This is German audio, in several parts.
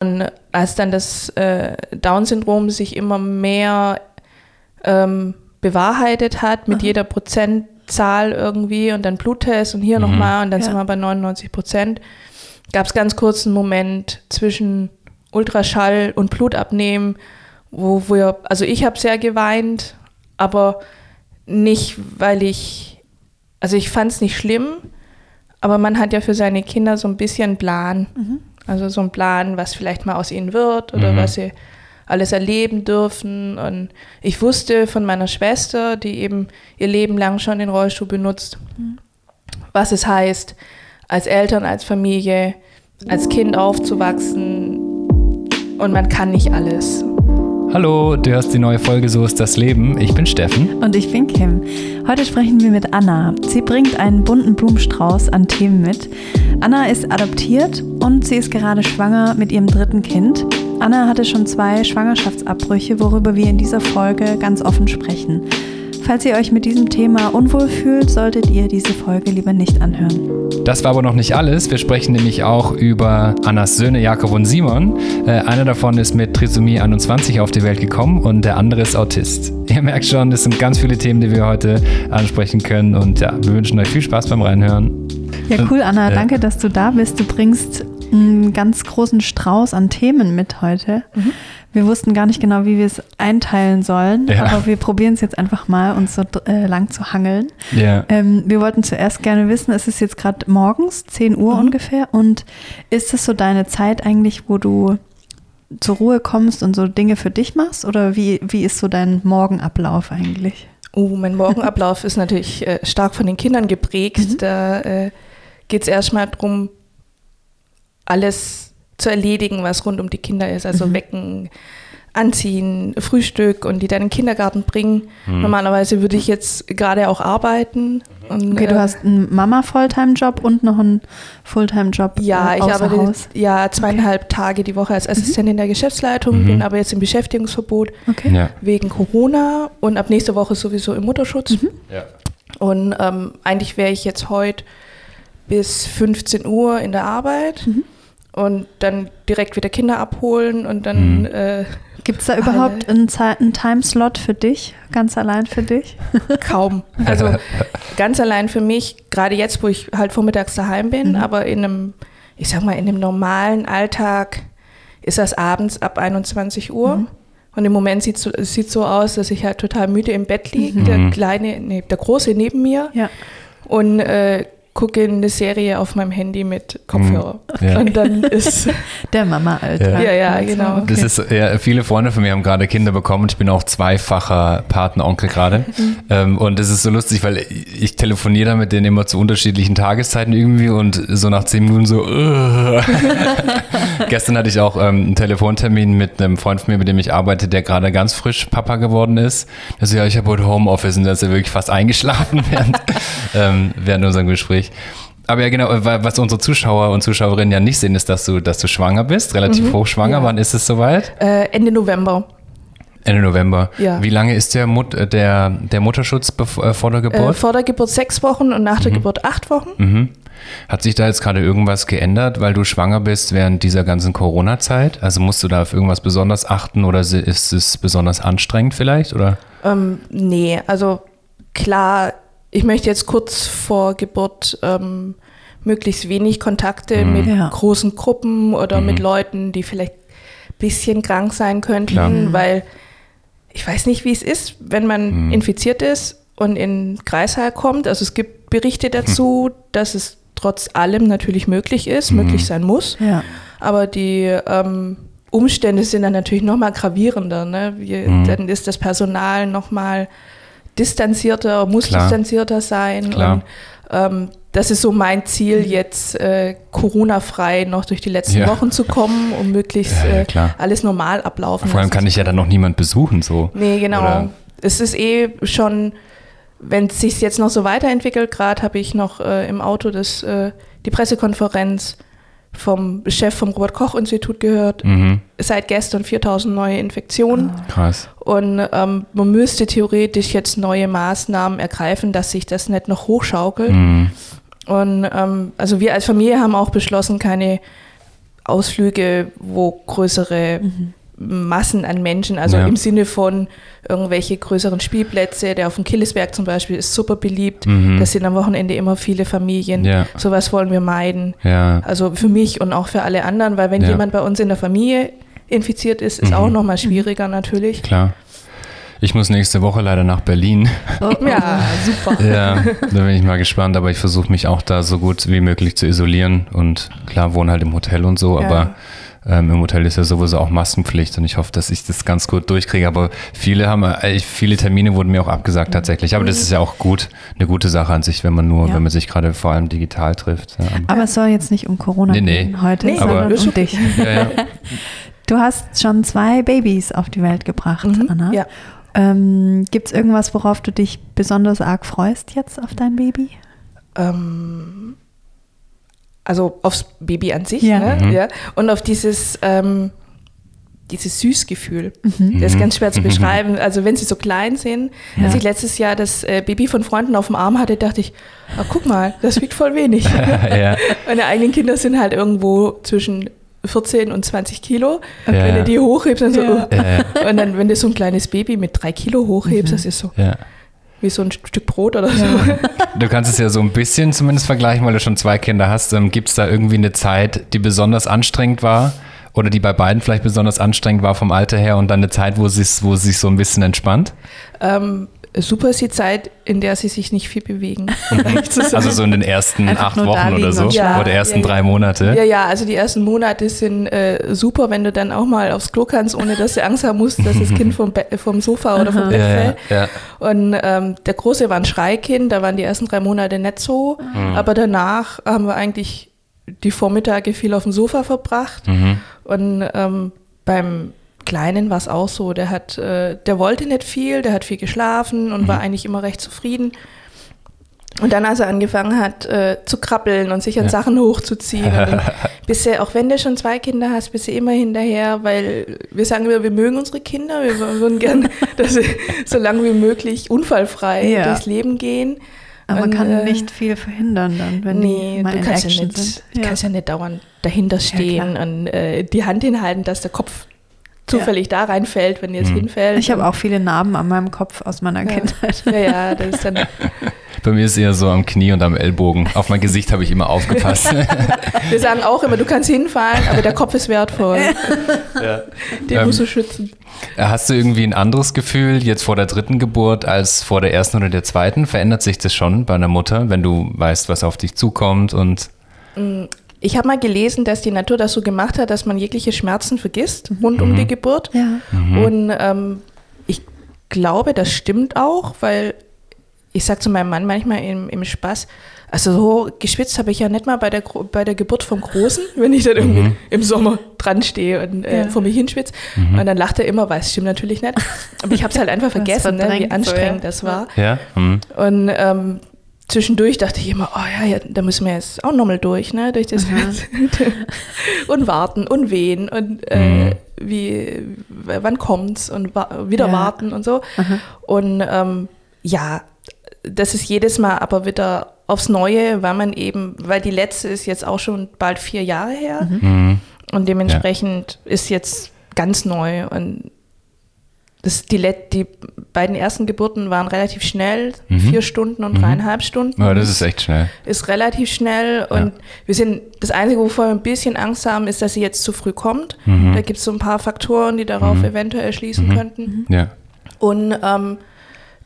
Und als dann das äh, Down-Syndrom sich immer mehr ähm, bewahrheitet hat mit Aha. jeder Prozentzahl irgendwie und dann Bluttest und hier mhm. nochmal und dann ja. sind wir bei 99 Prozent, gab es ganz kurz einen Moment zwischen Ultraschall und Blutabnehmen, wo wir, also ich habe sehr geweint, aber nicht, weil ich, also ich fand es nicht schlimm, aber man hat ja für seine Kinder so ein bisschen Plan. Mhm. Also so ein Plan, was vielleicht mal aus ihnen wird oder mhm. was sie alles erleben dürfen. Und ich wusste von meiner Schwester, die eben ihr Leben lang schon den Rollstuhl benutzt, mhm. was es heißt, als Eltern, als Familie, als Kind aufzuwachsen. Und man kann nicht alles. Hallo, du hörst die neue Folge So ist das Leben. Ich bin Steffen. Und ich bin Kim. Heute sprechen wir mit Anna. Sie bringt einen bunten Blumenstrauß an Themen mit. Anna ist adoptiert und sie ist gerade schwanger mit ihrem dritten Kind. Anna hatte schon zwei Schwangerschaftsabbrüche, worüber wir in dieser Folge ganz offen sprechen. Falls ihr euch mit diesem Thema unwohl fühlt, solltet ihr diese Folge lieber nicht anhören. Das war aber noch nicht alles. Wir sprechen nämlich auch über Annas Söhne Jakob und Simon. Äh, einer davon ist mit Trisomie 21 auf die Welt gekommen und der andere ist Autist. Ihr merkt schon, es sind ganz viele Themen, die wir heute ansprechen können und ja, wir wünschen euch viel Spaß beim Reinhören. Ja, cool, Anna. Äh, danke, dass du da bist. Du bringst einen ganz großen Strauß an Themen mit heute. Mhm. Wir wussten gar nicht genau, wie wir es einteilen sollen, ja. aber wir probieren es jetzt einfach mal, uns so äh, lang zu hangeln. Ja. Ähm, wir wollten zuerst gerne wissen, es ist jetzt gerade morgens, 10 Uhr mhm. ungefähr, und ist es so deine Zeit eigentlich, wo du zur Ruhe kommst und so Dinge für dich machst? Oder wie, wie ist so dein Morgenablauf eigentlich? Oh, mein Morgenablauf ist natürlich äh, stark von den Kindern geprägt. Mhm. Da äh, geht es erstmal darum, alles zu erledigen, was rund um die Kinder ist. Also mhm. wecken, anziehen, Frühstück und die dann in den Kindergarten bringen. Mhm. Normalerweise würde ich jetzt gerade auch arbeiten. Und, okay, du äh, hast einen Mama-Fulltime-Job und noch einen Fulltime-Job. Ja, äh, ich arbeite Haus. ja zweieinhalb okay. Tage die Woche als mhm. Assistentin mhm. der Geschäftsleitung, mhm. bin aber jetzt im Beschäftigungsverbot okay. ja. wegen Corona und ab nächste Woche sowieso im Mutterschutz. Mhm. Ja. Und ähm, eigentlich wäre ich jetzt heute bis 15 Uhr in der Arbeit. Mhm und dann direkt wieder Kinder abholen und dann. Mhm. Äh, Gibt es da überhaupt einen, einen Timeslot für dich, ganz allein für dich? Kaum. Also ganz allein für mich, gerade jetzt, wo ich halt vormittags daheim bin, mhm. aber in einem, ich sag mal, in einem normalen Alltag ist das abends ab 21 Uhr. Mhm. Und im Moment sieht es so, so aus, dass ich halt total müde im Bett liege, mhm. der kleine, nee, der große neben mir. Ja. Und äh, gucke eine Serie auf meinem Handy mit Kopfhörer. Mhm. Ja. Und dann ist der Mama-Alter. Ja. ja, ja, genau. Okay. Das ist, ja, viele Freunde von mir haben gerade Kinder bekommen und ich bin auch zweifacher Partneronkel gerade. Mhm. ähm, und das ist so lustig, weil ich telefoniere da mit denen immer zu unterschiedlichen Tageszeiten irgendwie und so nach zehn Minuten so. Gestern hatte ich auch ähm, einen Telefontermin mit einem Freund von mir, mit dem ich arbeite, der gerade ganz frisch Papa geworden ist. Also ja, ich habe heute Homeoffice und da ist er wirklich fast eingeschlafen während, ähm, während unserem Gespräch. Aber ja, genau, was unsere Zuschauer und Zuschauerinnen ja nicht sehen, ist, dass du, dass du schwanger bist, relativ mhm. hochschwanger. Ja. Wann ist es soweit? Äh, Ende November. Ende November. Ja. Wie lange ist der, Mut, äh, der, der Mutterschutz äh, vor der Geburt? Äh, vor der Geburt sechs Wochen und nach der mhm. Geburt acht Wochen. Mhm. Hat sich da jetzt gerade irgendwas geändert, weil du schwanger bist während dieser ganzen Corona-Zeit? Also musst du da auf irgendwas besonders achten oder ist es besonders anstrengend vielleicht? Oder? Ähm, nee, also klar ich möchte jetzt kurz vor Geburt ähm, möglichst wenig Kontakte mhm. mit ja. großen Gruppen oder mhm. mit Leuten, die vielleicht ein bisschen krank sein könnten, Klar. Mhm. weil ich weiß nicht, wie es ist, wenn man mhm. infiziert ist und in Kreißsaal kommt. Also es gibt Berichte dazu, hm. dass es trotz allem natürlich möglich ist, mhm. möglich sein muss. Ja. Aber die ähm, Umstände sind dann natürlich nochmal gravierender. Ne? Wie, mhm. Dann ist das Personal nochmal distanzierter, muss Klar. distanzierter sein. Klar. Und ähm, das ist so mein Ziel, jetzt äh, Corona-frei noch durch die letzten ja. Wochen zu kommen, um möglichst ja, ja, äh, alles normal ablaufen Vor allem kann ich ja dann noch niemand besuchen, so. Nee, genau. Oder? Es ist eh schon, wenn es sich jetzt noch so weiterentwickelt, gerade habe ich noch äh, im Auto das, äh, die Pressekonferenz vom Chef vom Robert-Koch-Institut gehört. Mhm. Seit gestern 4000 neue Infektionen. Ah. Krass. Und ähm, man müsste theoretisch jetzt neue Maßnahmen ergreifen, dass sich das nicht noch hochschaukelt. Mhm. Und ähm, also wir als Familie haben auch beschlossen, keine Ausflüge, wo größere mhm. Massen an Menschen, also ja. im Sinne von irgendwelche größeren Spielplätze, der auf dem Killesberg zum Beispiel ist super beliebt. Mhm. Das sind am Wochenende immer viele Familien. Ja. Sowas wollen wir meiden. Ja. Also für mich und auch für alle anderen, weil wenn jemand bei uns in der Familie infiziert ist, ist mhm. auch nochmal schwieriger natürlich. Klar. Ich muss nächste Woche leider nach Berlin. Oh, ja, super. Ja, da bin ich mal gespannt, aber ich versuche mich auch da so gut wie möglich zu isolieren und klar, wohne halt im Hotel und so, ja. aber ähm, Im Hotel ist ja sowieso auch Maskenpflicht und ich hoffe, dass ich das ganz gut durchkriege. Aber viele haben, äh, viele Termine wurden mir auch abgesagt tatsächlich. Aber das mhm. ist ja auch gut, eine gute Sache an sich, wenn man nur, ja. wenn man sich gerade vor allem digital trifft. Ja. Aber es soll jetzt nicht um Corona nee, nee. gehen heute, nee, sondern um dich. Ja, du hast schon zwei Babys auf die Welt gebracht, mhm, Anna. Ja. Ähm, Gibt es irgendwas, worauf du dich besonders arg freust jetzt auf dein Baby? Ähm, also aufs Baby an sich, ja. Ne? Mhm. ja und auf dieses, ähm, dieses Süßgefühl. Mhm. Das ist ganz schwer zu mhm. beschreiben. Also wenn sie so klein sind, ja. als ich letztes Jahr das äh, Baby von Freunden auf dem Arm hatte, dachte ich, oh, guck mal, das wiegt voll wenig. ja. Meine eigenen Kinder sind halt irgendwo zwischen 14 und 20 Kilo. Okay. Wenn du die hochhebst, dann so, ja. oh. und dann, wenn du so ein kleines Baby mit drei Kilo hochhebst, mhm. das ist so. Wie so ein Stück Brot oder so. Ja. Du kannst es ja so ein bisschen zumindest vergleichen, weil du schon zwei Kinder hast. Ähm, Gibt es da irgendwie eine Zeit, die besonders anstrengend war? Oder die bei beiden vielleicht besonders anstrengend war vom Alter her und dann eine Zeit, wo es wo sich so ein bisschen entspannt? Ähm, super ist die Zeit, in der sie sich nicht viel bewegen. also so in den ersten Einfach acht Wochen oder so ja, oder ersten ja, drei Monate. Ja, ja, also die ersten Monate sind äh, super, wenn du dann auch mal aufs Klo kannst, ohne dass du Angst haben musst, dass das Kind vom, vom Sofa oder vom Bett fällt. Ja, Und ähm, der Große war ein Schreikind, da waren die ersten drei Monate nicht so, mhm. aber danach haben wir eigentlich die Vormittage viel auf dem Sofa verbracht mhm. und ähm, beim Kleinen war es auch so. Der hat, äh, der wollte nicht viel, der hat viel geschlafen und mhm. war eigentlich immer recht zufrieden. Und dann, als er angefangen hat äh, zu krabbeln und sich an ja. Sachen hochzuziehen, bist du, auch wenn du schon zwei Kinder hast, bist du immer hinterher, weil wir sagen immer, wir mögen unsere Kinder, wir würden gerne, dass sie so lange wie möglich unfallfrei ja. durchs Leben gehen. Aber man kann äh, nicht viel verhindern dann, wenn nee, die mal du kannst ja nicht, sind. Du kannst ja nicht dauernd dahinter stehen ja, und äh, die Hand hinhalten, dass der Kopf zufällig ja. da reinfällt, wenn jetzt mhm. hinfällt. Ich habe auch viele Narben an meinem Kopf aus meiner ja. Kindheit. Ja, ja, das ist dann. Bei mir ist es eher so am Knie und am Ellbogen. Auf mein Gesicht habe ich immer aufgepasst. Wir sagen auch immer, du kannst hinfallen, aber der Kopf ist wertvoll. Ja. Den ähm, musst du schützen. Hast du irgendwie ein anderes Gefühl jetzt vor der dritten Geburt als vor der ersten oder der zweiten? Verändert sich das schon bei einer Mutter, wenn du weißt, was auf dich zukommt und mm, ich habe mal gelesen, dass die Natur das so gemacht hat, dass man jegliche Schmerzen vergisst rund mhm. um die Geburt. Ja. Mhm. Und ähm, ich glaube, das stimmt auch, weil ich sage zu meinem Mann manchmal im, im Spaß, also so geschwitzt habe ich ja nicht mal bei der, bei der Geburt vom Großen, wenn ich dann irgendwie mhm. im Sommer dran stehe und äh, ja. vor mich hinschwitze. Mhm. Und dann lacht er immer, weil es stimmt natürlich nicht. Aber ich habe es halt einfach vergessen, ne, wie anstrengend so, ja. das war. Ja. Mhm. Und ähm, zwischendurch dachte ich immer, oh ja, ja da müssen wir jetzt auch nochmal durch, ne? Durch das und warten und wehen und äh, mhm. wie, wann kommt's und wa wieder ja. warten und so. Mhm. Und ähm, ja, das ist jedes Mal aber wieder aufs Neue, weil man eben, weil die letzte ist jetzt auch schon bald vier Jahre her mhm. mhm. und dementsprechend ja. ist jetzt ganz neu und das, die, die beiden ersten Geburten waren relativ schnell, mhm. vier Stunden und mhm. dreieinhalb Stunden. Ja, das ist echt schnell. Ist relativ schnell und ja. wir sind, das Einzige, wovor wir ein bisschen Angst haben, ist, dass sie jetzt zu früh kommt. Mhm. Da gibt es so ein paar Faktoren, die darauf mhm. eventuell schließen mhm. könnten. Ja. Und ähm,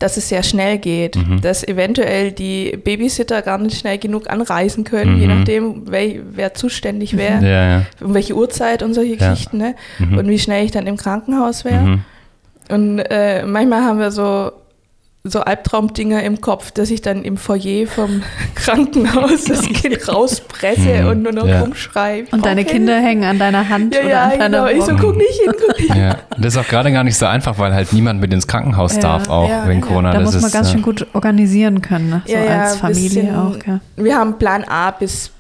dass es sehr schnhl geht, mhm. dass eventuell die Babysitter gar nicht schnell genug anreisen können, je nachdem, wer, wer zuständig wäre, ja, ja. um welche Uhrzeit und solche Geschichten, ne? und wie schnell ich dann im Krankenhaus wäre. Und äh, manchmal haben wir so, so Albtraumdinger im Kopf, dass ich dann im Foyer vom Krankenhaus das Kind rauspresse mhm. und nur noch ja. rumschreie. Und deine Kinder hängen an deiner Hand ja, oder ja, an deiner genau. Ich so, guck nicht hin, guck nicht hin. Ja. Das ist auch gerade gar nicht so einfach, weil halt niemand mit ins Krankenhaus ja. darf, auch wegen Corona. Da das muss man ist, ganz schön gut organisieren können, ne? so als Familie bisschen, auch. Wir haben Plan A bis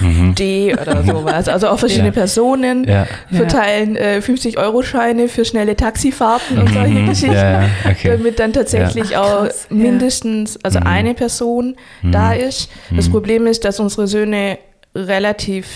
mhm. D oder sowas. Also auch verschiedene ja. Personen ja. verteilen äh, 50-Euro-Scheine für schnelle Taxifahrten und solche mhm. Geschichten, ja, okay. damit dann tatsächlich Ach, auch mindestens also mhm. eine Person mhm. da ist. Das mhm. Problem ist, dass unsere Söhne relativ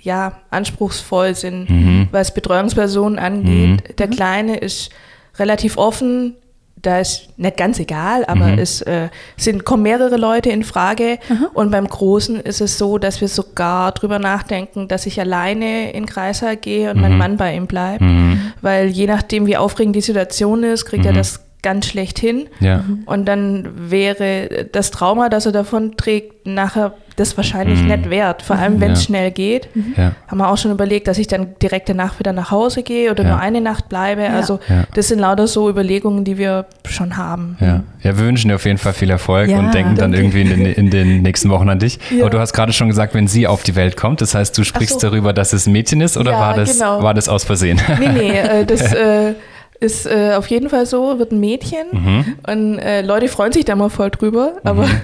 ja, anspruchsvoll sind, mhm. was Betreuungspersonen angeht. Mhm. Der Kleine ist relativ offen, da ist nicht ganz egal, aber mhm. es äh, sind, kommen mehrere Leute in Frage. Mhm. Und beim Großen ist es so, dass wir sogar drüber nachdenken, dass ich alleine in Kreißsaal gehe und mhm. mein Mann bei ihm bleibt. Mhm. Weil je nachdem, wie aufregend die Situation ist, kriegt er mhm. das ganz schlecht hin. Ja. Und dann wäre das Trauma, das er davon trägt, nachher das wahrscheinlich mhm. nicht wert. Vor allem, wenn es ja. schnell geht. Mhm. Ja. Haben wir auch schon überlegt, dass ich dann direkt danach wieder nach Hause gehe oder ja. nur eine Nacht bleibe. Also das sind lauter so Überlegungen, die wir schon haben. Ja, ja wir wünschen dir auf jeden Fall viel Erfolg und denken dann irgendwie in den, in den, nächsten Wochen an dich. Aber du hast gerade schon gesagt, wenn sie auf die Welt kommt, das heißt, du sprichst so. darüber, dass es ein Mädchen ist oder war, das, genau. war das aus Versehen? Nee, nee, äh, das... Äh, ist äh, auf jeden Fall so, wird ein Mädchen. Mhm. Und äh, Leute freuen sich da mal voll drüber. Aber mhm.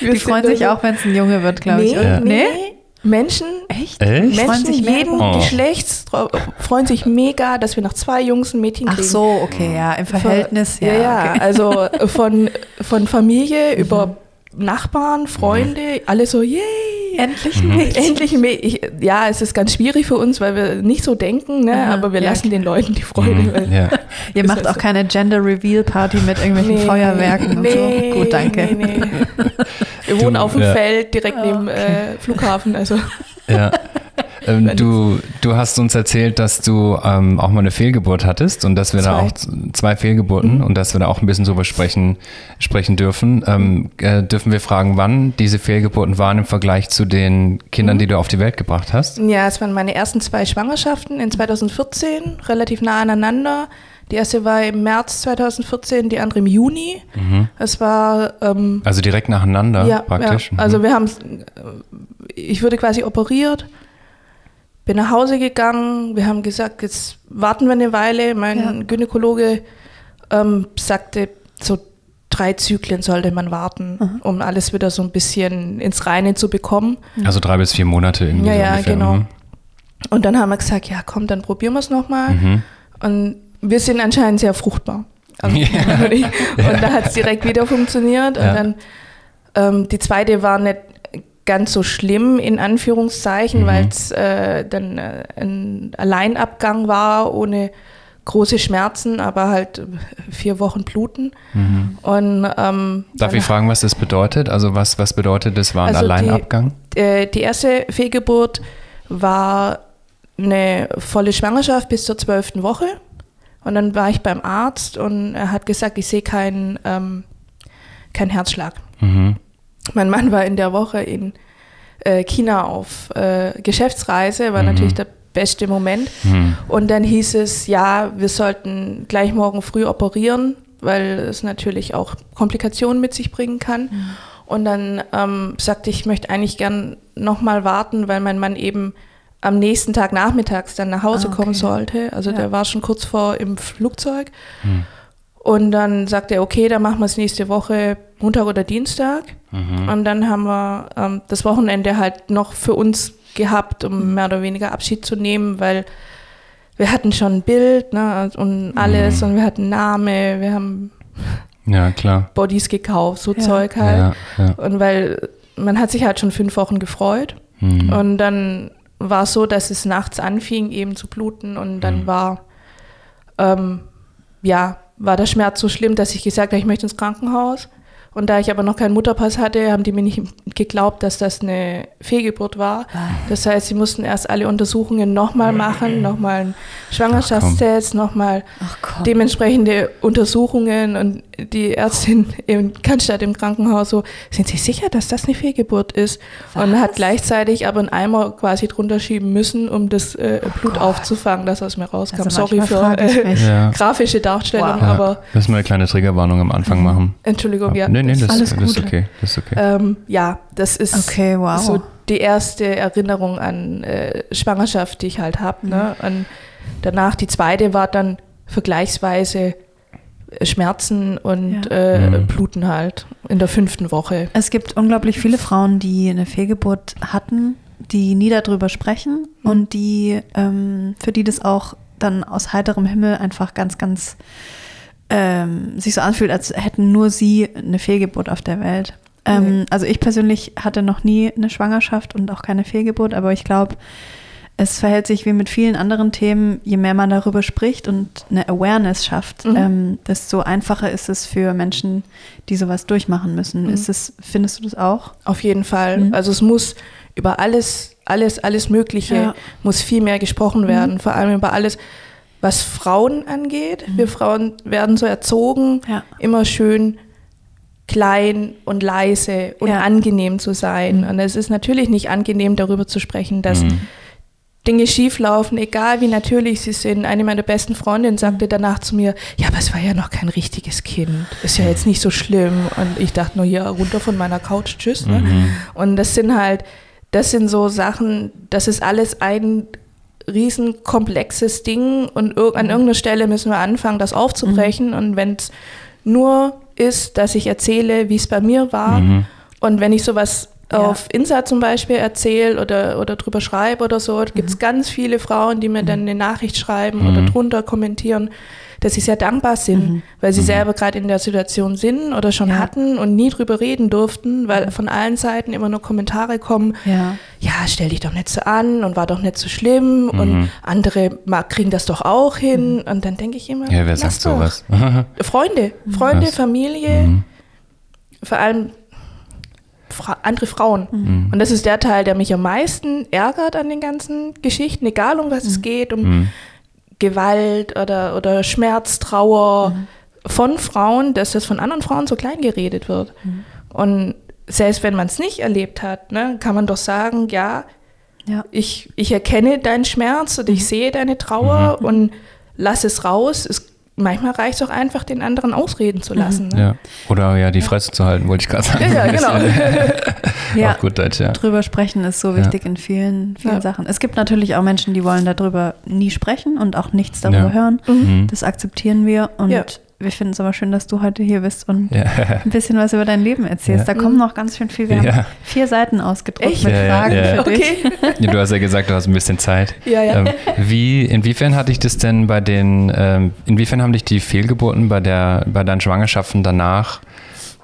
die freuen sich auch, wenn es ein Junge wird, glaube nee, ich. Ja. Nee, Menschen, echt? echt? Menschen jeden oh. Geschlechts freuen sich mega, dass wir nach zwei Jungs ein Mädchen kriegen. Ach so, okay, ja, im Verhältnis, ja. Ja, ja okay. also von, von Familie mhm. über Nachbarn, Freunde, mhm. alle so, yay! Endlich ein mhm. Mädchen. Endlich ein Mädchen. Ja, es ist ganz schwierig für uns, weil wir nicht so denken, ne? aber wir ja, lassen den Leuten die Freude. Mhm. Ja. Ihr macht auch keine Gender Reveal Party mit irgendwelchen nee, Feuerwerken nee, und so. Gut, danke. Nee, wir wohnen auf dem ja. Feld direkt neben äh, Flughafen. Also. Ja. Ähm, du, du hast uns erzählt, dass du ähm, auch mal eine Fehlgeburt hattest und dass wir zwei. da auch zwei Fehlgeburten mhm. und dass wir da auch ein bisschen drüber sprechen, sprechen dürfen. Ähm, äh, dürfen wir fragen, wann diese Fehlgeburten waren im Vergleich zu den Kindern, mhm. die du auf die Welt gebracht hast? Ja, es waren meine ersten zwei Schwangerschaften in 2014, relativ nah aneinander. Die erste war im März 2014, die andere im Juni. Mhm. Es war ähm, also direkt nacheinander ja, praktisch. Ja. Also mhm. wir haben, ich wurde quasi operiert bin nach Hause gegangen, wir haben gesagt, jetzt warten wir eine Weile. Mein ja. Gynäkologe ähm, sagte, so drei Zyklen sollte man warten, mhm. um alles wieder so ein bisschen ins Reine zu bekommen. Also drei bis vier Monate irgendwie. Ja, so ja, ungefähr. genau. Mhm. Und dann haben wir gesagt, ja komm, dann probieren wir es nochmal. Mhm. Und wir sind anscheinend sehr fruchtbar. Also, ja. und da hat es direkt wieder funktioniert. Und dann ähm, die zweite war nicht ganz so schlimm in Anführungszeichen, mhm. weil es äh, dann äh, ein Alleinabgang war ohne große Schmerzen, aber halt vier Wochen Bluten. Mhm. Und, ähm, Darf ich fragen, was das bedeutet? Also was, was bedeutet das war ein also Alleinabgang? Die, äh, die erste Fehlgeburt war eine volle Schwangerschaft bis zur zwölften Woche. Und dann war ich beim Arzt und er hat gesagt, ich sehe keinen ähm, kein Herzschlag. Mhm. Mein Mann war in der Woche in äh, China auf äh, Geschäftsreise, war mhm. natürlich der beste Moment. Mhm. Und dann hieß es, ja, wir sollten gleich morgen früh operieren, weil es natürlich auch Komplikationen mit sich bringen kann. Mhm. Und dann ähm, sagte ich, ich möchte eigentlich gern nochmal warten, weil mein Mann eben am nächsten Tag nachmittags dann nach Hause ah, okay. kommen sollte. Also ja. der war schon kurz vor im Flugzeug. Mhm. Und dann sagte er, okay, dann machen wir es nächste Woche Montag oder Dienstag. Mhm. Und dann haben wir ähm, das Wochenende halt noch für uns gehabt, um mhm. mehr oder weniger Abschied zu nehmen, weil wir hatten schon ein Bild ne, und alles mhm. und wir hatten Name, wir haben ja, klar. Bodies gekauft, so ja. Zeug halt. Ja, ja. Und weil man hat sich halt schon fünf Wochen gefreut. Mhm. Und dann war es so, dass es nachts anfing, eben zu bluten und dann mhm. war ähm, ja war der Schmerz so schlimm, dass ich gesagt habe, ich möchte ins Krankenhaus. Und da ich aber noch keinen Mutterpass hatte, haben die mir nicht geglaubt, dass das eine Fehlgeburt war. Ah. Das heißt, sie mussten erst alle Untersuchungen nochmal machen, nochmal einen Schwangerschaftstest, nochmal dementsprechende Untersuchungen. Und die Ärztin in Cannstatt im Krankenhaus so, sind Sie sicher, dass das eine Fehlgeburt ist? Was? Und hat gleichzeitig aber einen Eimer quasi drunter schieben müssen, um das äh, Blut oh aufzufangen, dass aus mir rauskam. Also Sorry für äh, ja. grafische Darstellung, wow. aber... Müssen wir eine kleine Triggerwarnung am Anfang machen. Entschuldigung, ja. Nee, nee, das, das, das ist okay. Das ist okay. Ähm, ja, das ist okay, wow. so die erste Erinnerung an äh, Schwangerschaft, die ich halt habe. Ne? Mhm. Und danach die zweite war dann vergleichsweise Schmerzen und ja. äh, mhm. Bluten halt in der fünften Woche. Es gibt unglaublich viele Frauen, die eine Fehlgeburt hatten, die nie darüber sprechen mhm. und die ähm, für die das auch dann aus heiterem Himmel einfach ganz, ganz ähm, sich so anfühlt, als hätten nur sie eine Fehlgeburt auf der Welt. Ähm, nee. Also ich persönlich hatte noch nie eine Schwangerschaft und auch keine Fehlgeburt, aber ich glaube, es verhält sich wie mit vielen anderen Themen, je mehr man darüber spricht und eine Awareness schafft, mhm. ähm, desto einfacher ist es für Menschen, die sowas durchmachen müssen. Mhm. Ist es, findest du das auch? Auf jeden Fall. Mhm. Also es muss über alles, alles, alles Mögliche ja. muss viel mehr gesprochen werden, mhm. vor allem über alles, was Frauen angeht. Mhm. Wir Frauen werden so erzogen, ja. immer schön klein und leise und ja. angenehm zu sein. Mhm. Und es ist natürlich nicht angenehm, darüber zu sprechen, dass Dinge schieflaufen, egal wie natürlich sie sind. Eine meiner besten Freundinnen sagte danach zu mir, ja, aber es war ja noch kein richtiges Kind. Ist ja jetzt nicht so schlimm. Und ich dachte nur, ja, runter von meiner Couch, tschüss. Ne? Mhm. Und das sind halt, das sind so Sachen, das ist alles ein riesen komplexes Ding und an mhm. irgendeiner Stelle müssen wir anfangen, das aufzubrechen. Mhm. Und wenn es nur ist, dass ich erzähle, wie es bei mir war mhm. und wenn ich sowas ja. auf Insa zum Beispiel erzähle oder, oder drüber schreibe oder so, gibt es mhm. ganz viele Frauen, die mir dann mhm. eine Nachricht schreiben mhm. oder drunter kommentieren, dass sie sehr dankbar sind, mhm. weil sie mhm. selber gerade in der Situation sind oder schon ja. hatten und nie drüber reden durften, weil von allen Seiten immer nur Kommentare kommen, ja, ja stell dich doch nicht so an und war doch nicht so schlimm und andere kriegen das doch auch hin und dann denke ich immer, ja, wer sagt sowas? Freunde, Freunde, Was? Familie, vor allem Fra andere Frauen. Mhm. Und das ist der Teil, der mich am meisten ärgert an den ganzen Geschichten, egal um was mhm. es geht, um mhm. Gewalt oder, oder Schmerz, Trauer mhm. von Frauen, dass das von anderen Frauen so klein geredet wird. Mhm. Und selbst wenn man es nicht erlebt hat, ne, kann man doch sagen, ja, ja. Ich, ich erkenne deinen Schmerz und ich mhm. sehe deine Trauer und lass es raus. Es manchmal reicht es auch einfach, den anderen ausreden zu lassen. Ne? Ja. Oder ja, die Fresse zu halten, wollte ich gerade sagen. Ja, genau. ja, gut Deutsch, ja. Drüber sprechen ist so wichtig ja. in vielen, vielen ja. Sachen. Es gibt natürlich auch Menschen, die wollen darüber nie sprechen und auch nichts darüber hören. Mhm. Das akzeptieren wir und wir finden es aber schön, dass du heute hier bist und ja. ein bisschen was über dein Leben erzählst. Ja. Da kommen noch ganz schön viel. Wir ja. haben vier Seiten ausgedruckt Echt? mit Fragen für okay. dich. du hast ja gesagt, du hast ein bisschen Zeit. Ja, ja. Ähm, wie, inwiefern hatte ich das denn bei den, ähm, inwiefern haben dich die Fehlgeburten bei, der, bei deinen Schwangerschaften danach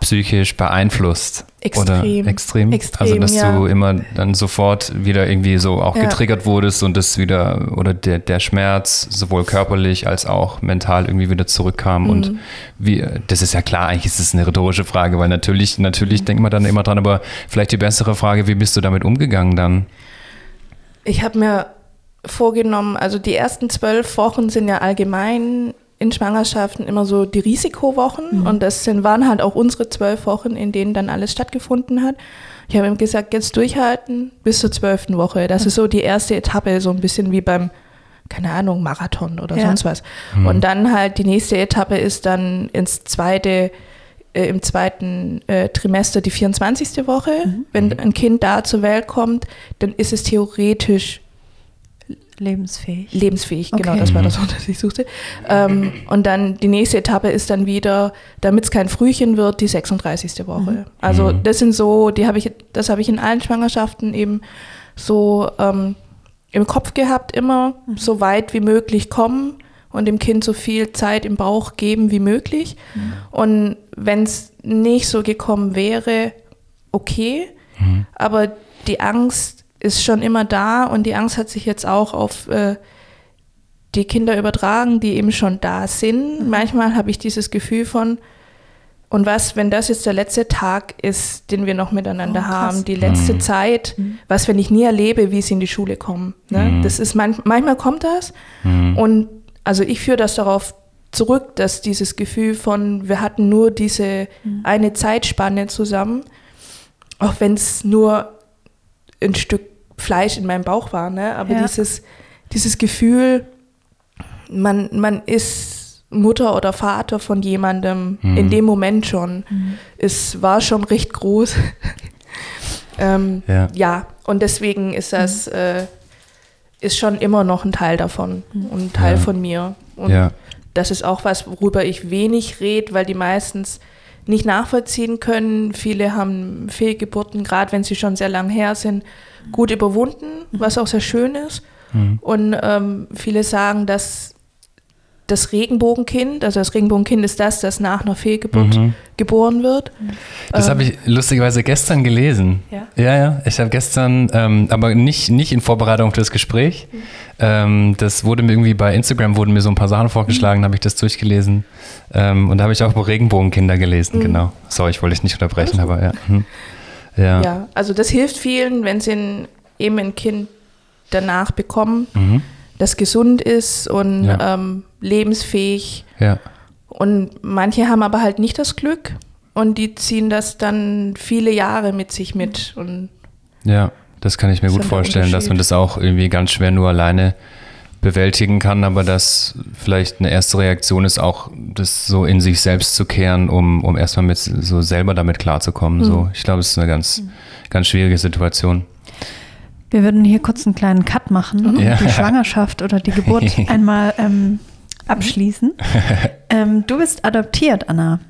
psychisch beeinflusst? Extrem. Oder extrem? extrem also, dass ja. du immer dann sofort wieder irgendwie so auch ja. getriggert wurdest und das wieder, oder der, der Schmerz sowohl körperlich als auch mental irgendwie wieder zurückkam. Mhm. Und wie, das ist ja klar, eigentlich ist es eine rhetorische Frage, weil natürlich, natürlich mhm. denkt man dann immer dran, aber vielleicht die bessere Frage, wie bist du damit umgegangen dann? Ich habe mir vorgenommen, also die ersten zwölf Wochen sind ja allgemein in Schwangerschaften immer so die Risikowochen mhm. und das sind, waren halt auch unsere zwölf Wochen, in denen dann alles stattgefunden hat. Ich habe ihm gesagt, jetzt durchhalten bis zur zwölften Woche. Das mhm. ist so die erste Etappe, so ein bisschen wie beim, keine Ahnung, Marathon oder ja. sonst was. Mhm. Und dann halt die nächste Etappe ist dann ins zweite, äh, im zweiten äh, Trimester die 24. Woche. Mhm. Wenn mhm. ein Kind da zur Welt kommt, dann ist es theoretisch Lebensfähig. Lebensfähig, okay. genau, das war das Wort, das ich suchte. Ähm, und dann die nächste Etappe ist dann wieder, damit es kein Frühchen wird, die 36. Woche. Mhm. Also mhm. das sind so, die habe ich, das habe ich in allen Schwangerschaften eben so ähm, im Kopf gehabt, immer mhm. so weit wie möglich kommen und dem Kind so viel Zeit im Bauch geben wie möglich. Mhm. Und wenn es nicht so gekommen wäre, okay, mhm. aber die Angst ist schon immer da und die Angst hat sich jetzt auch auf äh, die Kinder übertragen, die eben schon da sind. Mhm. Manchmal habe ich dieses Gefühl von, und was, wenn das jetzt der letzte Tag ist, den wir noch miteinander oh, haben, die letzte mhm. Zeit, mhm. was, wenn ich nie erlebe, wie sie in die Schule kommen. Ne? Mhm. Das ist man, manchmal kommt das mhm. und also ich führe das darauf zurück, dass dieses Gefühl von, wir hatten nur diese mhm. eine Zeitspanne zusammen, auch wenn es nur ein Stück Fleisch in meinem Bauch war, ne? aber ja. dieses, dieses Gefühl, man, man ist Mutter oder Vater von jemandem mhm. in dem Moment schon, mhm. es war schon recht groß. ähm, ja. ja. und deswegen ist das, mhm. äh, ist schon immer noch ein Teil davon mhm. und ein Teil ja. von mir. Und ja. das ist auch was, worüber ich wenig rede, weil die meistens nicht nachvollziehen können. Viele haben Fehlgeburten, gerade wenn sie schon sehr lang her sind, gut überwunden, was auch sehr schön ist. Mhm. Und ähm, viele sagen, dass das Regenbogenkind. Also das Regenbogenkind ist das, das nach einer Fehlgeburt mhm. geboren wird. Das ähm, habe ich lustigerweise gestern gelesen. Ja, ja. ja. Ich habe gestern, ähm, aber nicht, nicht in Vorbereitung auf das Gespräch. Mhm. Ähm, das wurde mir irgendwie bei Instagram wurden mir so ein paar Sachen vorgeschlagen, mhm. habe ich das durchgelesen. Ähm, und da habe ich auch über Regenbogenkinder gelesen, mhm. genau. Sorry, ich wollte dich nicht unterbrechen, aber ja. Ja. Ja, also das hilft vielen, wenn sie ein, eben ein Kind danach bekommen, mhm. das gesund ist und ja. ähm, lebensfähig. Ja. Und manche haben aber halt nicht das Glück und die ziehen das dann viele Jahre mit sich mit. Und ja, das kann ich mir gut vorstellen, dass man das auch irgendwie ganz schwer nur alleine bewältigen kann, aber dass vielleicht eine erste Reaktion ist, auch das so in sich selbst zu kehren, um, um erstmal mit so selber damit klarzukommen. Mhm. So, ich glaube, es ist eine ganz, mhm. ganz schwierige Situation. Wir würden hier kurz einen kleinen Cut machen und ja. die Schwangerschaft oder die Geburt einmal ähm, abschließen. ähm, du bist adoptiert, Anna.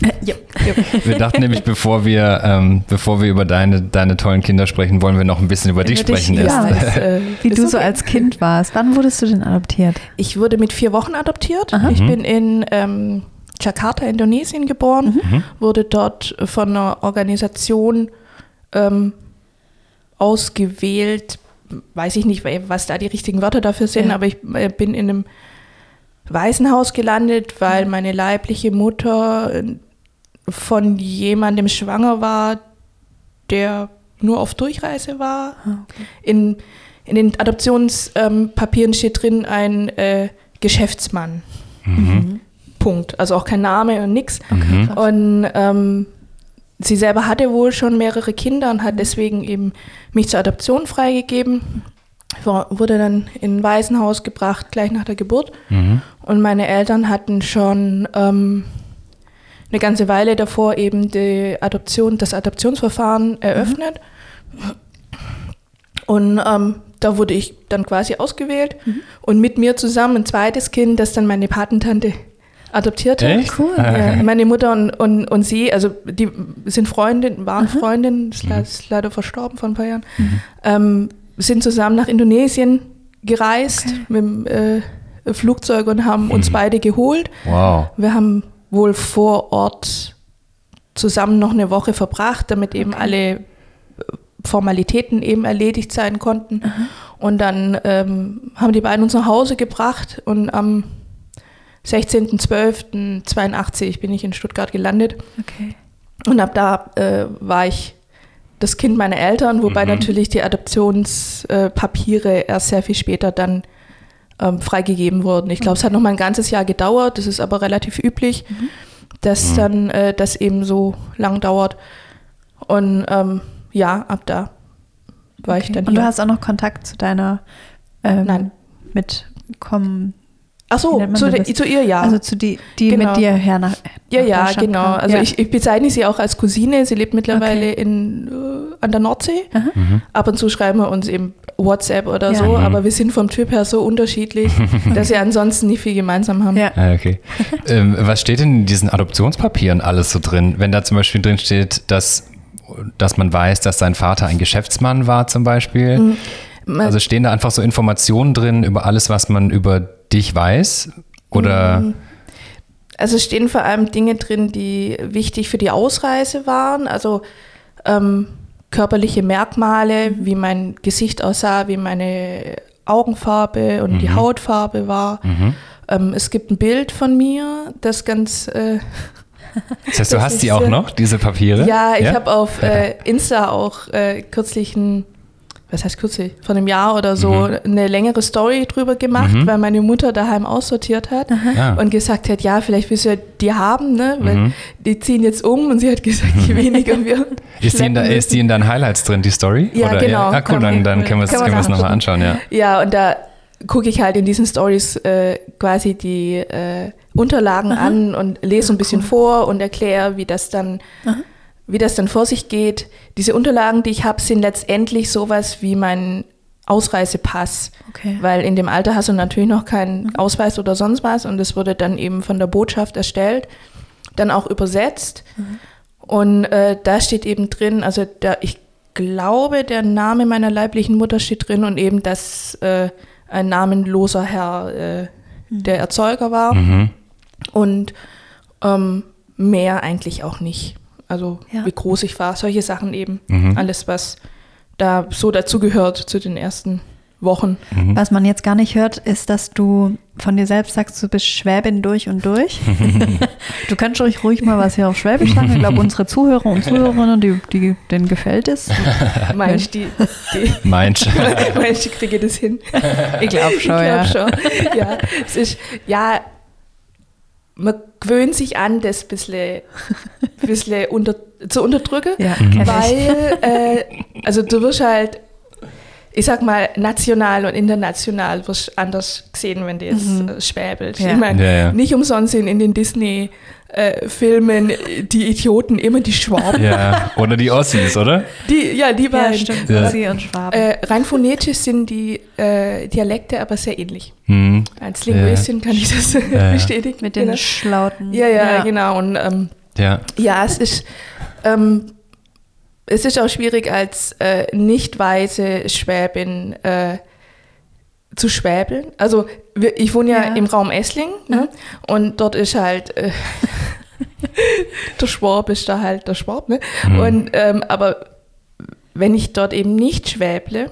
Ja. ja. Wir dachten nämlich, bevor wir, ähm, bevor wir über deine, deine tollen Kinder sprechen, wollen wir noch ein bisschen über dich sprechen. Dich, ja, das, äh, wie du okay. so als Kind warst. Wann wurdest du denn adoptiert? Ich wurde mit vier Wochen adoptiert. Aha. Ich mhm. bin in ähm, Jakarta, Indonesien geboren, mhm. wurde dort von einer Organisation ähm, ausgewählt, weiß ich nicht, was da die richtigen Wörter dafür sind, ja. aber ich äh, bin in einem Waisenhaus gelandet, weil meine leibliche Mutter äh, von jemandem schwanger war, der nur auf Durchreise war. Ah, okay. In, in den Adoptionspapieren ähm, steht drin ein äh, Geschäftsmann. Mhm. Punkt. Also auch kein Name und nix. Okay. Und ähm, sie selber hatte wohl schon mehrere Kinder und hat deswegen eben mich zur Adoption freigegeben. Wurde dann in ein Waisenhaus gebracht, gleich nach der Geburt. Mhm. Und meine Eltern hatten schon ähm, eine ganze Weile davor eben die Adoption, das Adoptionsverfahren eröffnet. Mhm. Und ähm, da wurde ich dann quasi ausgewählt mhm. und mit mir zusammen ein zweites Kind, das dann meine Patentante adoptierte. Echt? Cool. Ja, meine Mutter und, und, und sie, also die sind Freundinnen, waren Aha. Freundinnen, ist, mhm. ist, leider verstorben vor ein paar Jahren, mhm. ähm, sind zusammen nach Indonesien gereist okay. mit dem äh, Flugzeug und haben uns mhm. beide geholt. Wow. Wir haben wohl vor Ort zusammen noch eine Woche verbracht, damit eben okay. alle äh, Formalitäten eben erledigt sein konnten. Aha. Und dann ähm, haben die beiden uns nach Hause gebracht und am 16.12.82 bin ich in Stuttgart gelandet. Okay. Und ab da äh, war ich das Kind meiner Eltern, wobei mhm. natürlich die Adoptionspapiere äh, erst sehr viel später dann ähm, freigegeben wurden. Ich glaube, es hat noch mal ein ganzes Jahr gedauert, das ist aber relativ üblich, mhm. dass mhm. dann äh, das eben so lang dauert. Und ähm, ja, ab da war okay. ich dann hier. Und du hast auch noch Kontakt zu deiner ähm, Nein. Mitkommen Ach so, zu, zu, ihr ja. Also zu die, die genau. mit dir her nach, Ja, nach ja, genau. Kam. Also ja. Ich, ich, bezeichne sie auch als Cousine. Sie lebt mittlerweile okay. in, äh, an der Nordsee. Mhm. Ab und zu schreiben wir uns eben WhatsApp oder ja. so, mhm. aber wir sind vom Typ her so unterschiedlich, dass wir ansonsten nicht viel gemeinsam haben. Ja. Ah, okay. ähm, was steht denn in diesen Adoptionspapieren alles so drin? Wenn da zum Beispiel drin steht, dass, dass man weiß, dass sein Vater ein Geschäftsmann war zum Beispiel. Mhm. Also stehen da einfach so Informationen drin über alles, was man über dich weiß? Oder? Mm. Also es stehen vor allem Dinge drin, die wichtig für die Ausreise waren. Also ähm, körperliche Merkmale, wie mein Gesicht aussah, wie meine Augenfarbe und mhm. die Hautfarbe war. Mhm. Ähm, es gibt ein Bild von mir, das ganz. Äh, das heißt, du hast die auch noch, diese Papiere? Ja, ich ja? habe auf äh, Insta auch äh, kürzlich ein was heißt kürzlich, von einem Jahr oder so, mhm. eine längere Story drüber gemacht, mhm. weil meine Mutter daheim aussortiert hat ja. und gesagt hat, ja, vielleicht willst du ja die haben, ne? weil mhm. die ziehen jetzt um und sie hat gesagt, je weniger wir ist die, in da, ist die in deinen Highlights drin, die Story? Ja, oder? genau. Ja, ah, cool, dann, dann können wir es nochmal anschauen, ja. Ja, und da gucke ich halt in diesen Stories äh, quasi die äh, Unterlagen Aha. an und lese ein bisschen cool. vor und erkläre, wie das dann Aha wie das dann vor sich geht. Diese Unterlagen, die ich habe, sind letztendlich sowas wie mein Ausreisepass. Okay. Weil in dem Alter hast du natürlich noch keinen mhm. Ausweis oder sonst was und es wurde dann eben von der Botschaft erstellt, dann auch übersetzt. Mhm. Und äh, da steht eben drin, also da, ich glaube, der Name meiner leiblichen Mutter steht drin und eben das, äh, ein namenloser Herr äh, Mhm. der Erzeuger war. Mhm. Und ähm, mehr eigentlich auch nicht. Also Ja. wie groß ich war, solche Sachen eben. Mhm. Alles, was da so dazugehört zu den ersten Wochen. Mhm. Was man jetzt gar nicht hört, ist, dass du von dir selbst sagst, du bist Schwäbin durch und durch. du kannst ruhig, ruhig mal was hier auf Schwäbisch sagen. Ich glaube, unsere Zuhörer und Zuhörerinnen, die, die, denen gefällt es. Meinst du, die, die, Meinst meinst du, ich kriege das hin? Ich glaube Ich schon, glaube ja. schon. Ja, es ist, ja, man gewöhnt sich an, das ein bisschen, bisschen unter, zu unterdrücken. Ja, ich. Weil, äh, also du wirst halt, ich sag mal, national und international wirst anders gesehen, wenn du jetzt äh, schwäbelst. Ja. Ich meine, Ja, ja. nicht umsonst sind in den Disney-Filmen die Idioten immer die Schwaben. Ja, oder die Ossis, oder? Die, ja, die Ja, beiden. stimmt. Ja. Sie und Schwaben. Äh, rein phonetisch sind die äh, Dialekte aber sehr ähnlich. Mhm. Als Linguistin kann ich das ja. bestätigen. Mit den genau. Schlauten. Ja, ja, genau. Und ähm, Ja. ja, es ist, ähm, es ist auch schwierig als äh, nicht weiße Schwäbin äh, zu schwäbeln. Also wir, ich wohne ja, Ja. im Raum Essling ne? und dort ist halt äh, der Schwab ist da halt der Schwab. Ne? Mhm. Und ähm, aber wenn ich dort eben nicht schwäble,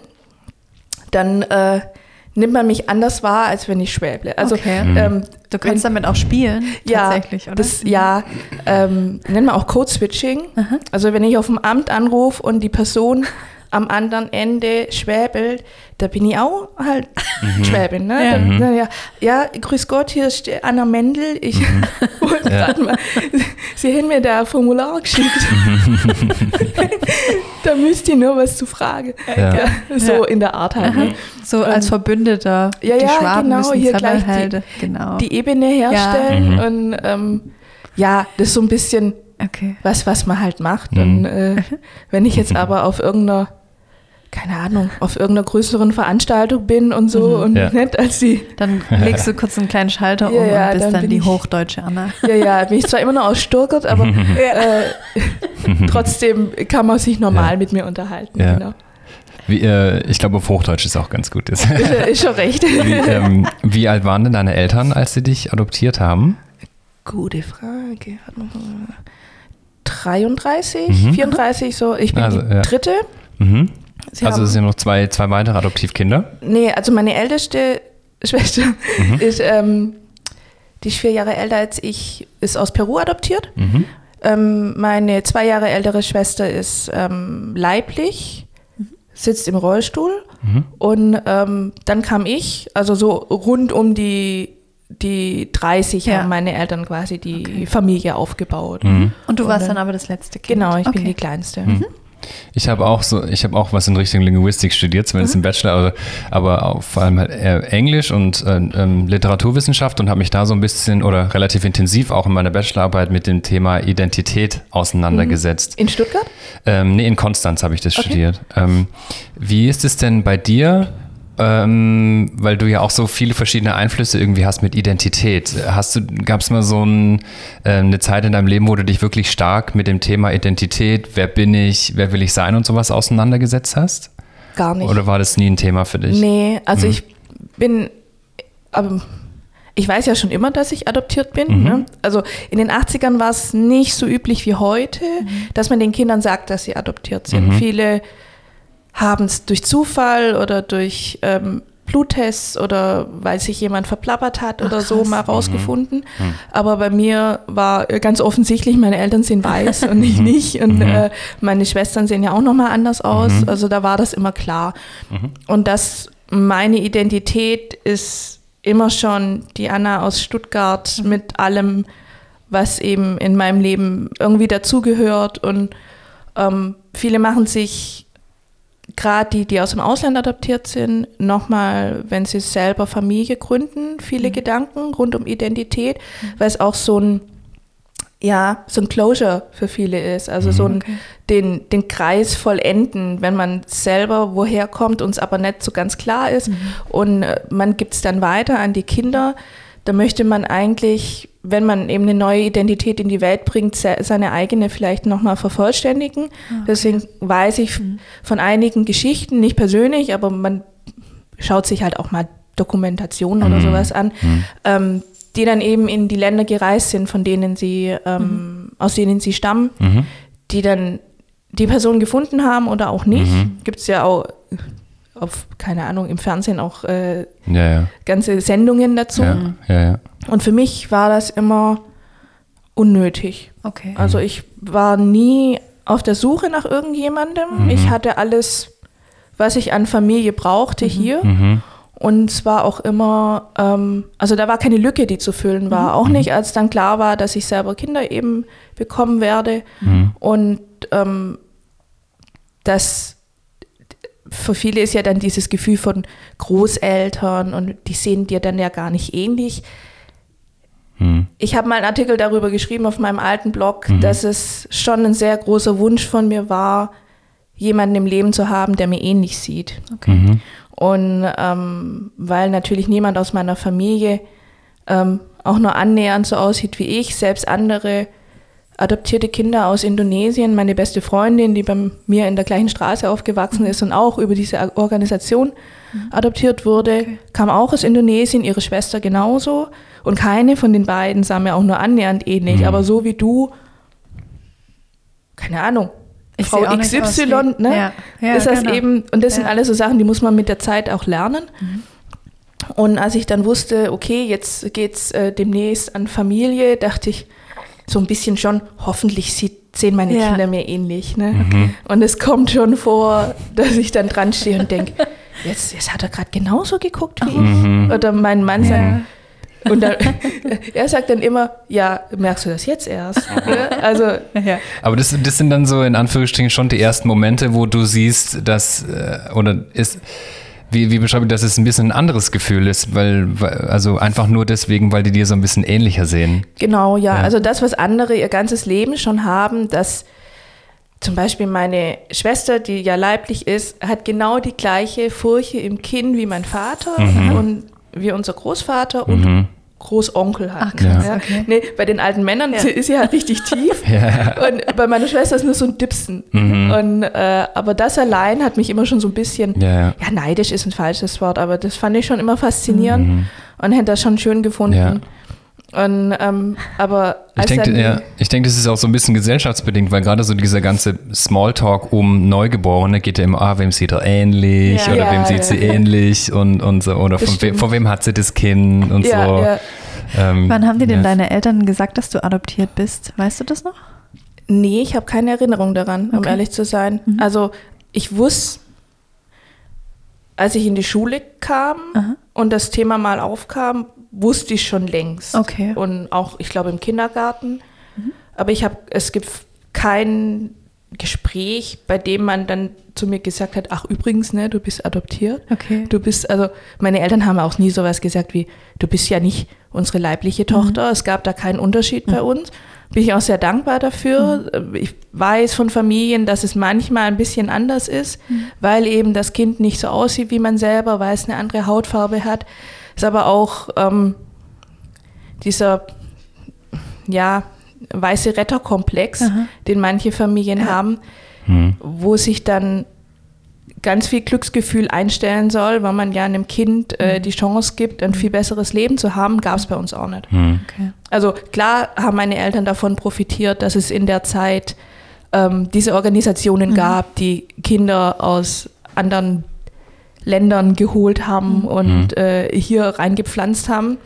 dann äh, nimmt man mich anders wahr, als wenn ich schwäble. Also Okay. Mhm. ähm, Du kannst damit auch spielen, ja, tatsächlich, oder? Das, ja, ähm, nennen wir auch Code-Switching. Also wenn ich auf dem Amt anrufe und die Person am anderen Ende schwäbelt, da bin ich auch halt Schwäbin. Ne? Ja. Dann, Mhm. na ja, ja, grüß Gott, hier ist Anna Mendel. Ich wollte Ja. mal, Sie haben mir da ein Formular geschickt. da müsst ihr nur was zu fragen. Ja. Ja, so Ja. in der Art halt. Ne? So als Verbündeter. Ja, die ja, Schwaben genau, müssen hier gleich die-. Genau. Die Ebene herstellen Ja. und ähm, ja, das ist so ein bisschen okay. was, was man halt macht. Mhm. Und äh, wenn ich jetzt aber auf irgendeiner, keine Ahnung, auf irgendeiner größeren Veranstaltung bin und so und Ja. nicht als die, Dann legst du kurz einen kleinen Schalter um Ja, ja, und bist dann dann, die ich- hochdeutsche Anna. ja, ja, bin ich zwar immer noch aus Stuttgart, aber äh, trotzdem kann man sich normal Ja. mit mir unterhalten. Ja. Genau. Wie, äh, ich glaube, auf Hochdeutsch ist auch ganz gut. Ist. Ist, schon recht. Wie, ähm, wie alt waren denn deine Eltern, als sie dich adoptiert haben? Gute Frage. Warte mal. 33, Mhm. 34, so. Ich bin Also, die ja. dritte. Mhm. Sie also haben- es sind noch zwei, zwei weitere Adoptivkinder. Nee, also meine älteste Schwester Mhm. ist, ähm, die ist vier Jahre älter als ich, ist aus Peru adoptiert. Mhm. Ähm, meine zwei Jahre ältere Schwester ist ähm, leiblich, sitzt im Rollstuhl. Mhm. Und ähm, dann kam ich, also so rund um die, die 30 Ja. haben meine Eltern quasi die Okay. Familie aufgebaut. Mhm. Und du Und warst dann- dann aber das letzte Kind. Genau, ich bin okay. die Kleinste. Ich habe auch so, ich habe auch was in Richtung Linguistik studiert, zumindest im Bachelor, aber, aber vor allem halt Englisch und äh, ähm, Literaturwissenschaft und habe mich da so ein bisschen oder relativ intensiv auch in meiner Bachelorarbeit mit dem Thema Identität auseinandergesetzt. In Stuttgart? Ähm, nee, in Konstanz habe ich das Okay. studiert. Ähm, wie ist es denn bei dir? Ähm, weil du ja auch so viele verschiedene Einflüsse irgendwie hast mit Identität. Hast du, gab es mal so ein, äh, eine Zeit in deinem Leben, wo du dich wirklich stark mit dem Thema Identität, wer bin ich, wer will ich sein und sowas auseinandergesetzt hast? Gar nicht. Oder war das nie ein Thema für dich? Nee, also Mhm. ich bin, aber ich weiß ja schon immer, dass ich adoptiert bin. Mhm. Ne? Also in den 80ern war es nicht so üblich wie heute, dass man den Kindern sagt, dass sie adoptiert sind. Mhm. Viele haben es durch Zufall oder durch ähm, Bluttests oder weil sich jemand verplappert hat Ach, oder so krass. mal rausgefunden. Mhm. Aber bei mir war äh, ganz offensichtlich, meine Eltern sind weiß und ich Mhm. nicht. Und Mhm. äh, meine Schwestern sehen ja auch nochmal anders aus. Mhm. Also da war das immer klar. Mhm. Und das, meine Identität ist immer schon die Anna aus Stuttgart mit allem, was eben in meinem Leben irgendwie dazugehört. Und ähm, viele machen sich, gerade die, die aus dem Ausland adoptiert sind, nochmal, wenn sie selber Familie gründen, viele Mhm. Gedanken rund um Identität, weil es auch so ein, ja, so ein Closure für viele ist. Also so ein, Okay. den, den Kreis vollenden, wenn man selber woher kommt, uns aber nicht so ganz klar ist und äh, man gibt es dann weiter an die Kinder, da möchte man eigentlich, wenn man eben eine neue Identität in die Welt bringt, se seine eigene vielleicht nochmal vervollständigen. Deswegen weiß ich von einigen Geschichten, nicht persönlich, aber man schaut sich halt auch mal Dokumentation oder sowas an, ähm, die dann eben in die Länder gereist sind, von denen sie, ähm, aus denen sie stammen, Mhm. die dann die Person gefunden haben oder auch nicht. Mhm. Gibt es ja auch auf, keine Ahnung, im Fernsehen auch äh, Ja, ja. ganze Sendungen dazu. Ja, ja, ja. Und für mich war das immer unnötig. Okay. Also ich war nie auf der Suche nach irgendjemandem. Ich hatte alles, was ich an Familie brauchte, hier. Mhm. Und es war auch immer, ähm, also da war keine Lücke, die zu füllen war. Auch nicht, als dann klar war, dass ich selber Kinder eben bekommen werde. Und ähm, das für viele ist ja dann dieses Gefühl von Großeltern und die sehen dir dann ja gar nicht ähnlich. Hm. Ich habe mal einen Artikel darüber geschrieben auf meinem alten Blog, dass es schon ein sehr großer Wunsch von mir war, jemanden im Leben zu haben, der mir ähnlich sieht. Okay. Mhm. Und ähm, weil natürlich niemand aus meiner Familie ähm, auch nur annähernd so aussieht wie ich, selbst andere adoptierte Kinder aus Indonesien, meine beste Freundin, die bei mir in der gleichen Straße aufgewachsen ist und auch über diese Organisation adoptiert wurde, kam auch aus Indonesien, ihre Schwester genauso. Und keine von den beiden sah mir auch nur annähernd ähnlich. Mhm. Aber so wie du, keine Ahnung, Ich Frau XY, ne? Ja, ja, ist das genau. eben, und das sind Ja. alles so Sachen, die muss man mit der Zeit auch lernen. Mhm. Und als ich dann wusste, okay, jetzt geht's äh, demnächst an Familie, dachte ich so ein bisschen schon, hoffentlich sieht, sehen meine Ja. Kinder mir ähnlich. Ne? Mhm. Und es kommt schon vor, dass ich dann dran stehe und denke, jetzt, jetzt hat er gerade genauso geguckt wie Mhm. ich. Oder mein Mann Ja. sagt, und dann, er sagt dann immer, ja, merkst du das jetzt erst? Ja, also Ja. Aber das, das sind dann so in Anführungsstrichen schon die ersten Momente, wo du siehst, dass, äh, oder ist, wie, wie beschreibe ich, dass es ein bisschen ein anderes Gefühl ist, weil, weil- also einfach nur deswegen, weil die dir so ein bisschen ähnlicher sehen. Genau, ja. Ja. Also das, was andere ihr ganzes Leben schon haben, dass zum Beispiel meine Schwester, die ja leiblich ist, hat genau die gleiche Furche im Kinn wie mein Vater und wie unser Großvater und Mhm. Großonkel hat. Ach, krass, ja. okay. nee, bei den alten Männern Ja. ist sie halt richtig tief. Ja. Und bei meiner Schwester ist nur so ein Dipsen. Mhm. Und, äh, aber das allein hat mich immer schon so ein bisschen, Ja, neidisch ist ein falsches Wort, aber das fand ich schon immer faszinierend und hätte das schon schön gefunden. Mhm. Und, ähm, aber Ich denke, ja, ich denke, das ist auch so ein bisschen gesellschaftsbedingt, weil gerade so dieser ganze Smalltalk um Neugeborene geht ja immer, ah, wem sieht er ähnlich Ja. oder Ja, wem sieht sie ähnlich und, und so, oder von, we, von wem hat sie das Kind und ja, so. ja. Ähm, Wann haben dir denn ja. deine Eltern gesagt, dass du adoptiert bist? Weißt du das noch? Nee, ich habe keine Erinnerung daran, um Okay. ehrlich zu sein. Also ich wusste, als ich in die Schule kam Aha. und das Thema mal aufkam, wusste ich schon längst. Okay. Und auch, ich glaube, im Kindergarten. Aber ich habe, es gibt kein Gespräch, bei dem man dann zu mir gesagt hat, ach übrigens, ne, du bist adoptiert. Okay. Du bist, also meine Eltern haben auch nie sowas gesagt wie, du bist ja nicht unsere leibliche Tochter. Es gab da keinen Unterschied bei uns. Bin ich auch sehr dankbar dafür. Ich weiß von Familien, dass es manchmal ein bisschen anders ist, weil eben das Kind nicht so aussieht wie man selber, weil es eine andere Hautfarbe hat. Ist aber auch ähm, dieser, ja, weiße Retterkomplex, Aha. den manche Familien haben, Hm. wo sich dann ganz viel Glücksgefühl einstellen soll, weil man ja einem Kind äh, die Chance gibt, ein viel besseres Leben zu haben, gab es bei uns auch nicht. Hm. Okay. Also klar haben meine Eltern davon profitiert, dass es in der Zeit ähm, diese Organisationen gab, die Kinder aus anderen Ländern geholt haben und äh, hier reingepflanzt haben.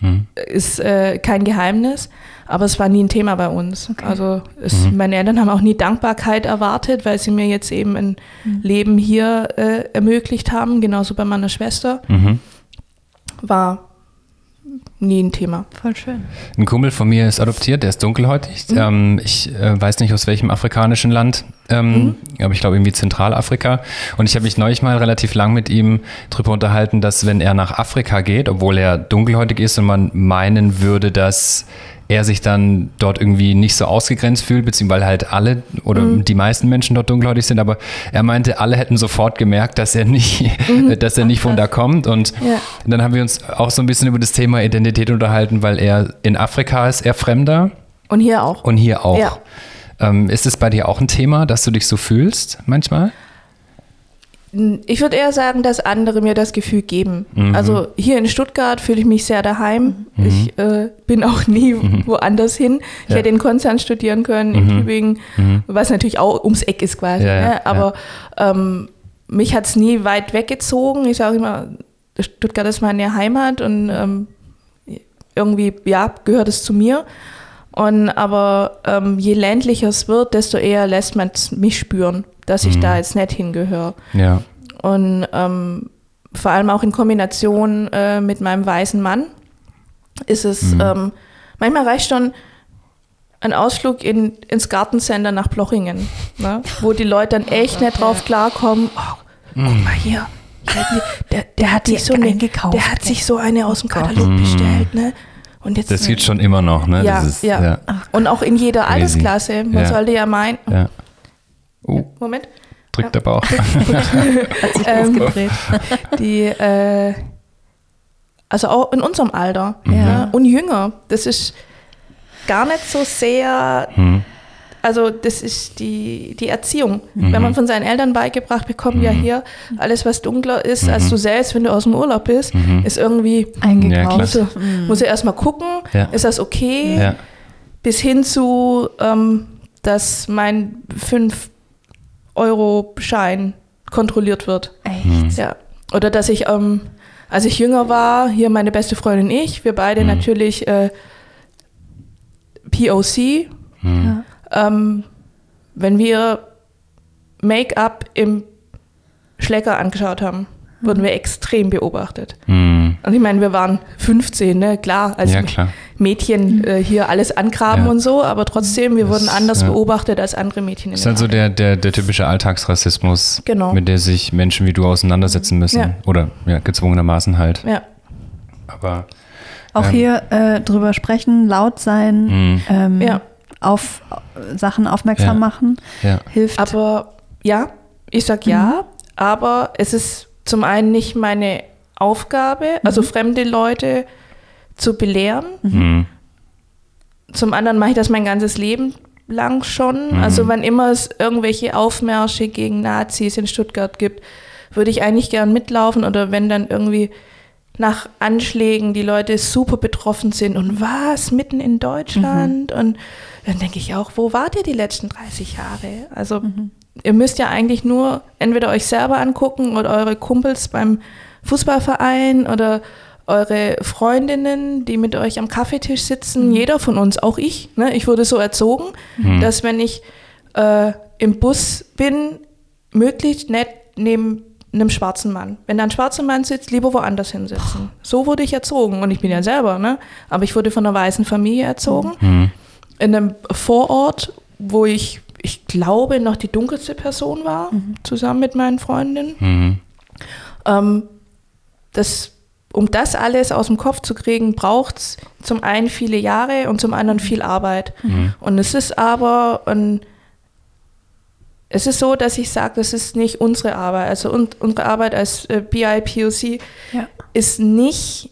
Hm. Ist äh, kein Geheimnis, aber es war nie ein Thema bei uns. Okay. Also es, meine Eltern haben auch nie Dankbarkeit erwartet, weil sie mir jetzt eben ein Leben hier äh, ermöglicht haben, genauso bei meiner Schwester. Mhm. War nie ein Thema. Voll schön. Ein Kumpel von mir ist adoptiert, der ist dunkelhäutig. Ähm, ich äh, weiß nicht aus welchem afrikanischen Land, ähm, aber ich glaube irgendwie Zentralafrika. Und ich habe mich neulich mal relativ lang mit ihm darüber unterhalten, dass wenn er nach Afrika geht, obwohl er dunkelhäutig ist und man meinen würde, dass er sich dann dort irgendwie nicht so ausgegrenzt fühlt, beziehungsweise halt alle oder die meisten Menschen dort dunkelhäutig sind, aber er meinte, alle hätten sofort gemerkt, dass er nicht, dass er nicht von da kommt. Und Ja. dann haben wir uns auch so ein bisschen über das Thema Identität unterhalten, weil er in Afrika ist er Fremder Und hier auch. und hier auch. Ja. Ähm, ist es bei dir auch ein Thema, dass du dich so fühlst manchmal? Ich würde eher sagen, dass andere mir das Gefühl geben. Mhm. Also hier in Stuttgart fühle ich mich sehr daheim. Mhm. Ich äh, bin auch nie mhm. woanders hin. Ich ja. hätte in Konstanz studieren können, in mhm. Tübingen, mhm. was natürlich auch ums Eck ist quasi. Ja, ne? Aber ähm, mich hat es nie weit weggezogen. Ich sage immer, Stuttgart ist meine Heimat und ähm, irgendwie, ja, gehört es zu mir. Und aber ähm, je ländlicher es wird, desto eher lässt man mich spüren dass ich mhm. da jetzt nicht hingehöre. Ja. Und ähm, vor allem auch in Kombination äh, mit meinem weißen Mann ist es, mhm. ähm, manchmal reicht schon ein Ausflug in, ins Gartencenter nach Plochingen, ne? wo die Leute dann echt nicht drauf klarkommen, oh, guck mhm. mal hier, der, der, hat sich so eine, der hat sich so eine aus dem Katalog mhm. bestellt, ne? Und jetzt, das geht schon immer noch, ne? Ja, Dieses, ja. ja. Und auch in jeder Altersklasse. Man ja. sollte ja meinen, ja. Oh. Moment. Drückt ja. der Bauch. Hat sich ähm, ausgedreht. Die, äh, also auch in unserem Alter ja. ne? und jünger. Das ist gar nicht so sehr, hm. also das ist die, die Erziehung. Mhm. Wenn man von seinen Eltern beigebracht bekommt, mhm. ja hier, alles was dunkler ist mhm. als du selbst, wenn du aus dem Urlaub bist, mhm. ist irgendwie eingekauft. Ja, muss du erstmal gucken, ja. ist das okay? Bis hin zu, ähm, dass mein fünf Euro-Schein kontrolliert wird. Echt? Mhm. Ja. Oder dass ich, ähm, als ich jünger war, hier meine beste Freundin und ich, wir beide mhm. natürlich äh, POC. Mhm. Ähm, wenn wir Make-up im Schlecker angeschaut haben, wurden wir extrem beobachtet. Mhm. Und ich meine, wir waren 15, ne? klar, als ja, klar. Mädchen mhm. äh, hier alles angraben ja. und so, aber trotzdem, wir das, wurden anders ja. beobachtet als andere Mädchen. Das ist halt so der, der, der typische Alltagsrassismus, genau. mit der sich Menschen wie du auseinandersetzen müssen. Oder ja, gezwungenermaßen halt. Ja. Aber auch ähm, hier äh, drüber sprechen, laut sein, mhm. ähm, ja. auf Sachen aufmerksam machen, hilft. Aber ja, ich sag ja, mhm. aber es ist zum einen nicht meine Aufgabe, also mhm. fremde Leute zu belehren. Mhm. Zum anderen mache ich das mein ganzes Leben lang schon. Mhm. Also wann immer es irgendwelche Aufmärsche gegen Nazis in Stuttgart gibt, würde ich eigentlich gern mitlaufen oder wenn dann irgendwie nach Anschlägen die Leute super betroffen sind und was mitten in Deutschland mhm. und dann denke ich auch, wo wart ihr die letzten 30 Jahre? Also mhm ihr müsst ja eigentlich nur entweder euch selber angucken oder eure Kumpels beim Fußballverein oder eure Freundinnen, die mit euch am Kaffeetisch sitzen, mhm. jeder von uns, auch ich. Ne? Ich wurde so erzogen, mhm. dass wenn ich äh, im Bus bin, möglichst nett neben einem schwarzen Mann. Wenn da ein schwarzer Mann sitzt, lieber woanders hinsetzen. So wurde ich erzogen und ich bin ja selber, ne? aber ich wurde von einer weißen Familie erzogen. Mhm. In einem Vorort, wo ich ich glaube, noch die dunkelste Person war, mhm. zusammen mit meinen Freundinnen. Mhm. Ähm, das, um das alles aus dem Kopf zu kriegen, braucht es zum einen viele Jahre und zum anderen viel Arbeit. Mhm. Und es ist aber ein es ist so, dass ich sage, das ist nicht unsere Arbeit. Also un unsere Arbeit als äh, BIPOC ja. ist nicht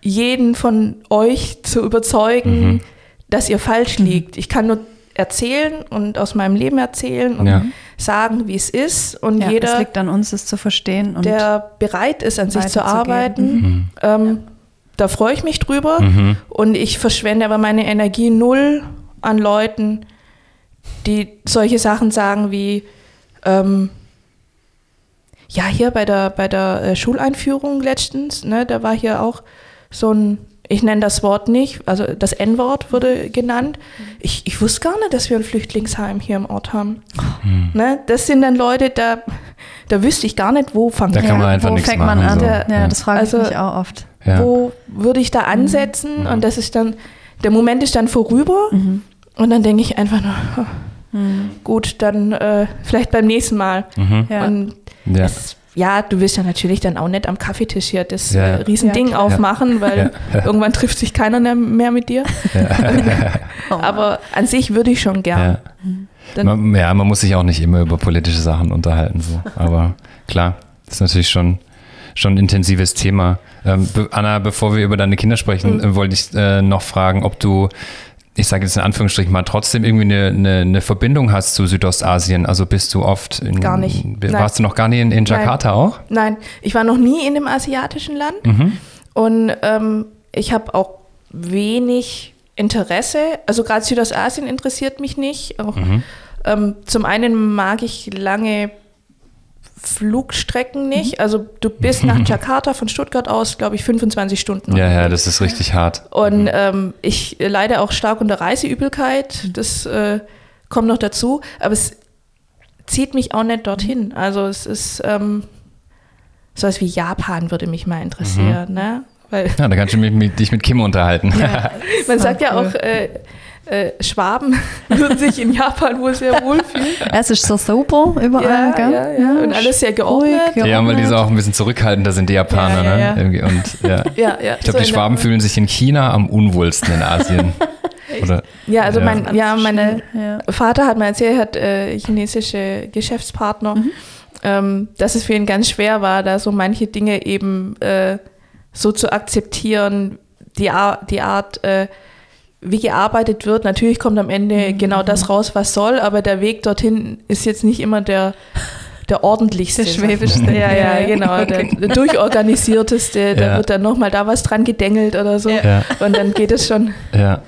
jeden von euch zu überzeugen, mhm. dass ihr falsch mhm. liegt. Ich kann nur erzählen und aus meinem Leben erzählen und ja. Sagen, wie es ist. Und ja, jeder, es liegt an uns, es zu verstehen. Und der bereit ist, an sich zu arbeiten, mhm. ähm, da freue ich mich drüber. Mhm. Und ich verschwende aber meine Energie null an Leuten, die solche Sachen sagen wie, ähm, ja, hier bei der, bei der äh, Schuleinführung letztens, ne, da war hier auch so ein ich nenne das Wort nicht, also das N-Wort wurde genannt. Ich, ich wusste gar nicht, dass wir ein Flüchtlingsheim hier im Ort haben. Mhm. Ne? Das sind dann Leute, da, da wüsste ich gar nicht, wo fangen Da kann man einfach wo nichts fängt machen. Man an? So. Ja, das frage also, ich mich auch oft. Ja. Wo würde ich da ansetzen? Mhm. Und das ist dann, der Moment ist dann vorüber mhm. und dann denke ich einfach nur, oh, gut, dann äh, vielleicht beim nächsten Mal. Mhm. Ja. Und ja. es ja, du willst ja natürlich dann auch nicht am Kaffeetisch hier das ja. äh, Riesending ja, aufmachen, weil ja. irgendwann trifft sich keiner mehr mit dir. Aber an sich würde ich schon gern. Man, ja, man muss sich auch nicht immer über politische Sachen unterhalten. So. Aber klar, das ist natürlich schon, schon ein intensives Thema. Ähm, Anna, bevor wir über deine Kinder sprechen, mhm. wollte ich äh, noch fragen, ob du ich sage jetzt in Anführungsstrichen mal, trotzdem irgendwie eine, eine, eine, Verbindung hast zu Südostasien? Also bist du oft in, Gar nicht. Warst Nein. du noch gar nicht in, in Jakarta Nein. auch? Nein, ich war noch nie in einem asiatischen Land Mhm. und ähm, ich habe auch wenig Interesse. Also gerade Südostasien interessiert mich nicht. Auch, Mhm. ähm, zum einen mag ich lange Flugstrecken nicht. Also du bist nach Jakarta von Stuttgart aus, glaube ich, 25 Stunden. Ja, ja, das ist richtig hart. Und ähm, ich leide auch stark unter Reiseübelkeit. Das äh, kommt noch dazu. Aber es zieht mich auch nicht dorthin. Also es ist ähm, sowas wie Japan würde mich mal interessieren. Ne? Weil Ja, da kannst du mich, mit, dich mit Kim unterhalten. man sagt ja auch, äh, äh, Schwaben würden sich in Japan wohl sehr wohlfühlen. Es ist so sauber überall, Ja, gell? ja, ja. Und alles sehr geordnet. Ruhig, Ja, weil die so auch ein bisschen zurückhaltender sind, die Japaner. Ja, ja, ja. Ne? Und, ja. Ja, ja. Ich glaube, die Schwaben fühlen sich in China am unwohlsten in Asien. Oder? Ja, also Ja. mein, ja, mein Schnell, ja. Vater hat mir erzählt, er hat äh, chinesische Geschäftspartner, Mhm. ähm, dass es für ihn ganz schwer war, da so manche Dinge eben äh, so zu akzeptieren, die, Ar die Art, äh, wie gearbeitet wird. Natürlich kommt am Mhm. Ende genau das raus, was soll, aber der Weg dorthin ist jetzt nicht immer der, der ordentlichste. Der schwäbischste. Ja, ja, genau. okay. Der durchorganisierteste, da Ja. wird dann nochmal da was dran gedengelt oder so. Ja. Und dann geht es schon. Ja.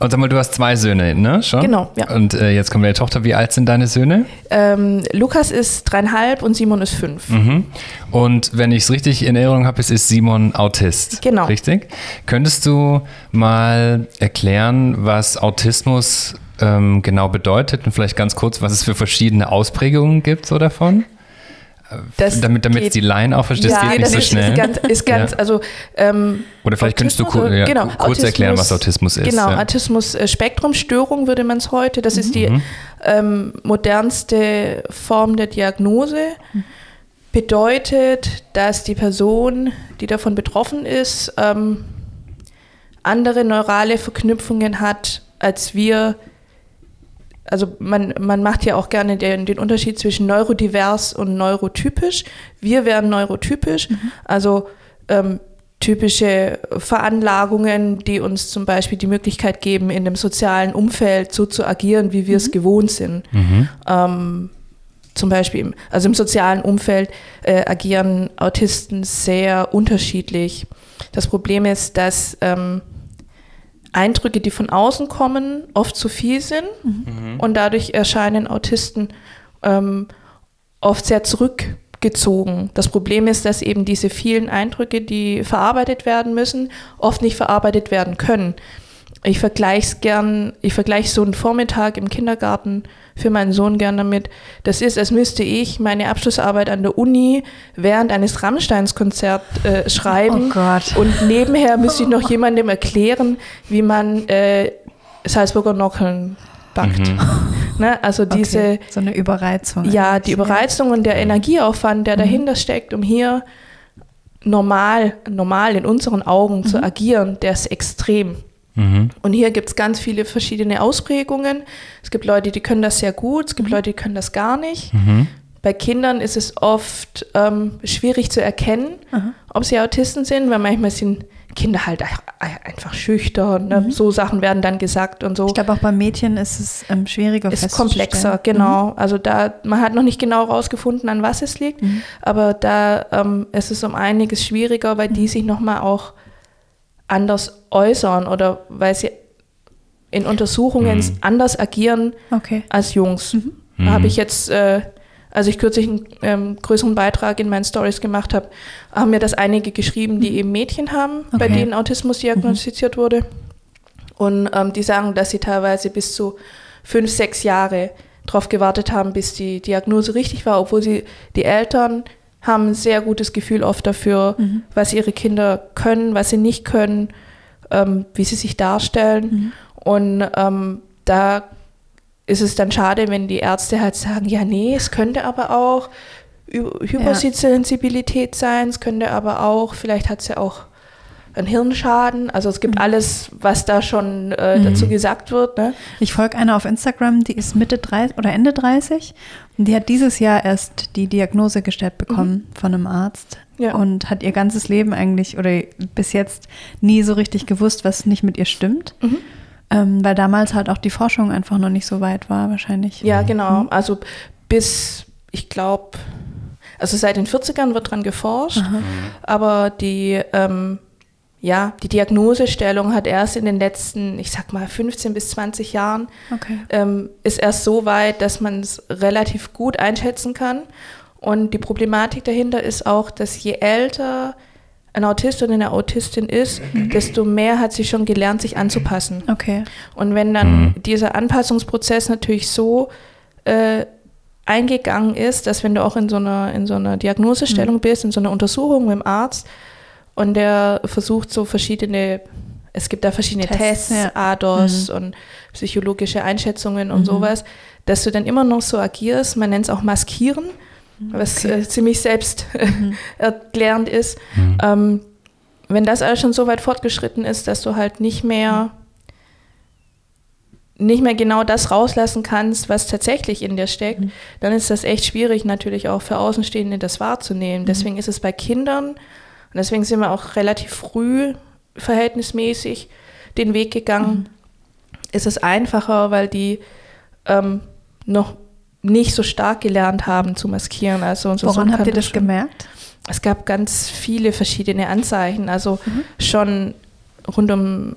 Und sag mal, du hast zwei Söhne, ne? Schon? Genau, ja. Und äh, jetzt kommt deine Tochter. Wie alt sind deine Söhne? Ähm, Lukas ist dreieinhalb und Simon ist fünf. Mhm. Und wenn ich es richtig in Erinnerung habe, ist, ist Simon Autist. Genau. Richtig? Könntest du mal erklären, was Autismus ähm, genau bedeutet und vielleicht ganz kurz, was es für verschiedene Ausprägungen gibt so davon? Das damit damit geht- die Laien auch versteht, ja, geht nicht so ist, schnell. ist ganz, ist ganz Ja. also ähm, Oder vielleicht könntest du Autismus, ja, genau, kurz erklären, was Autismus ist. Genau, ja. Autismus-Spektrumstörung würde man es heute. Das ist die Mhm. ähm, modernste Form der Diagnose. Bedeutet, dass die Person, die davon betroffen ist, ähm, andere neurale Verknüpfungen hat, als wir. Also man, man macht ja auch gerne den, den Unterschied zwischen neurodivers und neurotypisch. Wir wären neurotypisch, also ähm, typische Veranlagungen, die uns zum Beispiel die Möglichkeit geben, in dem sozialen Umfeld so zu agieren, wie wir es gewohnt sind. Mhm. Ähm, zum Beispiel, im, also im sozialen Umfeld äh, agieren Autisten sehr unterschiedlich. Das Problem ist, dass ähm, Eindrücke, die von außen kommen, oft zu viel sind und dadurch erscheinen Autisten ähm, oft sehr zurückgezogen. Das Problem ist, dass eben diese vielen Eindrücke, die verarbeitet werden müssen, oft nicht verarbeitet werden können. Ich vergleiche es gern, ich vergleiche so einen Vormittag im Kindergarten für meinen Sohn gern damit. Das ist, als müsste ich meine Abschlussarbeit an der Uni während eines Rammsteins-Konzert äh, schreiben. Oh Gott. Und nebenher müsste ich noch jemandem erklären, wie man äh, Salzburger Nockeln backt. Ne? Also diese, Okay. So eine Überreizung. ja, die. Überreizung und der Energieaufwand, der dahinter steckt, um hier normal, normal in unseren Augen zu agieren, der ist extrem. Mhm. Und hier gibt es ganz viele verschiedene Ausprägungen. Es gibt Leute, die können das sehr gut, es gibt Leute, die können das gar nicht. Mhm. Bei Kindern ist es oft ähm, schwierig zu erkennen, ob sie Autisten sind, weil manchmal sind Kinder halt ein- einfach schüchtern. Ne? So Sachen werden dann gesagt und so. Ich glaube, auch bei Mädchen ist es ähm, schwieriger ist komplexer, genau. Also da, man hat noch nicht genau rausgefunden, an was es liegt, aber da ähm, ist es um einiges schwieriger, weil die sich nochmal auch anders äußern oder weil sie in Untersuchungen Mhm. anders agieren Okay. als Jungs. Mhm. Da habe ich jetzt, äh, als ich kürzlich einen ähm, größeren Beitrag in meinen Stories gemacht habe, haben mir das einige geschrieben, die eben Mädchen haben, bei Okay. denen Autismus diagnostiziert wurde. Und ähm, die sagen, dass sie teilweise bis zu fünf, sechs Jahre darauf gewartet haben, bis die Diagnose richtig war, obwohl sie die Eltern haben ein sehr gutes Gefühl oft dafür, was ihre Kinder können, was sie nicht können, ähm, wie sie sich darstellen. Und ähm, da ist es dann schade, wenn die Ärzte halt sagen, ja, nee, es könnte aber auch Hy- Hypersensibilität sein, es könnte aber auch, vielleicht hat sie auch einen Hirnschaden. Also es gibt alles, was da schon äh, dazu gesagt wird. Ne? Ich folge einer auf Instagram, die ist Mitte 30 oder Ende 30 und die hat dieses Jahr erst die Diagnose gestellt bekommen von einem Arzt Ja. und hat ihr ganzes Leben eigentlich oder bis jetzt nie so richtig gewusst, was nicht mit ihr stimmt. Ähm, weil damals halt auch die Forschung einfach noch nicht so weit war, wahrscheinlich. Ja, genau. Mhm. Also bis, ich glaube, also seit den 40ern wird dran geforscht, Aha. aber die, ähm, ja, die Diagnosestellung hat erst in den letzten, ich sag mal, 15 bis 20 Jahren, okay. ähm, ist erst so weit, dass man es relativ gut einschätzen kann. Und die Problematik dahinter ist auch, dass je älter ein Autist oder eine Autistin ist, mhm. desto mehr hat sie schon gelernt, sich anzupassen. Okay. Und wenn dann mhm. dieser Anpassungsprozess natürlich so äh, eingegangen ist, dass wenn du auch in so einer, in so einer Diagnosestellung mhm. bist, in so einer Untersuchung mit dem Arzt und der versucht so verschiedene, es gibt da verschiedene Tests, Tests ja. ADOS mhm. und psychologische Einschätzungen und mhm. sowas, dass du dann immer noch so agierst, man nennt es auch Maskieren, mhm. was okay. äh, ziemlich selbst mhm. erklärend ist. Mhm. Ähm, wenn das alles schon so weit fortgeschritten ist, dass du halt nicht mehr nicht mehr genau das rauslassen kannst, was tatsächlich in dir steckt, mhm. dann ist das echt schwierig natürlich auch für Außenstehende das wahrzunehmen. Mhm. Deswegen ist es bei Kindern und deswegen sind wir auch relativ früh verhältnismäßig den Weg gegangen. Mhm. Ist es einfacher, weil die ähm, noch nicht so stark gelernt haben zu maskieren. Also unser Woran habt ihr das schon, gemerkt? Es gab ganz viele verschiedene Anzeichen. Also mhm. schon rund um,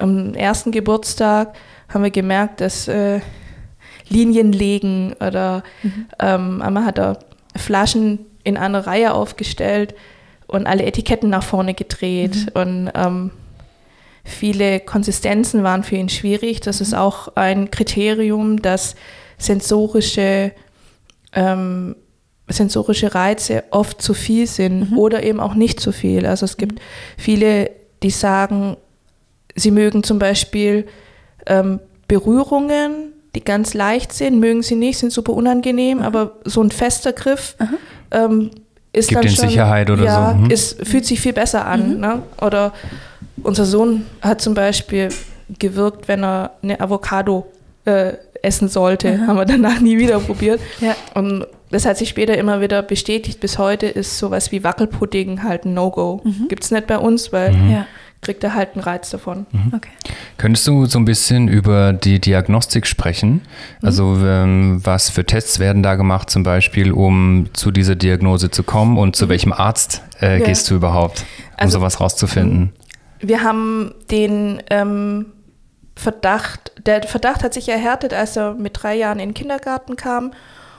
den ersten Geburtstag haben wir gemerkt, dass äh, Linien legen oder mhm. ähm, einmal hat er Flaschen in einer Reihe aufgestellt und alle Etiketten nach vorne gedreht mhm. und ähm, viele Konsistenzen waren für ihn schwierig. Das ist mhm. auch ein Kriterium, dass sensorische ähm, sensorische Reize oft zu viel sind mhm. oder eben auch nicht zu viel. Also es gibt mhm. viele, die sagen, sie mögen zum Beispiel ähm, Berührungen, die ganz leicht sind, mögen sie nicht, sind super unangenehm, aber so ein fester Griff ähm, ist Gibt dann schon, Sicherheit oder ja, so. Mhm. Ist, fühlt sich viel besser an. Mhm. Ne? Oder unser Sohn hat zum Beispiel gewirkt, wenn er eine Avocado äh, essen sollte. Mhm. Haben wir danach nie wieder probiert. Ja. Und das hat sich später immer wieder bestätigt. Bis heute ist sowas wie Wackelpudding halt ein No-Go. Mhm. Gibt es nicht bei uns, weil mhm. ja kriegt er halt einen Reiz davon. Mhm. Okay. Könntest du so ein bisschen über die Diagnostik sprechen? Mhm. Also ähm, was für Tests werden da gemacht zum Beispiel, um zu dieser Diagnose zu kommen und zu mhm. welchem Arzt äh, ja. gehst du überhaupt, um also, sowas rauszufinden? Wir haben den ähm, Verdacht, der Verdacht hat sich erhärtet, als er mit drei Jahren in den Kindergarten kam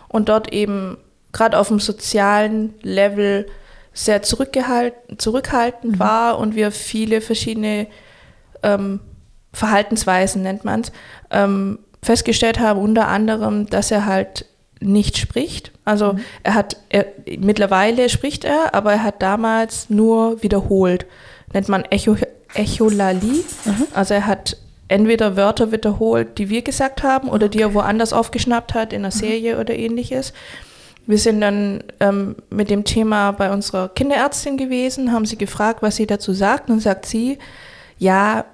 und dort eben gerade auf dem sozialen Level sehr zurückgehalten, zurückhaltend mhm. war und wir viele verschiedene ähm, Verhaltensweisen, nennt man es, ähm, festgestellt haben, unter anderem, dass er halt nicht spricht. Also mhm. er hat, er, mittlerweile spricht er, aber er hat damals nur wiederholt. Nennt man Echo, Echolalie. Mhm. Also er hat entweder Wörter wiederholt, die wir gesagt haben oder die er woanders aufgeschnappt hat, in einer mhm. Serie oder ähnliches. Wir sind dann ähm, mit dem Thema bei unserer Kinderärztin gewesen, haben sie gefragt, was sie dazu sagt. Und sagt sie, ja,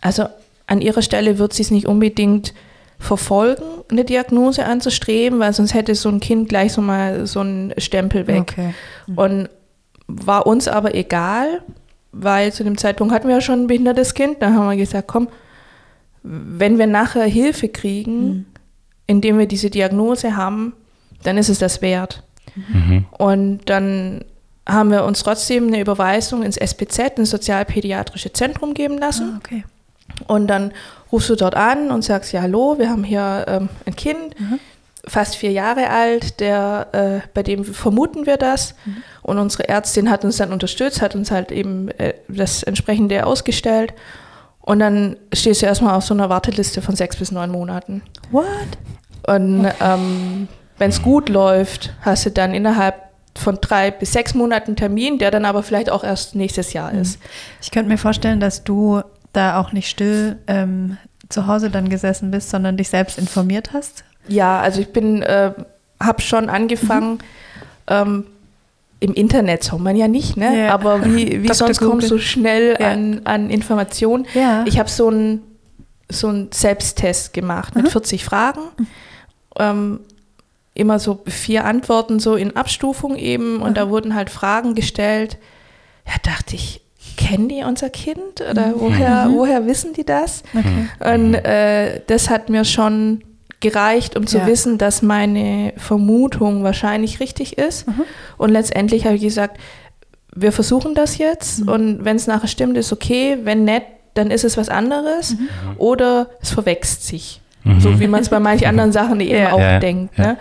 also an ihrer Stelle wird sie es nicht unbedingt verfolgen, eine Diagnose anzustreben, weil sonst hätte so ein Kind gleich so mal so einen Stempel weg. Okay. Mhm. Und war uns aber egal, weil zu dem Zeitpunkt hatten wir ja schon ein behindertes Kind. Da haben wir gesagt, komm, wenn wir nachher Hilfe kriegen, mhm. indem wir diese Diagnose haben, dann ist es das wert. Mhm. Und dann haben wir uns trotzdem eine Überweisung ins SPZ, ins Sozialpädiatrische Zentrum, geben lassen. Ah, okay. Und dann rufst du dort an und sagst, ja, hallo, wir haben hier ähm, ein Kind, mhm. fast vier Jahre alt, der, äh, bei dem vermuten wir das. Mhm. Und unsere Ärztin hat uns dann unterstützt, hat uns halt eben äh, das entsprechende ausgestellt. Und dann stehst du erstmal auf so einer Warteliste von sechs bis neun Monaten. What? Und ähm, wenn es gut läuft, hast du dann innerhalb von drei bis sechs Monaten Termin, der dann aber vielleicht auch erst nächstes Jahr mhm. ist. Ich könnte mir vorstellen, dass du da auch nicht still ähm, zu Hause dann gesessen bist, sondern dich selbst informiert hast. Ja, also ich bin, äh, habe schon angefangen. Mhm. Ähm, Im Internet soll man ja nicht, ne? Ja. Aber wie, wie sonst Google. kommst du schnell ja. an, an Informationen? Ja. Ich habe so einen so Selbsttest gemacht mhm. mit 40 Fragen. Mhm. Ähm, immer so vier Antworten so in Abstufung eben und Aha. da wurden halt Fragen gestellt. Ja, dachte ich, kennen die unser Kind oder woher, mhm. woher wissen die das? Okay. Und äh, das hat mir schon gereicht, um zu ja. wissen, dass meine Vermutung wahrscheinlich richtig ist. Mhm. Und letztendlich habe ich gesagt, wir versuchen das jetzt mhm. und wenn es nachher stimmt, ist okay. Wenn nicht, dann ist es was anderes mhm. oder es verwechselt sich. Mhm. So wie man es bei manchen anderen Sachen eben ja. auch ja, denkt. Ne?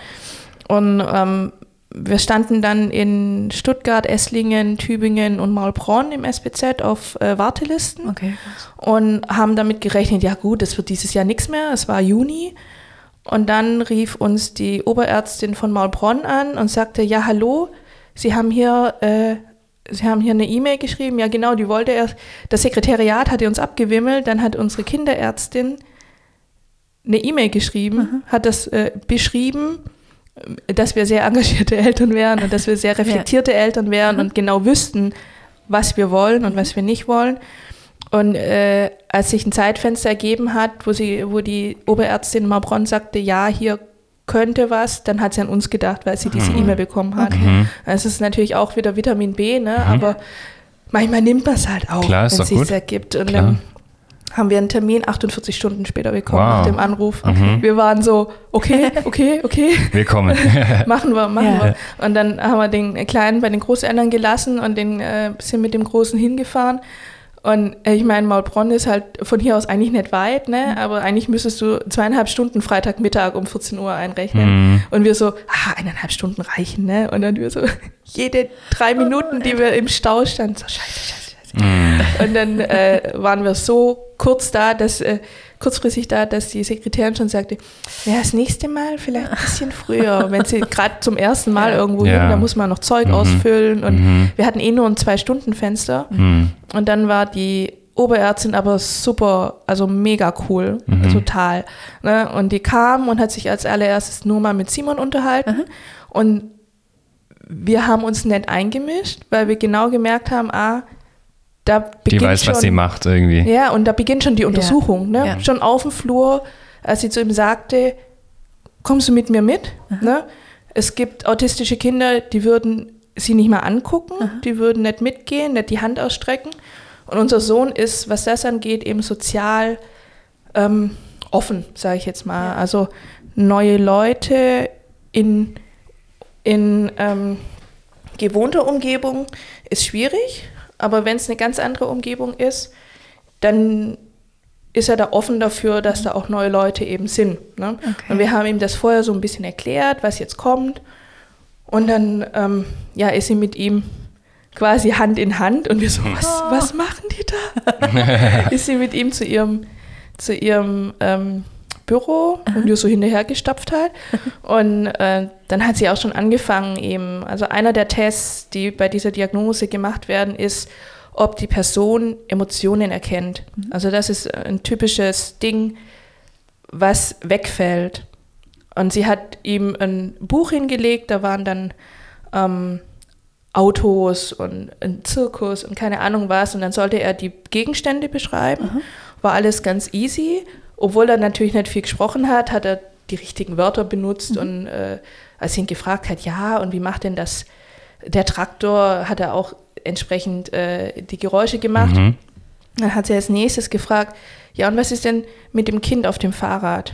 Und ähm, wir standen dann in Stuttgart, Esslingen, Tübingen und Maulbronn im SPZ auf äh, Wartelisten okay. und haben damit gerechnet, ja gut, es wird dieses Jahr nichts mehr. Es war Juni. Und dann rief uns die Oberärztin von Maulbronn an und sagte, ja, hallo, Sie haben hier, äh, Sie haben hier eine E-Mail geschrieben. Ja, genau, die wollte er, das Sekretariat hatte uns abgewimmelt, dann hat unsere Kinderärztin eine E-Mail geschrieben, mhm. hat das äh, beschrieben, dass wir sehr engagierte Eltern wären und dass wir sehr reflektierte ja. Eltern wären mhm. und genau wüssten, was wir wollen und was wir nicht wollen. Und äh, als sich ein Zeitfenster ergeben hat, wo, sie, wo die Oberärztin Maubronn sagte, ja, hier könnte was, dann hat sie an uns gedacht, weil sie diese mhm. E-Mail bekommen hat. Okay. Es ist natürlich auch wieder Vitamin B, ne? Mhm. aber manchmal nimmt man es halt auch, wenn es sich ergibt. Und Klar. dann haben wir einen Termin 48 Stunden später bekommen wow. nach dem Anruf. Mhm. Wir waren so, okay, okay, okay. Willkommen. machen wir, machen ja. wir. Und dann haben wir den Kleinen bei den Großeltern gelassen und den äh, sind mit dem Großen hingefahren. Und äh, ich meine, Maulbronn ist halt von hier aus eigentlich nicht weit, ne? Mhm. aber eigentlich müsstest du zweieinhalb Stunden Freitagmittag um 14 Uhr einrechnen. Mhm. Und wir so, ah, eineinhalb Stunden reichen. Ne? Und dann wir so, jede drei Minuten, die wir im Stau standen, so scheiße, scheiße, Mhm. Und dann äh, waren wir so kurz da, dass äh, kurzfristig da, dass die Sekretärin schon sagte, ja, das nächste Mal vielleicht ein bisschen früher, wenn sie gerade zum ersten Mal irgendwo ja. hin, da muss man noch Zeug mhm. ausfüllen und mhm. wir hatten eh nur ein Zwei-Stunden-Fenster mhm. und dann war die Oberärztin aber super, also mega cool, mhm. total. Ne? Und die kam und hat sich als allererstes nur mal mit Simon unterhalten mhm. und wir haben uns nicht eingemischt, weil wir genau gemerkt haben, ah, da beginnt Die weiß, schon, was sie macht irgendwie. Ja, und da beginnt schon die Untersuchung. Ja. Ne? Ja. Schon auf dem Flur, als sie zu ihm sagte, kommst du mit mir mit? Ne? Es gibt autistische Kinder, die würden sie nicht mal angucken, Aha. die würden nicht mitgehen, nicht die Hand ausstrecken. Und unser Sohn ist, was das angeht, eben sozial ähm, offen, sage ich jetzt mal. Ja. Also neue Leute in, in ähm, gewohnter Umgebung ist schwierig. Aber wenn es eine ganz andere Umgebung ist, dann ist er da offen dafür, dass da auch neue Leute eben sind. Ne? Okay. Und wir haben ihm das vorher so ein bisschen erklärt, was jetzt kommt. Und dann ähm, ja, ist sie mit ihm quasi Hand in Hand und wir so, was, oh. was machen die da? ist sie mit ihm zu ihrem, zu ihrem ähm, Büro und wir so hinterhergestapft halt. Und äh, dann hat sie auch schon angefangen eben, also einer der Tests, die bei dieser Diagnose gemacht werden, ist, ob die Person Emotionen erkennt. Mhm. Also das ist ein typisches Ding, was wegfällt. Und sie hat ihm ein Buch hingelegt, da waren dann ähm, Autos und ein Zirkus und keine Ahnung was. Und dann sollte er die Gegenstände beschreiben. Mhm. War alles ganz easy obwohl er natürlich nicht viel gesprochen hat, hat er die richtigen Wörter benutzt mhm. und äh, als ihn gefragt hat, ja, und wie macht denn das der Traktor, hat er auch entsprechend äh, die Geräusche gemacht. Mhm. Dann hat sie als nächstes gefragt, ja, und was ist denn mit dem Kind auf dem Fahrrad?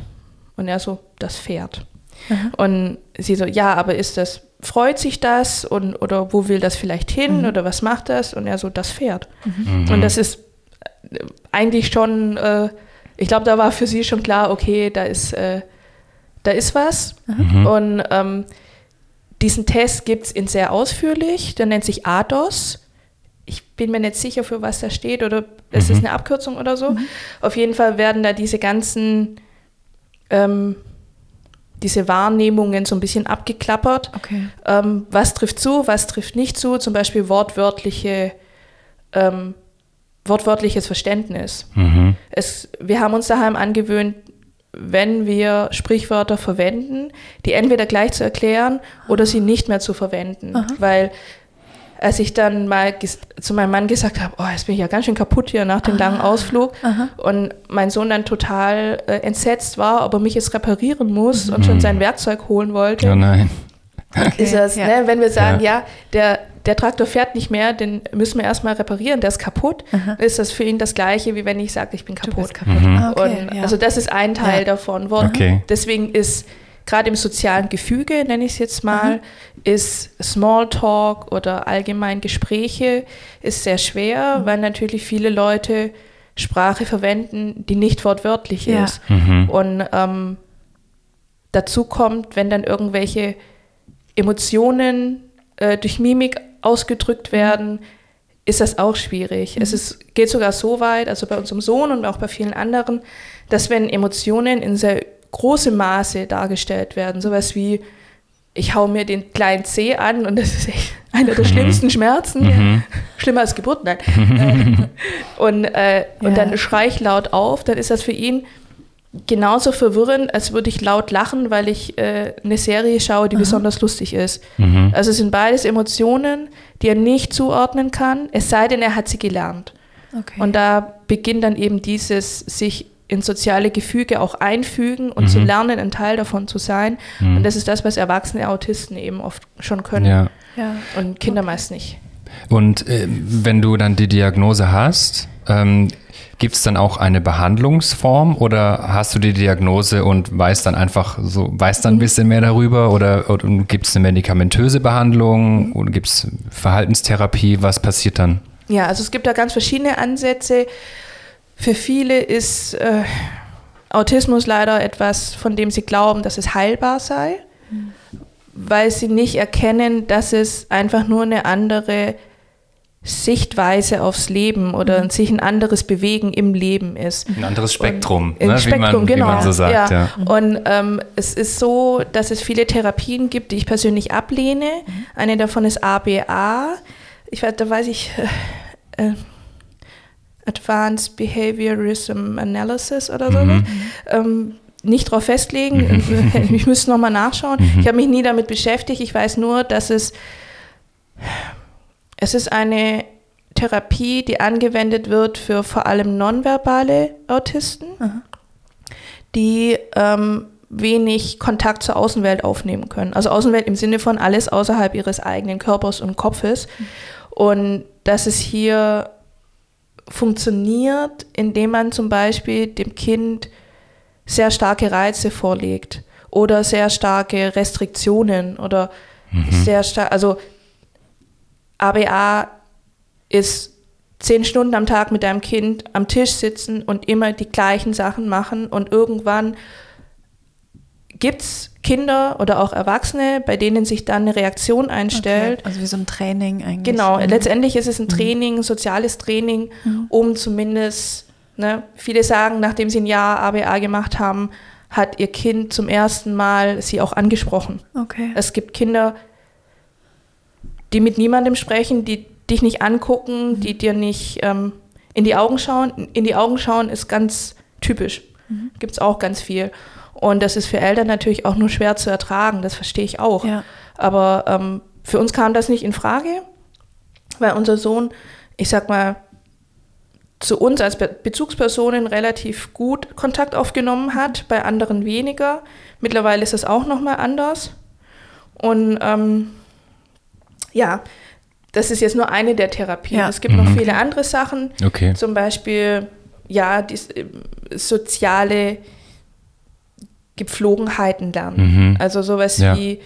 Und er so, das Pferd. Mhm. Und sie so, ja, aber ist das, freut sich das und oder wo will das vielleicht hin mhm. oder was macht das? Und er so, das Pferd. Mhm. Und das ist äh, eigentlich schon äh, ich glaube, da war für sie schon klar, okay, da ist, äh, da ist was. Mhm. Und ähm, diesen Test gibt es in sehr ausführlich, der nennt sich ADOS. Ich bin mir nicht sicher, für was das steht oder es mhm. ist eine Abkürzung oder so. Mhm. Auf jeden Fall werden da diese ganzen, ähm, diese Wahrnehmungen so ein bisschen abgeklappert. Okay. Ähm, was trifft zu, was trifft nicht zu, zum Beispiel wortwörtliche ähm, wortwörtliches Verständnis. Mhm. Es, wir haben uns daheim angewöhnt, wenn wir Sprichwörter verwenden, die entweder gleich zu erklären oder sie nicht mehr zu verwenden. Aha. Weil als ich dann mal zu meinem Mann gesagt habe, oh, jetzt bin ich ja ganz schön kaputt hier nach dem ah. langen Ausflug Aha. und mein Sohn dann total äh, entsetzt war, ob er mich jetzt reparieren muss mhm. und schon sein Werkzeug holen wollte. Ja, nein. Okay, ist das, ja. ne, wenn wir sagen, ja. ja, der der Traktor fährt nicht mehr, den müssen wir erstmal reparieren, der ist kaputt, Aha. ist das für ihn das Gleiche, wie wenn ich sage, ich bin kaputt. kaputt. Mhm. Ah, okay, und, ja. Also das ist ein Teil ja. davon. Okay. Deswegen ist gerade im sozialen Gefüge, nenne ich es jetzt mal, mhm. ist Smalltalk oder allgemein Gespräche ist sehr schwer, mhm. weil natürlich viele Leute Sprache verwenden, die nicht wortwörtlich ja. ist. Mhm. Und ähm, dazu kommt, wenn dann irgendwelche Emotionen äh, durch Mimik ausgedrückt werden, ist das auch schwierig. Mhm. Es ist, geht sogar so weit, also bei unserem Sohn und auch bei vielen anderen, dass wenn Emotionen in sehr großem Maße dargestellt werden, sowas wie ich hau mir den kleinen C an und das ist echt einer der mhm. schlimmsten Schmerzen. Mhm. Schlimmer als Geburt, nein. Und, äh, ja. und dann schrei ich laut auf, dann ist das für ihn genauso verwirrend, als würde ich laut lachen, weil ich äh, eine Serie schaue, die Aha. besonders lustig ist. Mhm. Also es sind beides Emotionen, die er nicht zuordnen kann, es sei denn, er hat sie gelernt. Okay. Und da beginnt dann eben dieses sich in soziale Gefüge auch einfügen und mhm. zu lernen, ein Teil davon zu sein. Mhm. Und das ist das, was erwachsene Autisten eben oft schon können. Ja. Ja. Und Kinder okay. meist nicht. Und äh, wenn du dann die Diagnose hast, ähm, Gibt es dann auch eine Behandlungsform oder hast du die Diagnose und weißt dann einfach so, weißt dann ein bisschen mehr darüber oder, oder gibt es eine medikamentöse Behandlung oder gibt es Verhaltenstherapie? Was passiert dann? Ja, also es gibt da ganz verschiedene Ansätze. Für viele ist äh, Autismus leider etwas, von dem sie glauben, dass es heilbar sei, mhm. weil sie nicht erkennen, dass es einfach nur eine andere Sichtweise aufs Leben oder mhm. sich ein anderes Bewegen im Leben ist. Ein anderes Spektrum, ne? Spektrum wie, man, genau. wie man so sagt. Ja. ja. Und ähm, es ist so, dass es viele Therapien gibt, die ich persönlich ablehne. Mhm. Eine davon ist ABA. Ich weiß, da weiß ich, äh, äh Advanced Behaviorism Analysis oder so. Mhm. Ähm, nicht darauf festlegen. Mhm. ich müsste nochmal nachschauen. Mhm. Ich habe mich nie damit beschäftigt. Ich weiß nur, dass es, es ist eine Therapie, die angewendet wird für vor allem nonverbale Autisten, Aha. die ähm, wenig Kontakt zur Außenwelt aufnehmen können. Also Außenwelt im Sinne von alles außerhalb ihres eigenen Körpers und Kopfes. Mhm. Und dass es hier funktioniert, indem man zum Beispiel dem Kind sehr starke Reize vorlegt oder sehr starke Restriktionen oder mhm. sehr stark, also ABA ist zehn Stunden am Tag mit deinem Kind am Tisch sitzen und immer die gleichen Sachen machen und irgendwann gibt es Kinder oder auch Erwachsene, bei denen sich dann eine Reaktion einstellt. Okay, also wie so ein Training eigentlich. Genau, mhm. letztendlich ist es ein mhm. Training, ein soziales Training, mhm. um zumindest, ne, viele sagen, nachdem sie ein Jahr ABA gemacht haben, hat ihr Kind zum ersten Mal sie auch angesprochen. Okay. Es gibt Kinder, die mit niemandem sprechen, die dich nicht angucken, mhm. die dir nicht ähm, in die Augen schauen. In die Augen schauen ist ganz typisch. Mhm. Gibt es auch ganz viel. Und das ist für Eltern natürlich auch nur schwer zu ertragen, das verstehe ich auch. Ja. Aber ähm, für uns kam das nicht in Frage, weil unser Sohn, ich sag mal, zu uns als Be Bezugspersonen relativ gut Kontakt aufgenommen hat, bei anderen weniger. Mittlerweile ist es auch nochmal anders. Und ähm, ja, das ist jetzt nur eine der Therapien. Ja. Es gibt mhm. noch viele andere Sachen. Okay. Zum Beispiel, ja, die äh, soziale Gepflogenheiten lernen. Mhm. Also sowas ja. wie,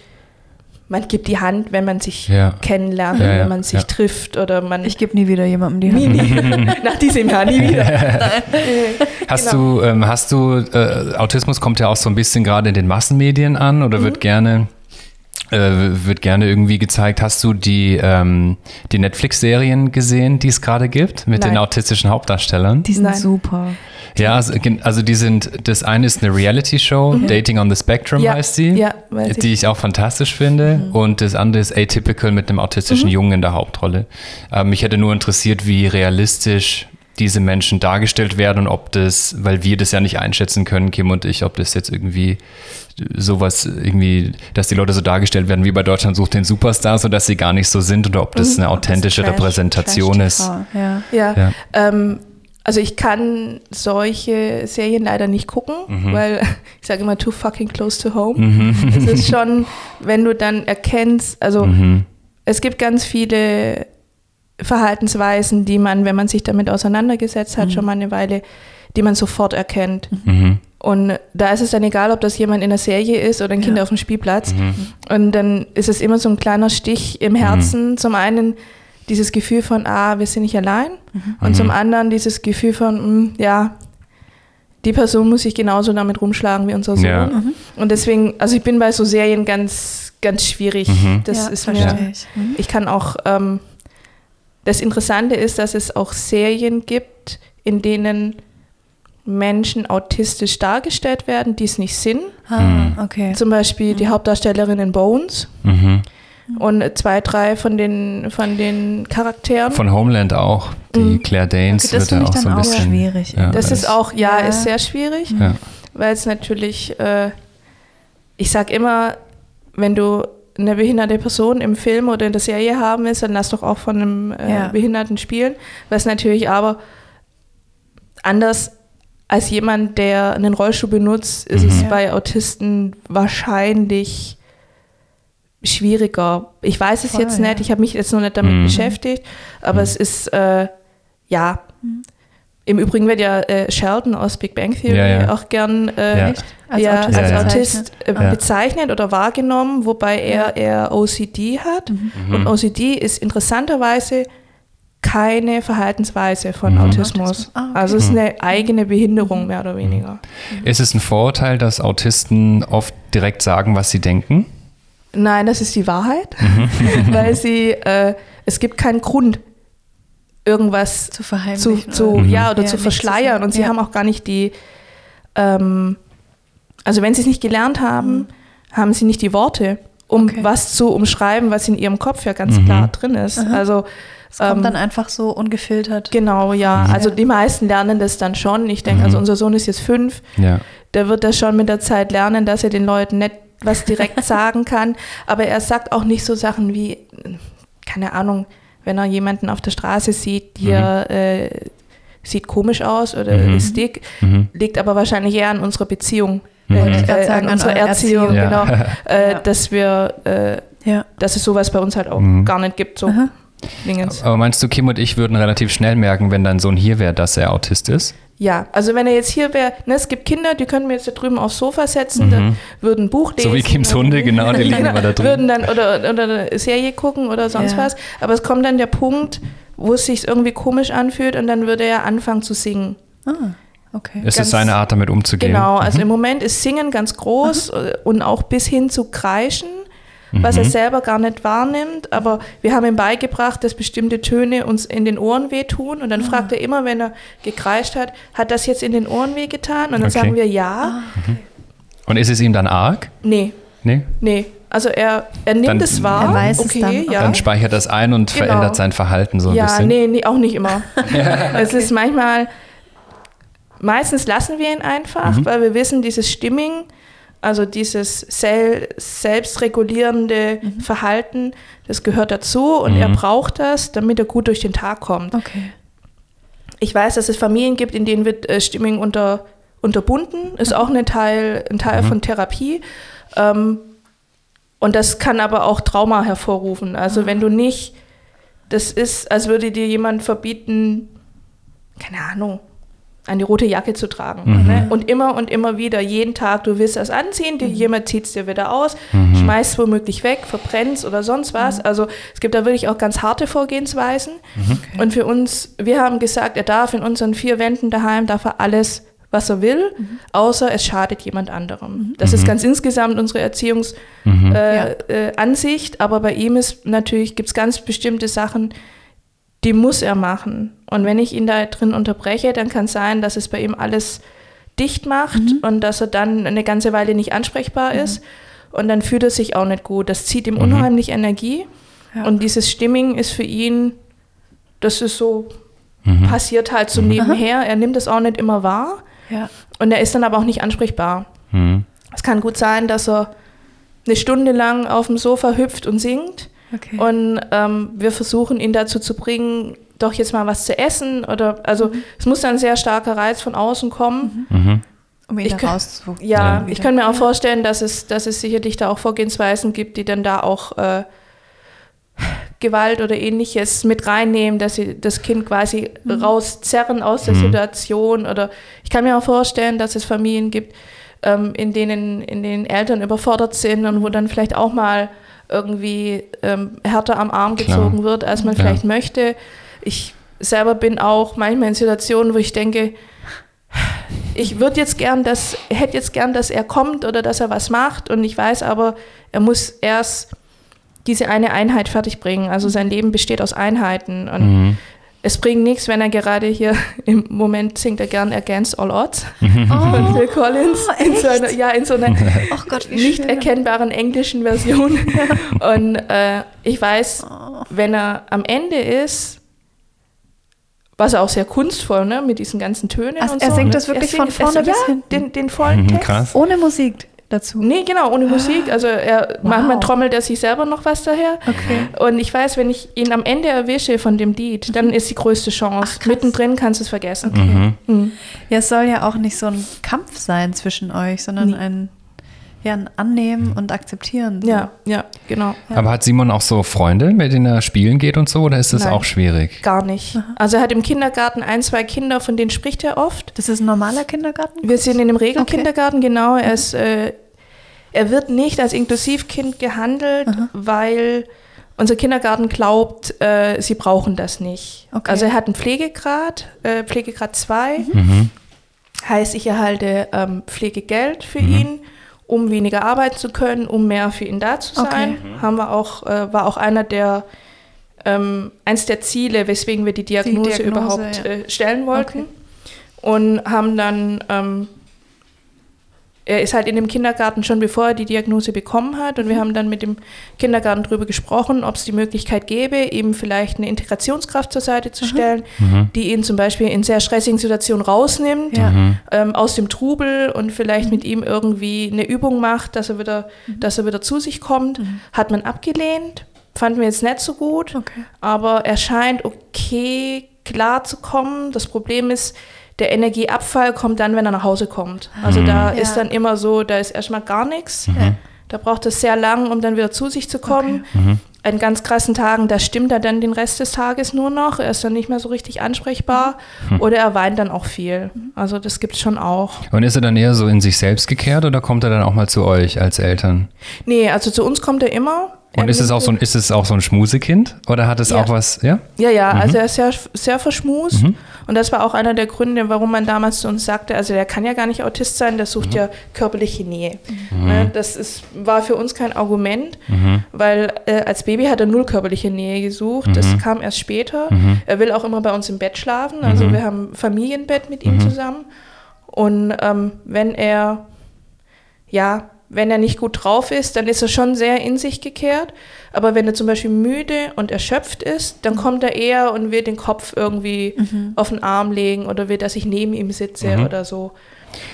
man gibt die Hand, wenn man sich ja. kennenlernt, ja, wenn man sich trifft oder man. Ich gebe nie wieder jemandem die Hand. Nie, nie. Nach diesem Jahr nie wieder. hast genau. du, ähm, hast du, äh, Autismus kommt ja auch so ein bisschen gerade in den Massenmedien an oder mhm. wird gerne äh, wird gerne irgendwie gezeigt. Hast du die, ähm, die Netflix-Serien gesehen, die es gerade gibt, mit Nein. den autistischen Hauptdarstellern? Die sind Nein. super. Ja, also, also, die sind, das eine ist eine Reality-Show, mhm. Dating on the Spectrum ja. heißt sie, ja, die ich auch fantastisch finde. Mhm. Und das andere ist Atypical mit einem autistischen mhm. Jungen in der Hauptrolle. Ähm, mich hätte nur interessiert, wie realistisch diese Menschen dargestellt werden und ob das, weil wir das ja nicht einschätzen können, Kim und ich, ob das jetzt irgendwie sowas irgendwie, dass die Leute so dargestellt werden wie bei Deutschland sucht den Superstar, sodass sie gar nicht so sind oder ob das mhm. eine authentische Trash, Repräsentation Trash ist. Ja, ja. ja. Ähm, also ich kann solche Serien leider nicht gucken, mhm. weil ich sage immer too fucking close to home. Mhm. Es ist schon, wenn du dann erkennst, also mhm. es gibt ganz viele Verhaltensweisen, die man, wenn man sich damit auseinandergesetzt hat, mhm. schon mal eine Weile, die man sofort erkennt. Mhm. Und da ist es dann egal, ob das jemand in der Serie ist oder ein Kind ja. auf dem Spielplatz. Mhm. Und dann ist es immer so ein kleiner Stich im Herzen. Mhm. Zum einen dieses Gefühl von, ah, wir sind nicht allein. Mhm. Und zum anderen dieses Gefühl von, mh, hm, ja, die Person muss sich genauso damit rumschlagen wie unser Sohn. Ja. Mhm. Und deswegen, also ich bin bei so Serien ganz, ganz schwierig. Mhm. Das ja, ist mir, ich. Mhm. ich kann auch, ähm, das Interessante ist, dass es auch Serien gibt, in denen Menschen autistisch dargestellt werden, die es nicht sind. Ah, mhm. okay. Zum Beispiel die mhm. Hauptdarstellerin in Bones. Mhm. Und zwei, drei von den, von den Charakteren. Von Homeland auch. Die mhm. Claire Danes okay, das wird ja auch so ein auch bisschen. schwierig. Ja, das ist auch, ja, ja, ist sehr schwierig, ja. weil es natürlich, äh, ich sag immer, wenn du eine behinderte Person im Film oder in der Serie haben willst, dann lass doch auch von einem äh, Behinderten spielen. Was natürlich aber anders als jemand, der einen Rollstuhl benutzt, ist mhm. es bei Autisten wahrscheinlich schwieriger. Ich weiß es Voll, jetzt nicht, ich habe mich jetzt noch nicht damit mhm. beschäftigt, aber mhm. es ist, äh, ja. Mhm. Im Übrigen wird ja äh, Sheldon aus Big Bang Theory ja, ja. auch gern äh, als ja, Autist, als Autist äh, bezeichnet oder wahrgenommen, wobei er eher OCD hat. Mhm. Und OCD ist interessanterweise keine Verhaltensweise von mhm. Autismus. Ah, okay. Also es ist eine eigene Behinderung mhm. mehr oder weniger. Mhm. Ist es ein Vorurteil, dass Autisten oft direkt sagen, was sie denken? Nein, das ist die Wahrheit, mhm. weil sie, äh, es gibt keinen Grund, irgendwas zu verheimlichen. Zu, zu, ja, oder ja, zu verschleiern. Und sie ja. haben auch gar nicht die, ähm, also wenn sie es nicht gelernt haben, mhm. haben sie nicht die Worte, um okay. was zu umschreiben, was in ihrem Kopf ja ganz mhm. klar drin ist. Aha. Also es kommt ähm, dann einfach so ungefiltert. Genau, ja. Mhm. Also die meisten lernen das dann schon. Ich denke, also mhm. unser Sohn ist jetzt fünf. Ja. Der wird das schon mit der Zeit lernen, dass er den Leuten nicht was direkt sagen kann. Aber er sagt auch nicht so Sachen wie, keine Ahnung, wenn er jemanden auf der Straße sieht, hier mhm. äh, sieht komisch aus oder mhm. ist dick, mhm. liegt aber wahrscheinlich eher an unserer Beziehung. Mhm. Äh, äh, an unserer Erziehung, Erziehung. genau, äh, ja. dass wir, äh, ja. dass es sowas bei uns halt auch mhm. gar nicht gibt. So. Dingens. Aber meinst du, Kim und ich würden relativ schnell merken, wenn dein Sohn hier wäre, dass er Autist ist? Ja, also wenn er jetzt hier wäre, ne, es gibt Kinder, die können wir jetzt da drüben aufs Sofa setzen, mhm. dann würden ein Buch lesen. So wie Kims Hunde, genau, die liegen immer da drin. Würden dann oder, oder eine Serie gucken oder sonst ja. was. Aber es kommt dann der Punkt, wo es sich irgendwie komisch anfühlt und dann würde er anfangen zu singen. Ah. Okay. Es ganz, ist seine Art, damit umzugehen. Genau, also mhm. im Moment ist Singen ganz groß mhm. und auch bis hin zu Kreischen was er mhm. selber gar nicht wahrnimmt. Aber wir haben ihm beigebracht, dass bestimmte Töne uns in den Ohren wehtun. Und dann ah. fragt er immer, wenn er gekreischt hat, hat das jetzt in den Ohren wehgetan? Und dann okay. sagen wir ja. Ah. Mhm. Und ist es ihm dann arg? Nee. Nee? Nee. Also er, er nimmt dann, es wahr. Er weiß okay, es dann. Ja. Dann speichert das ein und genau. verändert sein Verhalten so ein ja, bisschen. Ja, nee, nee, auch nicht immer. es ist manchmal, meistens lassen wir ihn einfach, mhm. weil wir wissen, dieses Stimming also dieses sel selbstregulierende mhm. Verhalten, das gehört dazu und mhm. er braucht das, damit er gut durch den Tag kommt. Okay. Ich weiß, dass es Familien gibt, in denen wird äh, Stimmung unter, unterbunden, ist mhm. auch eine Teil, ein Teil mhm. von Therapie. Ähm, und das kann aber auch Trauma hervorrufen. Also wenn du nicht, das ist, als würde dir jemand verbieten, keine Ahnung, eine rote Jacke zu tragen. Mhm. Ne? Und immer und immer wieder, jeden Tag, du willst das anziehen, die, mhm. jemand zieht es dir wieder aus, mhm. schmeißt es womöglich weg, verbrennt oder sonst was. Mhm. Also es gibt da wirklich auch ganz harte Vorgehensweisen. Mhm. Okay. Und für uns, wir haben gesagt, er darf in unseren vier Wänden daheim, darf er alles, was er will, mhm. außer es schadet jemand anderem. Das ist ganz insgesamt unsere Erziehungsansicht, äh, äh, aber bei ihm ist natürlich, gibt es ganz bestimmte Sachen, die muss er machen. Und wenn ich ihn da drin unterbreche, dann kann es sein, dass es bei ihm alles dicht macht mhm. und dass er dann eine ganze Weile nicht ansprechbar mhm. ist. Und dann fühlt er sich auch nicht gut. Das zieht ihm mhm. unheimlich Energie. Ja. Und dieses Stimming ist für ihn, das ist so, mhm. passiert halt so mhm. nebenher. Er nimmt es auch nicht immer wahr. Ja. Und er ist dann aber auch nicht ansprechbar. Mhm. Es kann gut sein, dass er eine Stunde lang auf dem Sofa hüpft und singt. Okay. Und ähm, wir versuchen ihn dazu zu bringen, doch jetzt mal was zu essen oder also mhm. es muss dann ein sehr starker Reiz von außen kommen. Mhm. mhm. Um ihn ich kann, Ja, ja. ich kann mir auch vorstellen, dass es, dass es sicherlich da auch Vorgehensweisen gibt, die dann da auch äh, Gewalt oder ähnliches mit reinnehmen, dass sie das Kind quasi mhm. rauszerren aus der mhm. Situation. Oder ich kann mir auch vorstellen, dass es Familien gibt, ähm, in denen in denen Eltern überfordert sind und wo dann vielleicht auch mal irgendwie ähm, härter am Arm Klar. gezogen wird, als man ja. vielleicht möchte. Ich selber bin auch manchmal in Situationen, wo ich denke, ich würde jetzt gern, dass, hätte jetzt gern, dass er kommt oder dass er was macht und ich weiß aber, er muss erst diese eine Einheit fertigbringen. Also sein Leben besteht aus Einheiten und mhm. Es bringt nichts, wenn er gerade hier im Moment singt er gern Against All Odds mhm. von Phil Collins oh, in so einer, ja, in so einer oh Gott, nicht schön. erkennbaren englischen Version. und äh, ich weiß, oh. wenn er am Ende ist, was auch sehr kunstvoll, ne, mit diesen ganzen Tönen also und er so. Er singt das wirklich singt, von vorne bis ja, hinten? Den, den vollen mhm, Text. Krass. Ohne Musik dazu? Nee, genau, ohne Musik. Also er, wow. manchmal trommelt er sich selber noch was daher. Okay. Und ich weiß, wenn ich ihn am Ende erwische von dem Lied, dann ist die größte Chance. Ach, Mittendrin kannst du es vergessen. Okay. Mhm. Mhm. Ja, es soll ja auch nicht so ein Kampf sein zwischen euch, sondern nee. ein ja, Annehmen und Akzeptieren. So. Ja, ja, genau. Ja. Aber hat Simon auch so Freunde, mit denen er spielen geht und so, oder ist das Nein, auch schwierig? Gar nicht. Aha. Also er hat im Kindergarten ein, zwei Kinder, von denen spricht er oft. Das ist ein normaler Kindergarten? Wir sind in einem Regelkindergarten, okay. genau. Er, ist, äh, er wird nicht als Inklusivkind gehandelt, Aha. weil unser Kindergarten glaubt, äh, sie brauchen das nicht. Okay. Also er hat einen Pflegegrad, äh, Pflegegrad 2. Mhm. Heißt, ich erhalte ähm, Pflegegeld für mhm. ihn um weniger arbeiten zu können, um mehr für ihn da zu sein. Okay. Mhm. Haben wir auch, äh, war auch einer der ähm, eins der Ziele, weswegen wir die Diagnose, die Diagnose überhaupt ja. äh, stellen wollten. Okay. Und haben dann ähm, er ist halt in dem Kindergarten schon bevor er die Diagnose bekommen hat und wir haben dann mit dem Kindergarten darüber gesprochen, ob es die Möglichkeit gäbe, ihm vielleicht eine Integrationskraft zur Seite zu mhm. stellen, mhm. die ihn zum Beispiel in sehr stressigen Situationen rausnimmt, ja. Mhm. ähm, aus dem Trubel und vielleicht mit ihm irgendwie eine Übung macht, dass er wieder, mhm. dass er wieder zu sich kommt. Mhm. Hat man abgelehnt, fanden wir jetzt nicht so gut, okay. aber er scheint okay klar zu kommen. Das Problem ist, der Energieabfall kommt dann, wenn er nach Hause kommt. Also mhm. da ja. ist dann immer so, da ist erstmal gar nichts. Mhm. Da braucht es sehr lang, um dann wieder zu sich zu kommen. Okay. Mhm. An ganz krassen Tagen, da stimmt er dann den Rest des Tages nur noch. Er ist dann nicht mehr so richtig ansprechbar. Mhm. Oder er weint dann auch viel. Also das gibt es schon auch. Und ist er dann eher so in sich selbst gekehrt oder kommt er dann auch mal zu euch als Eltern? Nee, also zu uns kommt er immer. Und ist es auch so ein, ist es auch so ein Schmusekind? Oder hat es ja. auch was, ja? Ja, ja, mhm. also er ist sehr, sehr verschmust. Mhm. Und das war auch einer der Gründe, warum man damals zu uns sagte, also der kann ja gar nicht Autist sein, der sucht mhm. ja körperliche Nähe. Mhm. Ne, das ist, war für uns kein Argument, mhm. weil äh, als Baby hat er null körperliche Nähe gesucht. Das mhm. kam erst später. Er will auch immer bei uns im Bett schlafen. Also wir haben Familienbett mit ihm zusammen. Und ähm, wenn er ja wenn er nicht gut drauf ist, dann ist er schon sehr in sich gekehrt. Aber wenn er zum Beispiel müde und erschöpft ist, dann mhm. kommt er eher und will den Kopf irgendwie mhm. auf den Arm legen oder will, dass ich neben ihm sitze mhm. oder so.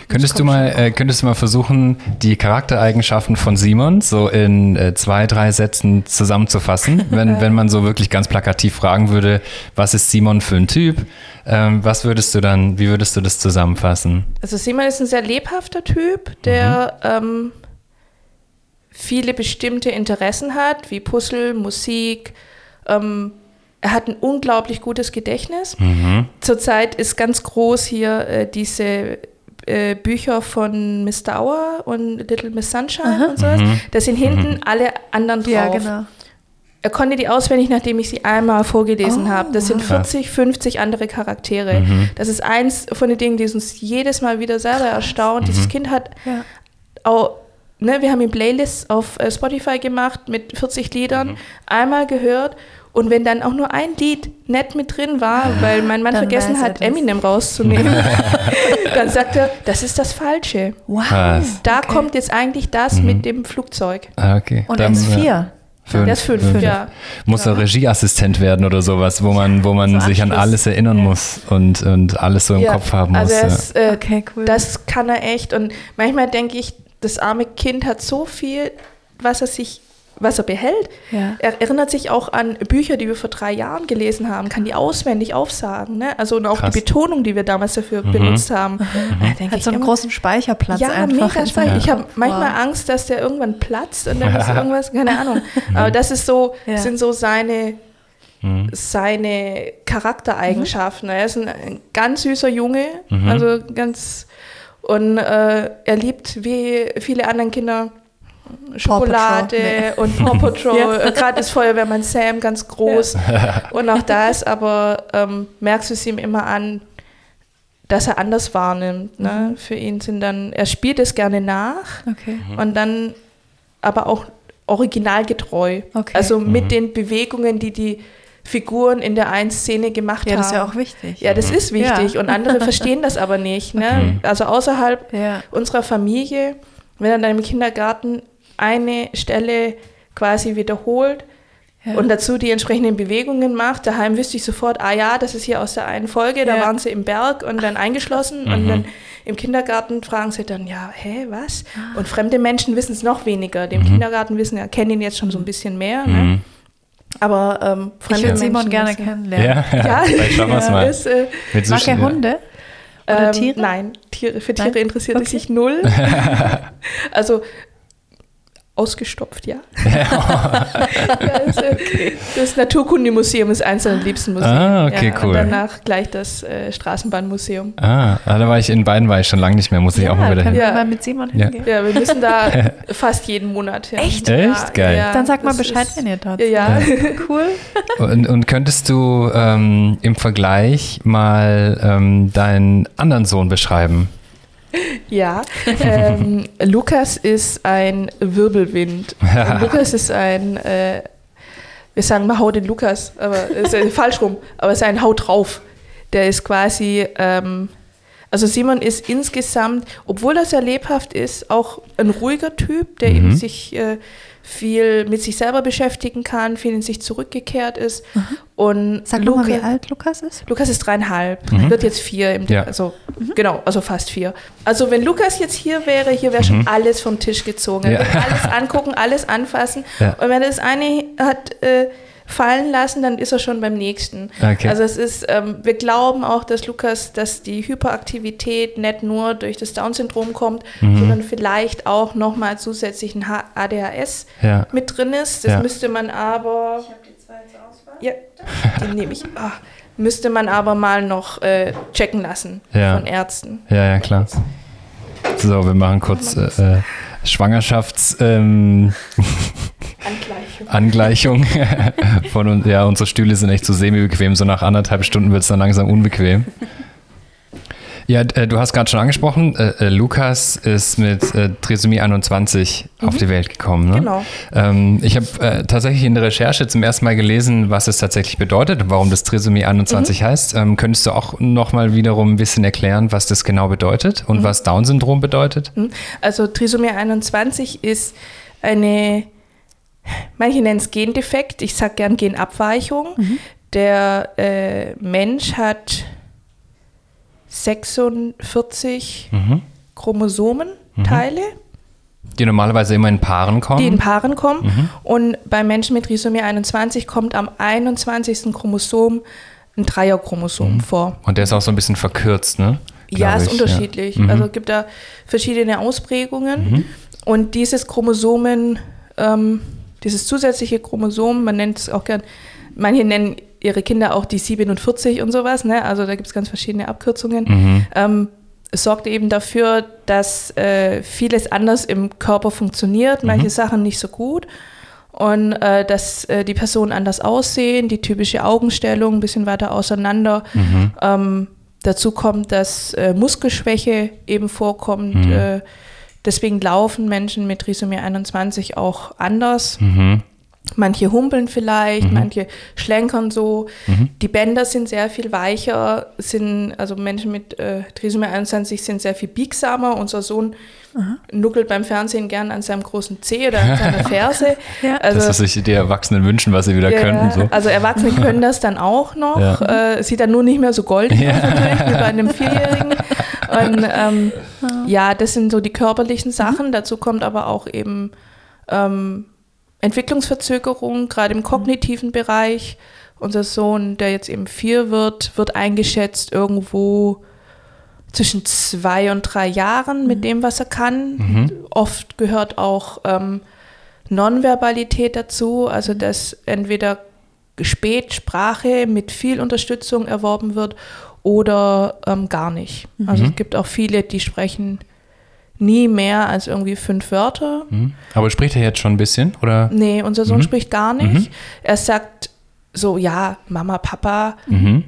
Könntest du, mal, äh, könntest du mal versuchen, die Charaktereigenschaften von Simon so in äh, zwei, drei Sätzen zusammenzufassen? wenn, wenn man so wirklich ganz plakativ fragen würde, was ist Simon für ein Typ? Ähm, was würdest du dann, wie würdest du das zusammenfassen? Also Simon ist ein sehr lebhafter Typ, der mhm. ähm, viele bestimmte Interessen hat, wie Puzzle, Musik. Ähm, er hat ein unglaublich gutes Gedächtnis. Mhm. Zurzeit ist ganz groß hier äh, diese äh, Bücher von Miss Dauer und Little Miss Sunshine Aha. und sowas. Mhm. Da sind hinten mhm. alle anderen drauf. Ja, genau. Er konnte die auswendig, nachdem ich sie einmal vorgelesen oh, habe. Das sind 40, 50 andere Charaktere. Mhm. Das ist eins von den Dingen, die uns jedes Mal wieder selber erstaunt. Dieses mhm. Kind hat ja. auch ne, wir haben ihm Playlists auf äh, Spotify gemacht mit 40 Liedern, mhm. einmal gehört. Und wenn dann auch nur ein Lied nett mit drin war, weil mein Mann dann vergessen hat, Eminem rauszunehmen, dann sagt er, das ist das Falsche. Wow. Was? Da okay. kommt jetzt eigentlich das mhm. mit dem Flugzeug. Ah, okay. Und dann, er ist vier. Fünf, ist fünf, fünf. ja. Muss er Regieassistent werden oder sowas, wo man, wo man so sich an alles erinnern ja. muss und, und alles so im ja. Kopf haben also muss. Also es, äh, okay, cool. Das kann er echt. Und manchmal denke ich, das arme Kind hat so viel, was er sich was er behält. Ja. Er erinnert sich auch an Bücher, die wir vor drei Jahren gelesen haben, kann die auswendig aufsagen. Ne? Also und auch Krass. die Betonung, die wir damals dafür mhm. benutzt haben. Mhm. Hat so einen immer, großen Speicherplatz ja, einfach. Mega Speicher. Ich habe manchmal wow. Angst, dass der irgendwann platzt und dann ist irgendwas, keine Ahnung. Aber das ist so, ja. sind so seine mhm. seine Charaktereigenschaften. Er ist ein, ein ganz süßer Junge, mhm. also ganz und äh, er liebt wie viele andere Kinder Schokolade nee. und Paw Patrol. ja. Äh, gerade ist Feuerwehrmann Sam ganz groß. Ja. Und auch das, aber ähm, merkst du es ihm immer an, dass er anders wahrnimmt. Ne? Mhm. Für ihn sind dann, er spielt es gerne nach okay. Mhm. und dann aber auch originalgetreu. Okay. Also mit mhm. den Bewegungen, die die Figuren in der einen Szene gemacht ja, haben. Ja, das ist ja auch wichtig. Ja, das ist wichtig. Ja. Und andere verstehen das aber nicht. Ne? Okay. Also außerhalb ja. unserer Familie, wenn er dann im Kindergarten eine Stelle quasi wiederholt ja. und dazu die entsprechenden Bewegungen macht. Daheim wüsste ich sofort, ah ja, das ist hier aus der einen Folge, da ja. waren sie im Berg und dann eingeschlossen mhm. und dann im Kindergarten fragen sie dann, ja, hä, was? Ah. Und fremde Menschen wissen es noch weniger. Dem mhm. Kindergarten wissen ja, kennen ihn jetzt schon so ein bisschen mehr. Ne? Aber ähm, fremde ich würde Simon gerne kennenlernen. Ja, ja. ja. vielleicht schauen wir es mal. Ist, äh, Mag er Hunde? Oder ähm, Tiere? Nein, Tiere, für Tiere Nein? interessiert okay. er sich null. also Ausgestopft, ja. ja also, okay. Das Naturkundemuseum ist eins seiner liebsten Museen. Ah, okay, ja, cool. Und danach gleich das äh, Straßenbahnmuseum. Ah, ah, da war ich in beiden, war ich schon lange nicht mehr, muss ich auch mal wieder hin. Ja, mal mit Simon hingehen. Ja, wir müssen da fast jeden Monat hin. Echt? Echt? Geil. Dann sag mal Bescheid, wenn ihr dort seid. Ja, cool. Und, und, könntest du ähm, im Vergleich mal ähm, deinen anderen Sohn beschreiben? Ja, ähm, Lukas ist ein Wirbelwind. Lukas ist ein, äh, wir sagen mal Hau den Lukas, aber ist äh, falsch rum, aber es ist ein Haut drauf. Der ist quasi, ähm, also Simon ist insgesamt, obwohl er sehr lebhaft ist, auch ein ruhiger Typ, der mhm. eben sich äh, viel mit sich selber beschäftigen kann, viel in sich zurückgekehrt ist. Mhm. Und Sag Luca, mal, wie alt Lukas ist? Lukas ist dreieinhalb, mhm. wird jetzt vier, im ja. also mhm. genau, also fast vier. Also wenn Lukas jetzt hier wäre, hier wäre schon mhm. alles vom Tisch gezogen. Ja. alles angucken, alles anfassen. Ja. Und wenn er das eine hat, äh, fallen lassen, dann ist er schon beim nächsten. Okay. Also es ist, ähm, wir glauben auch, dass Lukas, dass die Hyperaktivität nicht nur durch das Down-Syndrom kommt, mhm. sondern vielleicht auch nochmal zusätzlich ein ADHS ja. mit drin ist. Das ja. müsste man aber. Ich habe die zweite Auswahl. Ja, die nehme ich. Oh, müsste man aber mal noch äh, checken lassen ja. von Ärzten. Ja, ja, klar. So, wir machen kurz äh, äh Schwangerschafts. Ähm, Angleichung. von uns. Ja, unsere Stühle sind echt so semi-bequem. So nach anderthalb Stunden wird es dann langsam unbequem. Ja, äh, du hast gerade schon angesprochen, äh, äh, Lukas ist mit äh, Trisomie 21 mhm. auf die Welt gekommen. Ne? Genau. Ähm, ich habe äh, tatsächlich in der Recherche zum ersten Mal gelesen, was es tatsächlich bedeutet und warum das Trisomie 21 mhm. heißt. Ähm, könntest du auch nochmal wiederum ein bisschen erklären, was das genau bedeutet und mhm. was Down-Syndrom bedeutet? Mhm. Also Trisomie 21 ist eine Manche nennen es Gendefekt, ich sage gern Genabweichung. Mhm. Der äh, Mensch hat 46 mhm. Chromosomenteile. Mhm. Die normalerweise immer in Paaren kommen? Die in Paaren kommen. Mhm. Und bei Menschen mit Trisomie 21 kommt am 21. Chromosom ein Dreierchromosom mhm. vor. Und der ist auch so ein bisschen verkürzt, ne? ja, ist ich. unterschiedlich. Ja. Mhm. Also gibt da verschiedene Ausprägungen. Mhm. Und dieses Chromosomen ähm, dieses zusätzliche Chromosom, man nennt es auch gern, manche nennen ihre Kinder auch die 47 und sowas, ne? also da gibt es ganz verschiedene Abkürzungen. Mhm. Ähm, es sorgt eben dafür, dass äh, vieles anders im Körper funktioniert, manche mhm. Sachen nicht so gut und äh, dass äh, die Personen anders aussehen, die typische Augenstellung ein bisschen weiter auseinander. Mhm. Ähm, dazu kommt, dass äh, Muskelschwäche eben vorkommt. Mhm. Deswegen laufen Menschen mit Trisomie 21 auch anders. Mhm. Manche humpeln vielleicht, mhm. manche schlenkern so. Mhm. Die Bänder sind sehr viel weicher, sind, also Menschen mit äh, Trisomie 21 sind sehr viel biegsamer. Unser Sohn Aha. nuckelt beim Fernsehen gern an seinem großen Zeh oder an seiner Ferse. ja. also, das, was sich die Erwachsenen wünschen, was sie wieder ja, könnten. So. Also Erwachsene können das dann auch noch. Ja. Äh, sieht dann nur nicht mehr so goldig aus natürlich, wie bei einem Vierjährigen. Und ähm, ja. das sind so die körperlichen Sachen. Mhm. Dazu kommt aber auch eben ähm, Entwicklungsverzögerung, gerade im kognitiven mhm. Bereich. Unser Sohn, der jetzt eben vier wird, wird eingeschätzt irgendwo zwischen zwei und drei Jahren mit mhm. dem, was er kann. Mhm. Oft gehört auch ähm, Nonverbalität dazu, also dass entweder spät Sprache mit viel Unterstützung erworben wird oder ähm, gar nicht. Mhm. Also es gibt auch viele, die sprechen nie mehr als irgendwie fünf Wörter. Mhm. Aber spricht er jetzt schon ein bisschen? Oder? Nee, unser Sohn mhm. spricht gar nicht. Mhm. Er sagt so, ja, Mama, Papa, mhm.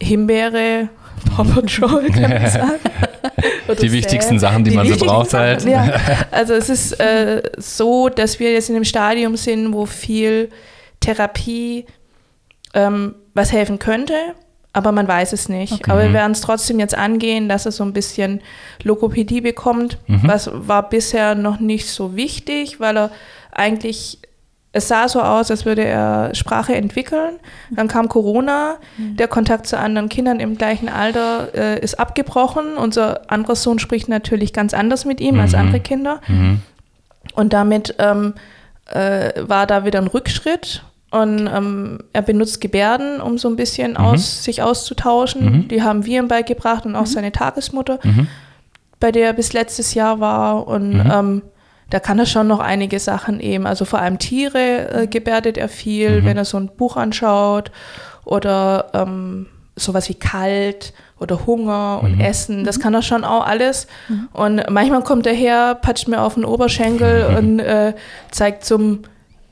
Himbeere, Paw Patrol, kann man sagen. die wichtigsten Sachen, die, die man so braucht halt. Ja. Also es ist äh, so, dass wir jetzt in einem Stadium sind, wo viel Therapie ähm, was helfen könnte, aber man weiß es nicht. Okay. Aber wir mhm. werden es trotzdem jetzt angehen, dass er so ein bisschen Lokopädie bekommt. Mhm. Was war bisher noch nicht so wichtig, weil er eigentlich es sah so aus, als würde er Sprache entwickeln. Dann kam Corona, mhm. der Kontakt zu anderen Kindern im gleichen Alter äh, ist abgebrochen. Unser anderer Sohn spricht natürlich ganz anders mit ihm mhm. als andere Kinder. Mhm. Und damit ähm, äh, war da wieder ein Rückschritt. Und ähm, er benutzt Gebärden, um so ein bisschen mhm. aus, sich auszutauschen. Mhm. Die haben wir ihm beigebracht und auch mhm. seine Tagesmutter, bei der er bis letztes Jahr war. Und ähm, da kann er schon noch einige Sachen eben, also vor allem Tiere äh, gebärdet er viel, mhm. wenn er so ein Buch anschaut oder ähm, sowas wie kalt oder Hunger und mhm. Essen, das kann er schon auch alles. Mhm. Und manchmal kommt er her, patscht mir auf den Oberschenkel mhm. und äh, zeigt zum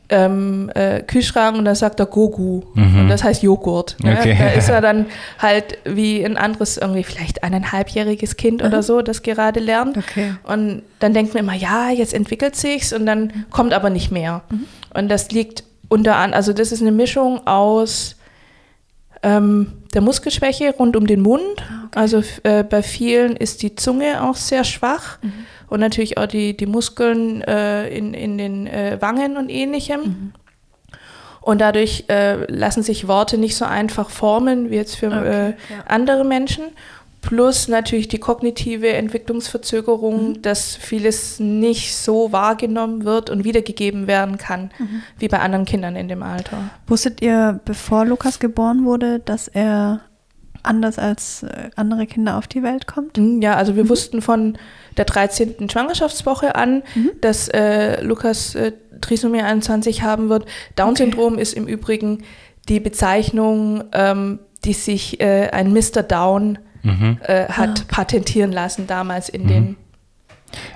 ähm, äh, Kühlschrank und dann sagt er Gogu. Mhm. Und das heißt Joghurt. Ne? Okay. Da ist er dann halt wie ein anderes, irgendwie vielleicht eineinhalbjähriges Kind mhm. oder so, das gerade lernt. Okay. Und dann denkt man immer, ja, jetzt entwickelt sich's und dann kommt aber nicht mehr. Mhm. Und das liegt unter anderem, also das ist eine Mischung aus ähm, der Muskelschwäche rund um den Mund. Ah, okay. Also äh, bei vielen ist die Zunge auch sehr schwach. Mhm und natürlich auch die, die Muskeln äh, in, in den äh, Wangen und ähnlichem. Mhm. Und dadurch äh, lassen sich Worte nicht so einfach formen wie jetzt für okay, äh, ja. andere Menschen. Plus natürlich die kognitive Entwicklungsverzögerung, mhm. dass vieles nicht so wahrgenommen wird und wiedergegeben werden kann, mhm. wie bei anderen Kindern in dem Alter. Wusstet ihr, bevor Lukas geboren wurde, dass er anders als äh, andere Kinder auf die Welt kommt? Mhm, ja, also wir mhm. wussten von der 13. Schwangerschaftswoche an, mhm. dass äh, Lukas äh, Trisomie 21 haben wird. Down-Syndrom okay. ist im Übrigen die Bezeichnung, ähm, die sich äh, ein Mr. Down mhm. äh, hat ah. patentieren lassen damals in mhm. den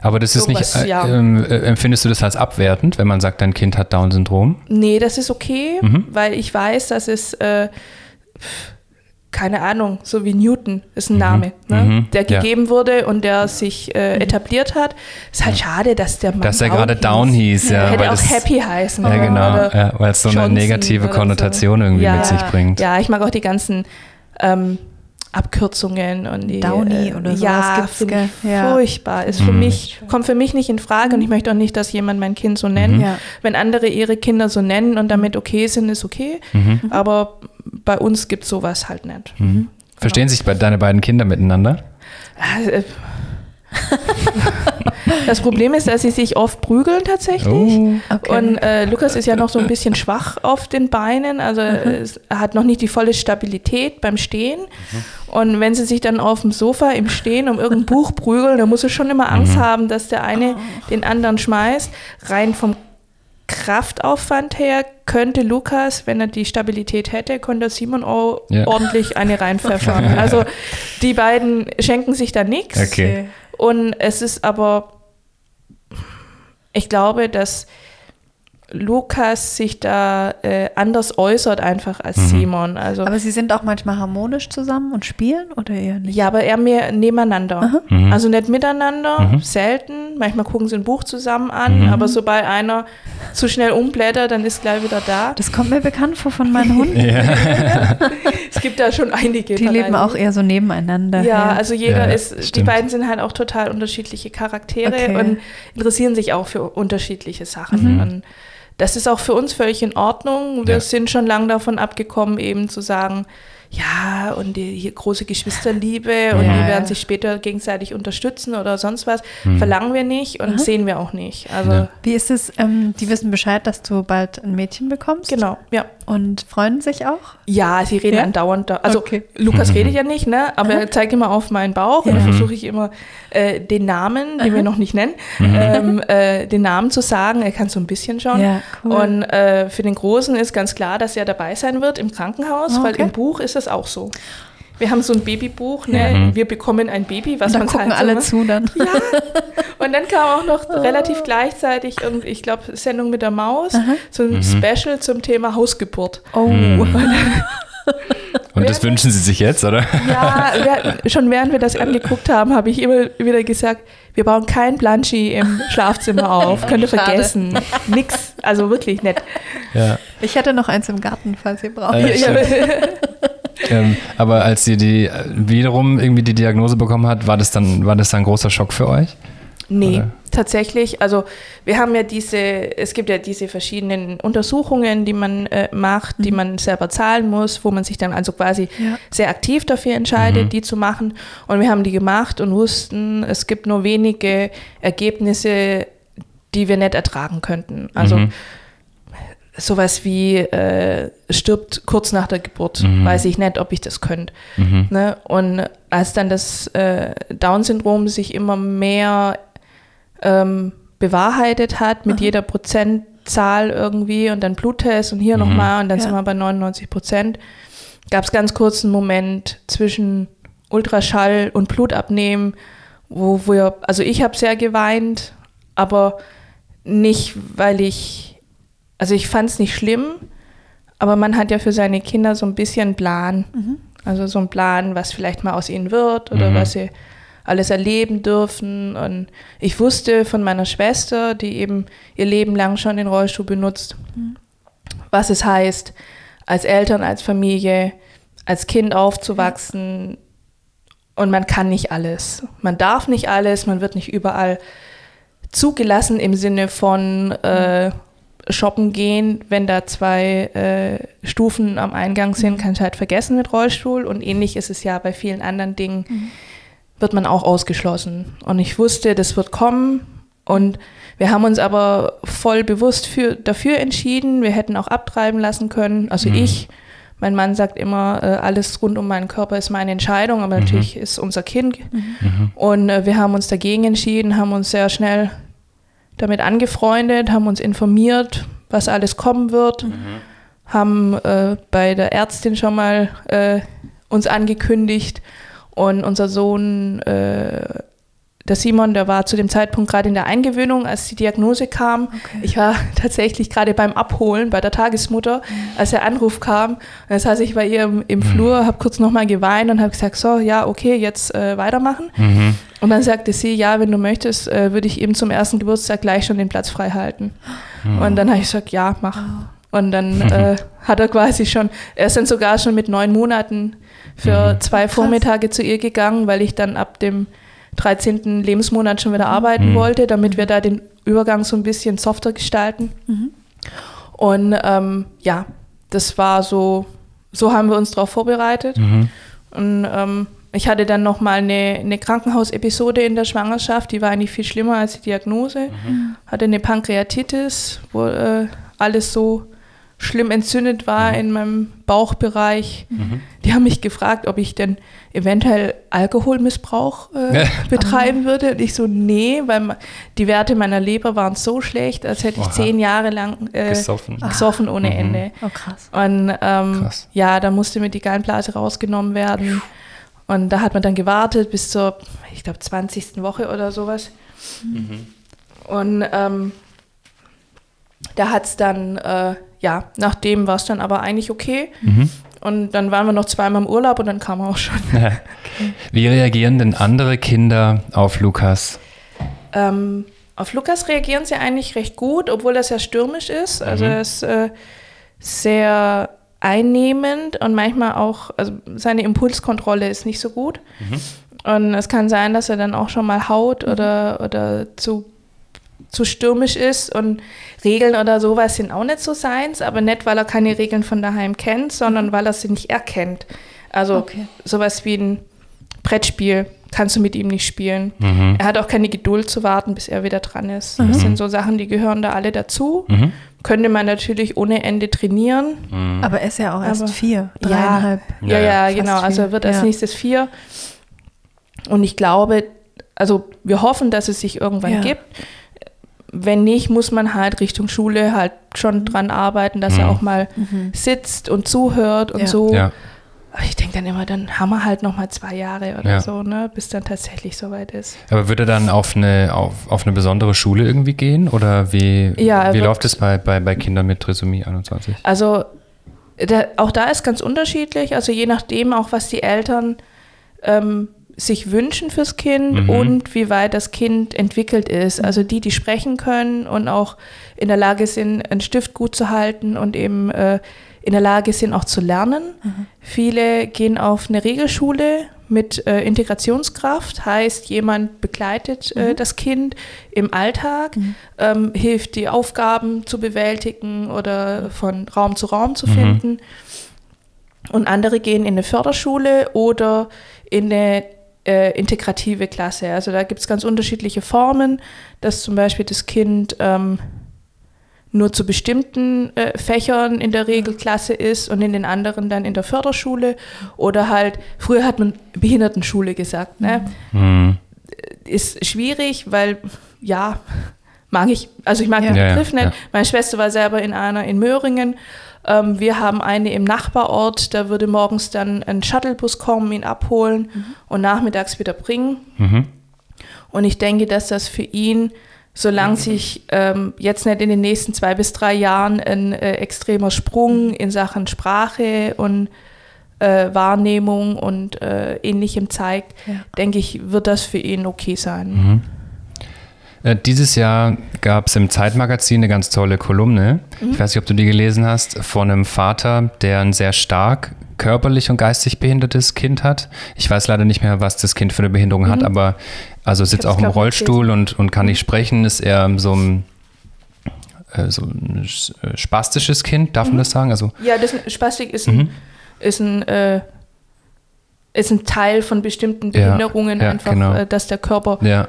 aber das ist so nicht, äh, ja. Ähm, äh, empfindest du das als abwertend, wenn man sagt, dein Kind hat Down-Syndrom? Nee, das ist okay, mhm. weil ich weiß, dass es äh, keine Ahnung, so wie Newton ist ein mhm. Name, ne? mhm. der gegeben ja. wurde und der sich äh, mhm. etabliert hat. Ist halt schade, dass der Mann Dass er gerade Down hieß, ja. Der hätte auch das, Happy heißen. Ja, genau, ja, weil es so eine negative Konnotation so. irgendwie ja, mit sich bringt. Ja, ich mag auch die ganzen ähm, Abkürzungen und die Downy äh, oder so. Ja, finde ich ja. furchtbar. Ist für mhm. mich, kommt für mich nicht in Frage und ich möchte auch nicht, dass jemand mein Kind so nennt. Mhm. Ja. Wenn andere ihre Kinder so nennen und damit okay sind, ist okay. Mhm. Aber bei uns gibt es sowas halt nicht. Mhm. Verstehen genau. sich deine beiden Kinder miteinander? Das Problem ist, dass sie sich oft prügeln tatsächlich. Oh, okay. Und äh, Lukas ist ja noch so ein bisschen schwach auf den Beinen, also mhm. er hat noch nicht die volle Stabilität beim Stehen. Mhm. Und wenn sie sich dann auf dem Sofa im Stehen um irgendein Buch prügeln, dann muss er schon immer Angst mhm. haben, dass der eine oh. den anderen schmeißt. Rein vom Kraftaufwand her könnte Lukas, wenn er die Stabilität hätte, könnte Simon auch ja. ordentlich eine reinpfeffern. Also die beiden schenken sich da nichts. Okay. Und es ist aber, ich glaube, dass Lukas sich da äh, anders äußert einfach als mhm. Simon. Also, aber sie sind auch manchmal harmonisch zusammen und spielen oder eher nicht? Ja, aber eher mehr nebeneinander. Mhm. Also nicht miteinander, mhm. selten. Manchmal gucken sie ein Buch zusammen an, mhm. aber sobald einer zu schnell umblättert, dann ist gleich wieder da. Das kommt mir bekannt vor von meinen Hunden. es gibt da schon einige. Die leben auch eher so nebeneinander. Ja, ja. also jeder ja, ist, stimmt. die beiden sind halt auch total unterschiedliche Charaktere okay. und interessieren sich auch für unterschiedliche Sachen. Mhm. Und das ist auch für uns völlig in Ordnung. Wir ja. sind schon lange davon abgekommen, eben zu sagen, ja, und die große Geschwisterliebe und die werden sich später gegenseitig unterstützen oder sonst was, mhm. verlangen wir nicht und mhm. sehen wir auch nicht. Also Wie ist es, ähm, die wissen Bescheid, dass du bald ein Mädchen bekommst? Genau, ja. Und freuen sich auch? Ja, sie reden ja? andauernd. Da. Also okay. Lukas redet ja nicht, ne? aber er zeigt immer auf meinen Bauch ja. und dann versuche ich immer äh, den Namen, den Aha. wir noch nicht nennen, mhm. ähm, äh, den Namen zu sagen. Er kann so ein bisschen schon. Ja, cool. Und äh, für den Großen ist ganz klar, dass er dabei sein wird im Krankenhaus, oh, okay. weil im Buch ist das auch so. Wir haben so ein Babybuch, ne? Mhm. wir bekommen ein Baby, was und man gucken halt alle so zu dann. Ja. Und dann kam auch noch oh. relativ gleichzeitig, ich glaube, Sendung mit der Maus, Aha. so ein mhm. Special zum Thema Hausgeburt. Oh. Mhm. Und das wünschen Sie sich jetzt, oder? Ja, wir, schon während wir das angeguckt haben, habe ich immer wieder gesagt, wir bauen kein Blanchi im Schlafzimmer auf. Könnt ihr vergessen. Nix. Also wirklich nett. Ja. Ich hätte noch eins im Garten, falls ihr braucht. Ja, ähm, aber als sie die wiederum irgendwie die Diagnose bekommen hat, war das dann, war das dann ein großer Schock für euch? Nee, Oder? tatsächlich. Also wir haben ja diese, es gibt ja diese verschiedenen Untersuchungen, die man äh, macht, mhm. die man selber zahlen muss, wo man sich dann also quasi ja. sehr aktiv dafür entscheidet, mhm. die zu machen. Und wir haben die gemacht und wussten, es gibt nur wenige Ergebnisse, die wir nicht ertragen könnten. Also mhm sowas wie äh, stirbt kurz nach der Geburt, mhm. weiß ich nicht, ob ich das könnte. Mhm. Ne? Und als dann das äh, Down-Syndrom sich immer mehr ähm, bewahrheitet hat mit Aha. jeder Prozentzahl irgendwie und dann Bluttest und hier mhm. nochmal und dann ja. sind wir bei 99 Prozent, gab es ganz kurz einen Moment zwischen Ultraschall und Blutabnehmen, wo wir, also ich habe sehr geweint, aber nicht, weil ich also ich fand es nicht schlimm, aber man hat ja für seine Kinder so ein bisschen Plan. Mhm. Also so ein Plan, was vielleicht mal aus ihnen wird oder mhm. was sie alles erleben dürfen. Und ich wusste von meiner Schwester, die eben ihr Leben lang schon den Rollstuhl benutzt, mhm. was es heißt, als Eltern, als Familie, als Kind aufzuwachsen. Und man kann nicht alles. Man darf nicht alles, man wird nicht überall zugelassen im Sinne von, äh, shoppen gehen, wenn da zwei äh, Stufen am Eingang sind, mhm. kann ich halt vergessen mit Rollstuhl. Und ähnlich ist es ja bei vielen anderen Dingen, mhm. wird man auch ausgeschlossen. Und ich wusste, das wird kommen. Und wir haben uns aber voll bewusst für, dafür entschieden. Wir hätten auch abtreiben lassen können. Also mhm. ich, mein Mann sagt immer, äh, alles rund um meinen Körper ist meine Entscheidung, aber mhm. natürlich ist unser Kind. Mhm. Und äh, wir haben uns dagegen entschieden, haben uns sehr schnell damit angefreundet, haben uns informiert, was alles kommen wird, mhm. haben äh, bei der Ärztin schon mal äh, uns angekündigt und unser Sohn, äh, der Simon, der war zu dem Zeitpunkt gerade in der Eingewöhnung, als die Diagnose kam. Okay. Ich war tatsächlich gerade beim Abholen bei der Tagesmutter, als der Anruf kam. Und dann saß ich bei ihr im, im mhm. Flur, habe kurz nochmal geweint und habe gesagt, so, ja, okay, jetzt äh, weitermachen. Mhm. Und dann sagte sie, ja, wenn du möchtest, äh, würde ich eben zum ersten Geburtstag gleich schon den Platz frei halten. Mhm. Und dann habe ich gesagt, ja, mach. Und dann äh, hat er quasi schon, er ist dann sogar schon mit neun Monaten für mhm. zwei Vormittage zu ihr gegangen, weil ich dann ab dem 13. Lebensmonat schon wieder arbeiten mhm. wollte, damit wir da den Übergang so ein bisschen softer gestalten. Mhm. Und ähm, ja, das war so, so haben wir uns darauf vorbereitet. Mhm. Und ähm, ich hatte dann nochmal eine, eine Krankenhausepisode in der Schwangerschaft, die war eigentlich viel schlimmer als die Diagnose. Mhm. Hatte eine Pankreatitis, wo äh, alles so schlimm entzündet war mhm. in meinem Bauchbereich. Mhm. Die haben mich gefragt, ob ich denn eventuell Alkoholmissbrauch äh, betreiben würde. Und ich so, nee, weil die Werte meiner Leber waren so schlecht, als hätte ich Aha. zehn Jahre lang äh, gesoffen. gesoffen ohne mhm. Ende. Oh, krass. Und ähm, krass. ja, da musste mir die Gallenblase rausgenommen werden. Und da hat man dann gewartet bis zur, ich glaube, 20. Woche oder sowas. Mhm. Und ähm, da hat es dann, äh, ja, nachdem war es dann aber eigentlich okay. Mhm. Und dann waren wir noch zweimal im Urlaub und dann kam er auch schon. Wie reagieren denn andere Kinder auf Lukas? Ähm, auf Lukas reagieren sie eigentlich recht gut, obwohl er sehr stürmisch ist. Also mhm. er ist äh, sehr einnehmend und manchmal auch, also seine Impulskontrolle ist nicht so gut. Mhm. Und es kann sein, dass er dann auch schon mal haut mhm. oder, oder zu, zu stürmisch ist. Und Regeln oder sowas sind auch nicht so seins, aber nicht, weil er keine Regeln von daheim kennt, sondern mhm. weil er sie nicht erkennt. Also okay. sowas wie ein Brettspiel kannst du mit ihm nicht spielen. Mhm. Er hat auch keine Geduld zu warten, bis er wieder dran ist. Mhm. Das sind so Sachen, die gehören da alle dazu. Mhm. Könnte man natürlich ohne Ende trainieren. Mhm. Aber er ist ja auch erst Aber, vier, dreieinhalb. Ja, ja, ja genau. Also er wird als ja. nächstes vier. Und ich glaube, also wir hoffen, dass es sich irgendwann ja. gibt. Wenn nicht, muss man halt Richtung Schule halt schon dran arbeiten, dass er mhm. auch mal mhm. sitzt und zuhört und so. Ja. Ich denke dann immer, dann haben wir halt noch mal zwei Jahre oder ja. so, ne, bis dann tatsächlich soweit ist. Aber würde er dann auf eine, auf, auf eine besondere Schule irgendwie gehen? Oder wie, ja, wie läuft es bei, bei, bei Kindern mit Trisomie 21? Also da, auch da ist ganz unterschiedlich. Also je nachdem auch, was die Eltern ähm, sich wünschen fürs Kind mhm. und wie weit das Kind entwickelt ist. Also die, die sprechen können und auch in der Lage sind, einen Stift gut zu halten und eben äh, in der Lage sind, auch zu lernen. Mhm. Viele gehen auf eine Regelschule mit äh, Integrationskraft, heißt, jemand begleitet äh, mhm. das Kind im Alltag, mhm. ähm, hilft, die Aufgaben zu bewältigen oder von Raum zu Raum zu mhm. finden. Und andere gehen in eine Förderschule oder in eine äh, integrative Klasse. Also da gibt es ganz unterschiedliche Formen, dass zum Beispiel das Kind ähm, nur zu bestimmten äh, Fächern in der Regelklasse ist und in den anderen dann in der Förderschule. Oder halt, früher hat man Behindertenschule gesagt. Ne? Mhm. Ist schwierig, weil, ja, mag ich, also ich mag ja. den Begriff ja, nicht. Ja. Meine Schwester war selber in einer in Möhringen. Ähm, wir haben eine im Nachbarort, da würde morgens dann ein Shuttlebus kommen, ihn abholen mhm. und nachmittags wieder bringen. Mhm. Und ich denke, dass das für ihn solange sich ähm, jetzt nicht in den nächsten zwei bis drei Jahren ein äh, extremer Sprung in Sachen Sprache und äh, Wahrnehmung und äh, ähnlichem zeigt, ja. denke ich, wird das für ihn okay sein. Mhm. Äh, dieses Jahr gab es im Zeitmagazin eine ganz tolle Kolumne. Mhm. Ich weiß nicht, ob du die gelesen hast, von einem Vater, der ein sehr stark körperlich und geistig behindertes Kind hat. Ich weiß leider nicht mehr, was das Kind für eine Behinderung mhm. hat, aber also sitzt auch im Rollstuhl und, und kann nicht sprechen, ist eher so ein äh, so ein äh, spastisches Kind, darf mhm. man das sagen? Also, ja, das Spastik ist ein, mhm. ist ein äh, ist ein Teil von bestimmten Behinderungen, ja, ja, einfach, genau. äh, dass der Körper ja.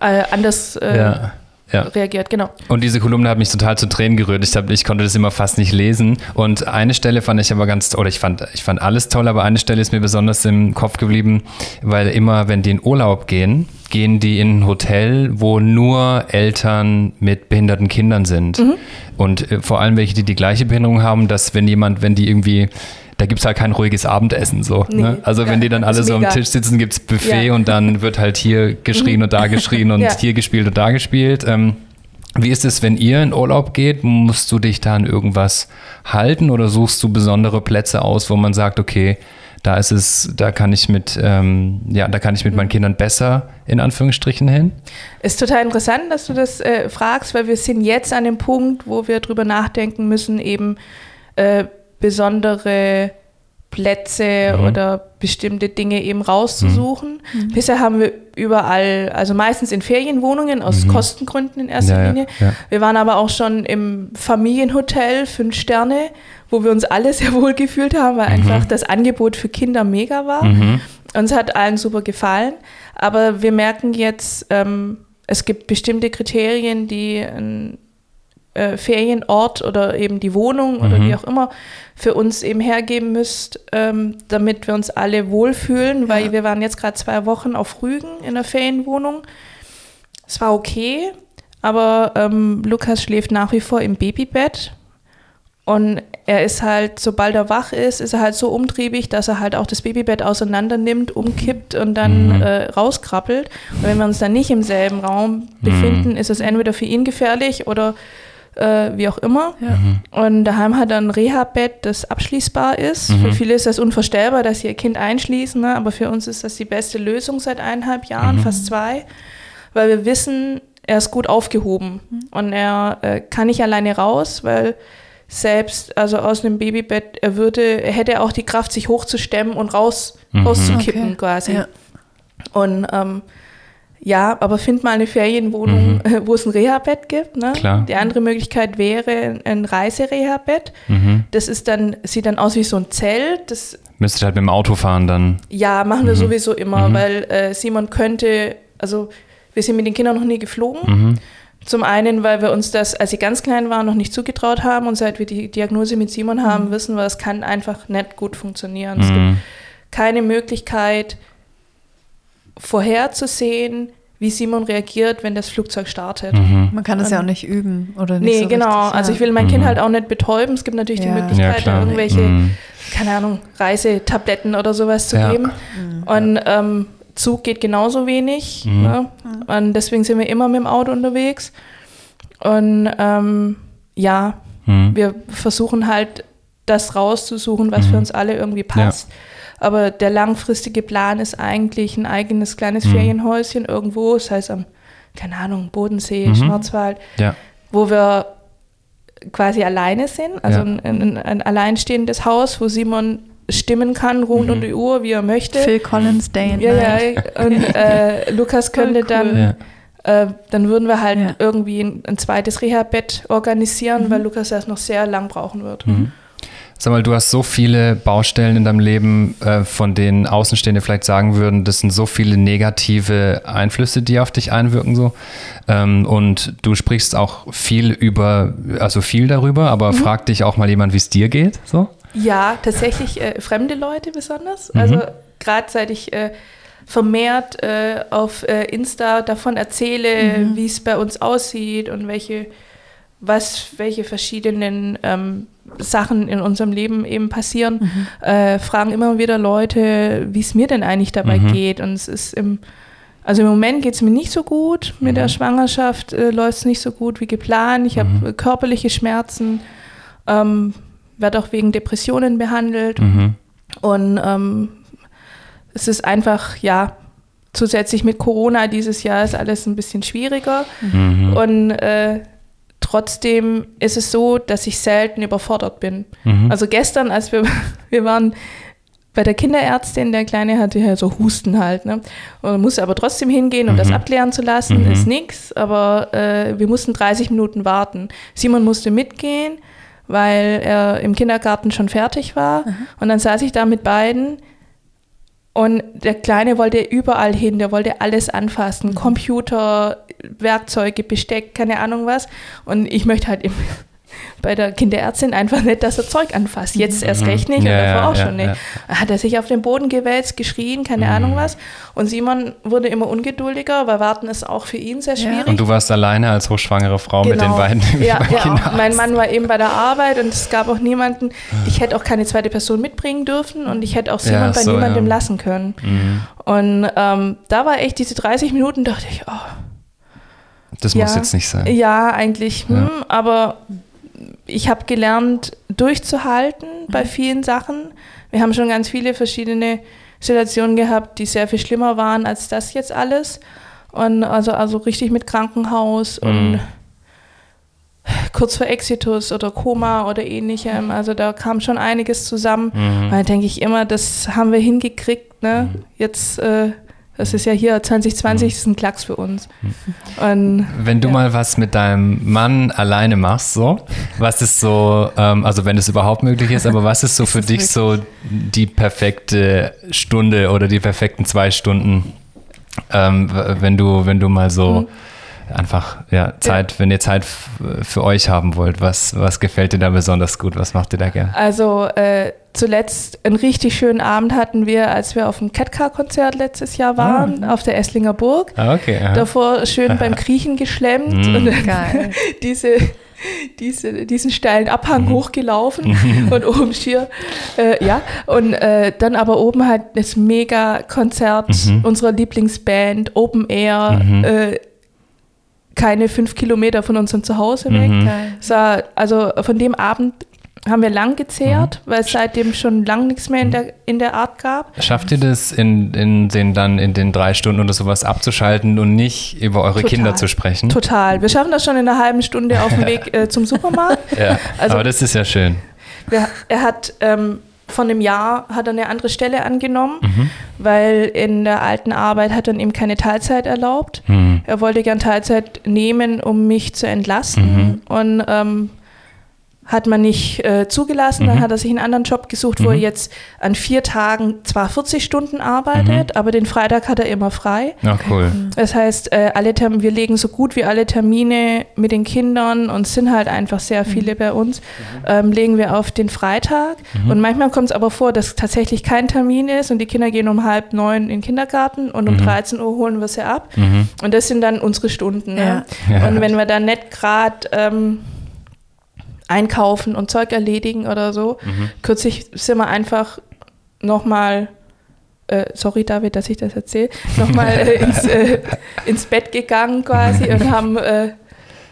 äh, anders äh, reagiert, genau. Und diese Kolumne hat mich total zu Tränen gerührt. Ich, hab, ich konnte das immer fast nicht lesen. Und eine Stelle fand ich aber ganz, oder ich fand, ich fand alles toll, aber eine Stelle ist mir besonders im Kopf geblieben, weil immer, wenn die in Urlaub gehen, gehen die in ein Hotel, wo nur Eltern mit behinderten Kindern sind. Mhm. Und äh, vor allem welche, die die gleiche Behinderung haben, dass wenn jemand, wenn die irgendwie da gibt es halt kein ruhiges Abendessen so. Nee, ne? Also wenn die dann alle so am Tisch sitzen, gibt es Buffet ja. und dann wird halt hier geschrien und da geschrien und ja. hier gespielt und da gespielt. Ähm, wie ist es, wenn ihr in Urlaub geht? Musst du dich da an irgendwas halten oder suchst du besondere Plätze aus, wo man sagt, okay, da ist es, da kann ich mit, ähm, ja, da kann ich mit meinen Kindern besser in Anführungsstrichen hin? Ist total interessant, dass du das äh, fragst, weil wir sind jetzt an dem Punkt, wo wir drüber nachdenken müssen, eben äh, besondere Plätze mhm. oder bestimmte Dinge eben rauszusuchen. Mhm. Bisher haben wir überall, also meistens in Ferienwohnungen aus mhm. Kostengründen in erster ja, Linie. Ja, ja. Wir waren aber auch schon im Familienhotel, fünf Sterne, wo wir uns alle sehr wohl gefühlt haben, weil mhm. einfach das Angebot für Kinder mega war. Mhm. Uns hat allen super gefallen. Aber wir merken jetzt, ähm, es gibt bestimmte Kriterien, die ein äh, Ferienort oder eben die Wohnung oder mhm. wie auch immer für uns eben hergeben müsst, ähm, damit wir uns alle wohlfühlen, weil ja. wir waren jetzt gerade zwei Wochen auf Rügen in der Ferienwohnung. Es war okay, aber ähm, Lukas schläft nach wie vor im Babybett. Und er ist halt, sobald er wach ist, ist er halt so umtriebig, dass er halt auch das Babybett auseinander nimmt, umkippt und dann mhm. äh, rauskrabbelt. Und wenn wir uns dann nicht im selben Raum befinden, mhm. ist es entweder für ihn gefährlich oder äh, wie auch immer. Ja. Mhm. Und daheim hat er ein Reha-Bett, das abschließbar ist. Mhm. Für viele ist das unvorstellbar, dass sie ihr Kind einschließen, ne? aber für uns ist das die beste Lösung seit eineinhalb Jahren, mhm. fast zwei, weil wir wissen, er ist gut aufgehoben mhm. und er äh, kann nicht alleine raus, weil selbst, also aus einem Babybett, er würde, er hätte auch die Kraft, sich hochzustemmen und raus, mhm. rauszukippen okay. quasi. Ja. Und ähm, ja, aber find mal eine Ferienwohnung, mhm. wo es ein Reha-Bett gibt. Ne? Klar. Die andere Möglichkeit wäre ein Reisereha-Bett. Mhm. Das ist dann, sieht dann aus wie so ein Zelt. Das Müsstet halt mit dem Auto fahren dann. Ja, machen wir mhm. sowieso immer, mhm. weil äh, Simon könnte, also wir sind mit den Kindern noch nie geflogen. Mhm. Zum einen, weil wir uns das, als sie ganz klein waren, noch nicht zugetraut haben und seit wir die Diagnose mit Simon haben, mhm. wissen wir, es kann einfach nicht gut funktionieren. Es gibt keine Möglichkeit vorherzusehen, wie Simon reagiert, wenn das Flugzeug startet. Mhm. Man kann das ja auch nicht üben oder nicht. Nee, so genau. Richtig, ja. Also ich will mein Kind halt auch nicht betäuben. Es gibt natürlich ja. die Möglichkeit, ja, irgendwelche, mhm. keine Ahnung, Reisetabletten oder sowas zu geben. Mhm. Und ähm, Zug geht genauso wenig. Mhm. Ne? Und deswegen sind wir immer mit dem Auto unterwegs. Und ähm, ja, mhm. wir versuchen halt das rauszusuchen, was für mhm. uns alle irgendwie passt. Aber der langfristige Plan ist eigentlich ein eigenes kleines mhm. Ferienhäuschen irgendwo, das heißt am, keine Ahnung, Bodensee, mhm. Schwarzwald, ja. wo wir quasi alleine sind, also ja. ein, ein, ein alleinstehendes Haus, wo Simon stimmen kann, rund mhm. um die Uhr, wie er möchte. Phil Collins Day and ja, Night. Ja, und äh, Lukas könnte cool. dann, ja. äh, dann würden wir halt ja. irgendwie ein, ein zweites Reha-Bett organisieren, mhm. weil Lukas das noch sehr lang brauchen wird. Mhm. Sag mal, du hast so viele Baustellen in deinem Leben, äh, von denen Außenstehende vielleicht sagen würden, das sind so viele negative Einflüsse, die auf dich einwirken so. Ähm, und du sprichst auch viel über, also viel darüber, aber mhm. frag dich auch mal jemand, wie es dir geht, so? Ja, tatsächlich äh, fremde Leute besonders. Mhm. Also gerade seit ich äh, vermehrt äh, auf äh, Insta davon erzähle, mhm. wie es bei uns aussieht und welche, was, welche verschiedenen ähm, Sachen in unserem Leben eben passieren, mhm. Äh, fragen immer wieder Leute, wie es mir denn eigentlich dabei mhm. geht. Und es ist im also im Moment geht es mir nicht so gut. Mit mhm. der Schwangerschaft äh, läuft es nicht so gut wie geplant. Ich habe mhm. körperliche Schmerzen. Ähm, werde auch wegen Depressionen behandelt. Mhm. Und ähm, es ist einfach, ja, zusätzlich mit Corona dieses Jahr ist alles ein bisschen schwieriger. Mhm. Und äh, trotzdem ist es so, dass ich selten überfordert bin. Mhm. Also gestern, als wir, wir waren bei der Kinderärztin, der Kleine hatte ja so Husten halt, ne? Und musste aber trotzdem hingehen, um mhm. das abklären zu lassen, mhm. ist nichts, aber äh, wir mussten 30 Minuten warten. Simon musste mitgehen weil er im Kindergarten schon fertig war. Mhm. Und dann saß ich da mit beiden und der Kleine wollte überall hin, der wollte alles anfassen, mhm. Computer, Werkzeuge, Besteck, keine Ahnung was. Und ich möchte halt bei der Kinderärztin einfach nicht, dass er Zeug anfasst. Jetzt erst mhm. recht nicht ja, und davor ja, auch schon nicht. Ja. Hat er sich auf den Boden gewälzt, geschrien, keine mhm. Ahnung was. Und Simon wurde immer ungeduldiger, weil Warten ist auch für ihn sehr schwierig. Und du warst alleine als hochschwangere Frau genau. mit den genau. beiden. Ja, ja mein Mann war eben bei der Arbeit und es gab auch niemanden, ich hätte auch keine zweite Person mitbringen dürfen und ich hätte auch Simon bei so, niemandem lassen können. Mhm. Und ähm, da war echt diese 30 Minuten, dachte ich, oh. Das muss jetzt nicht sein. Ja, eigentlich. Hm, aber ich habe gelernt, durchzuhalten mhm. bei vielen Sachen. Wir haben schon ganz viele verschiedene Situationen gehabt, die sehr viel schlimmer waren als das jetzt alles. Und also, also richtig mit Krankenhaus mhm. und kurz vor Exitus oder Koma oder ähnlichem. Also da kam schon einiges zusammen. Mhm. Da denke ich immer, das haben wir hingekriegt. Ne? Mhm. Jetzt äh, das ist ja hier 2020 mhm. ist ein Klacks für uns. Und, wenn du ja. mal was mit deinem Mann alleine machst, so, was ist so, ähm, also wenn es überhaupt möglich ist, aber was ist so für dich so die perfekte Stunde oder die perfekten zwei Stunden, ähm, wenn du, wenn du mal so mhm einfach ja, Zeit, wenn ihr Zeit für euch haben wollt, was, was gefällt dir da besonders gut? Was macht ihr da gerne? Also äh, zuletzt einen richtig schönen Abend hatten wir, als wir auf dem Catcar-Konzert letztes Jahr waren, ah. auf der Esslinger Burg. Ah, okay, Davor schön beim Kriechen geschlemmt mm. und Geil. diese diese, diesen steilen Abhang mhm. hochgelaufen und oben schier, äh, ja, und äh, dann aber oben halt das Mega-Konzert mhm. unserer Lieblingsband, Open Air, mhm. äh, keine fünf Kilometer von unserem Zuhause weg. Mhm. also von dem Abend haben wir lang gezehrt, mhm. weil es seitdem schon lang nichts mehr in der, in der Art gab. Schafft ihr das in, in den dann in den drei Stunden oder sowas abzuschalten und nicht über eure Total. Kinder zu sprechen? Total. Wir schaffen das schon in einer halben Stunde auf dem Weg äh, zum Supermarkt. ja, also, aber das ist ja schön. Wir, er hat ähm, von einem Jahr hat er eine andere Stelle angenommen, mhm. weil in der alten Arbeit hat er ihm keine Teilzeit erlaubt. Mhm. Er wollte gern Teilzeit nehmen, um mich zu entlasten. Mhm. Und ähm, hat man nicht äh, zugelassen. Mhm. Dann hat er sich einen anderen Job gesucht, wo mhm. er jetzt an vier Tagen zwar 40 Stunden arbeitet, mhm. aber den Freitag hat er immer frei. Ja, cool. Das heißt, äh, alle Term wir legen so gut wie alle Termine mit den Kindern und es sind halt einfach sehr mhm. viele bei uns, ähm, legen wir auf den Freitag. Mhm. Und manchmal kommt es aber vor, dass tatsächlich kein Termin ist und die Kinder gehen um halb neun in den Kindergarten und um 13 Uhr holen wir sie ab. Und das sind dann unsere Stunden. Ne? Ja. Ja. Und wenn wir dann nicht gerade ähm, einkaufen und Zeug erledigen oder so. Mhm. Kürzlich sind wir einfach nochmal, äh, sorry David, dass ich das erzähle, nochmal äh, ins, äh, ins Bett gegangen quasi und haben äh,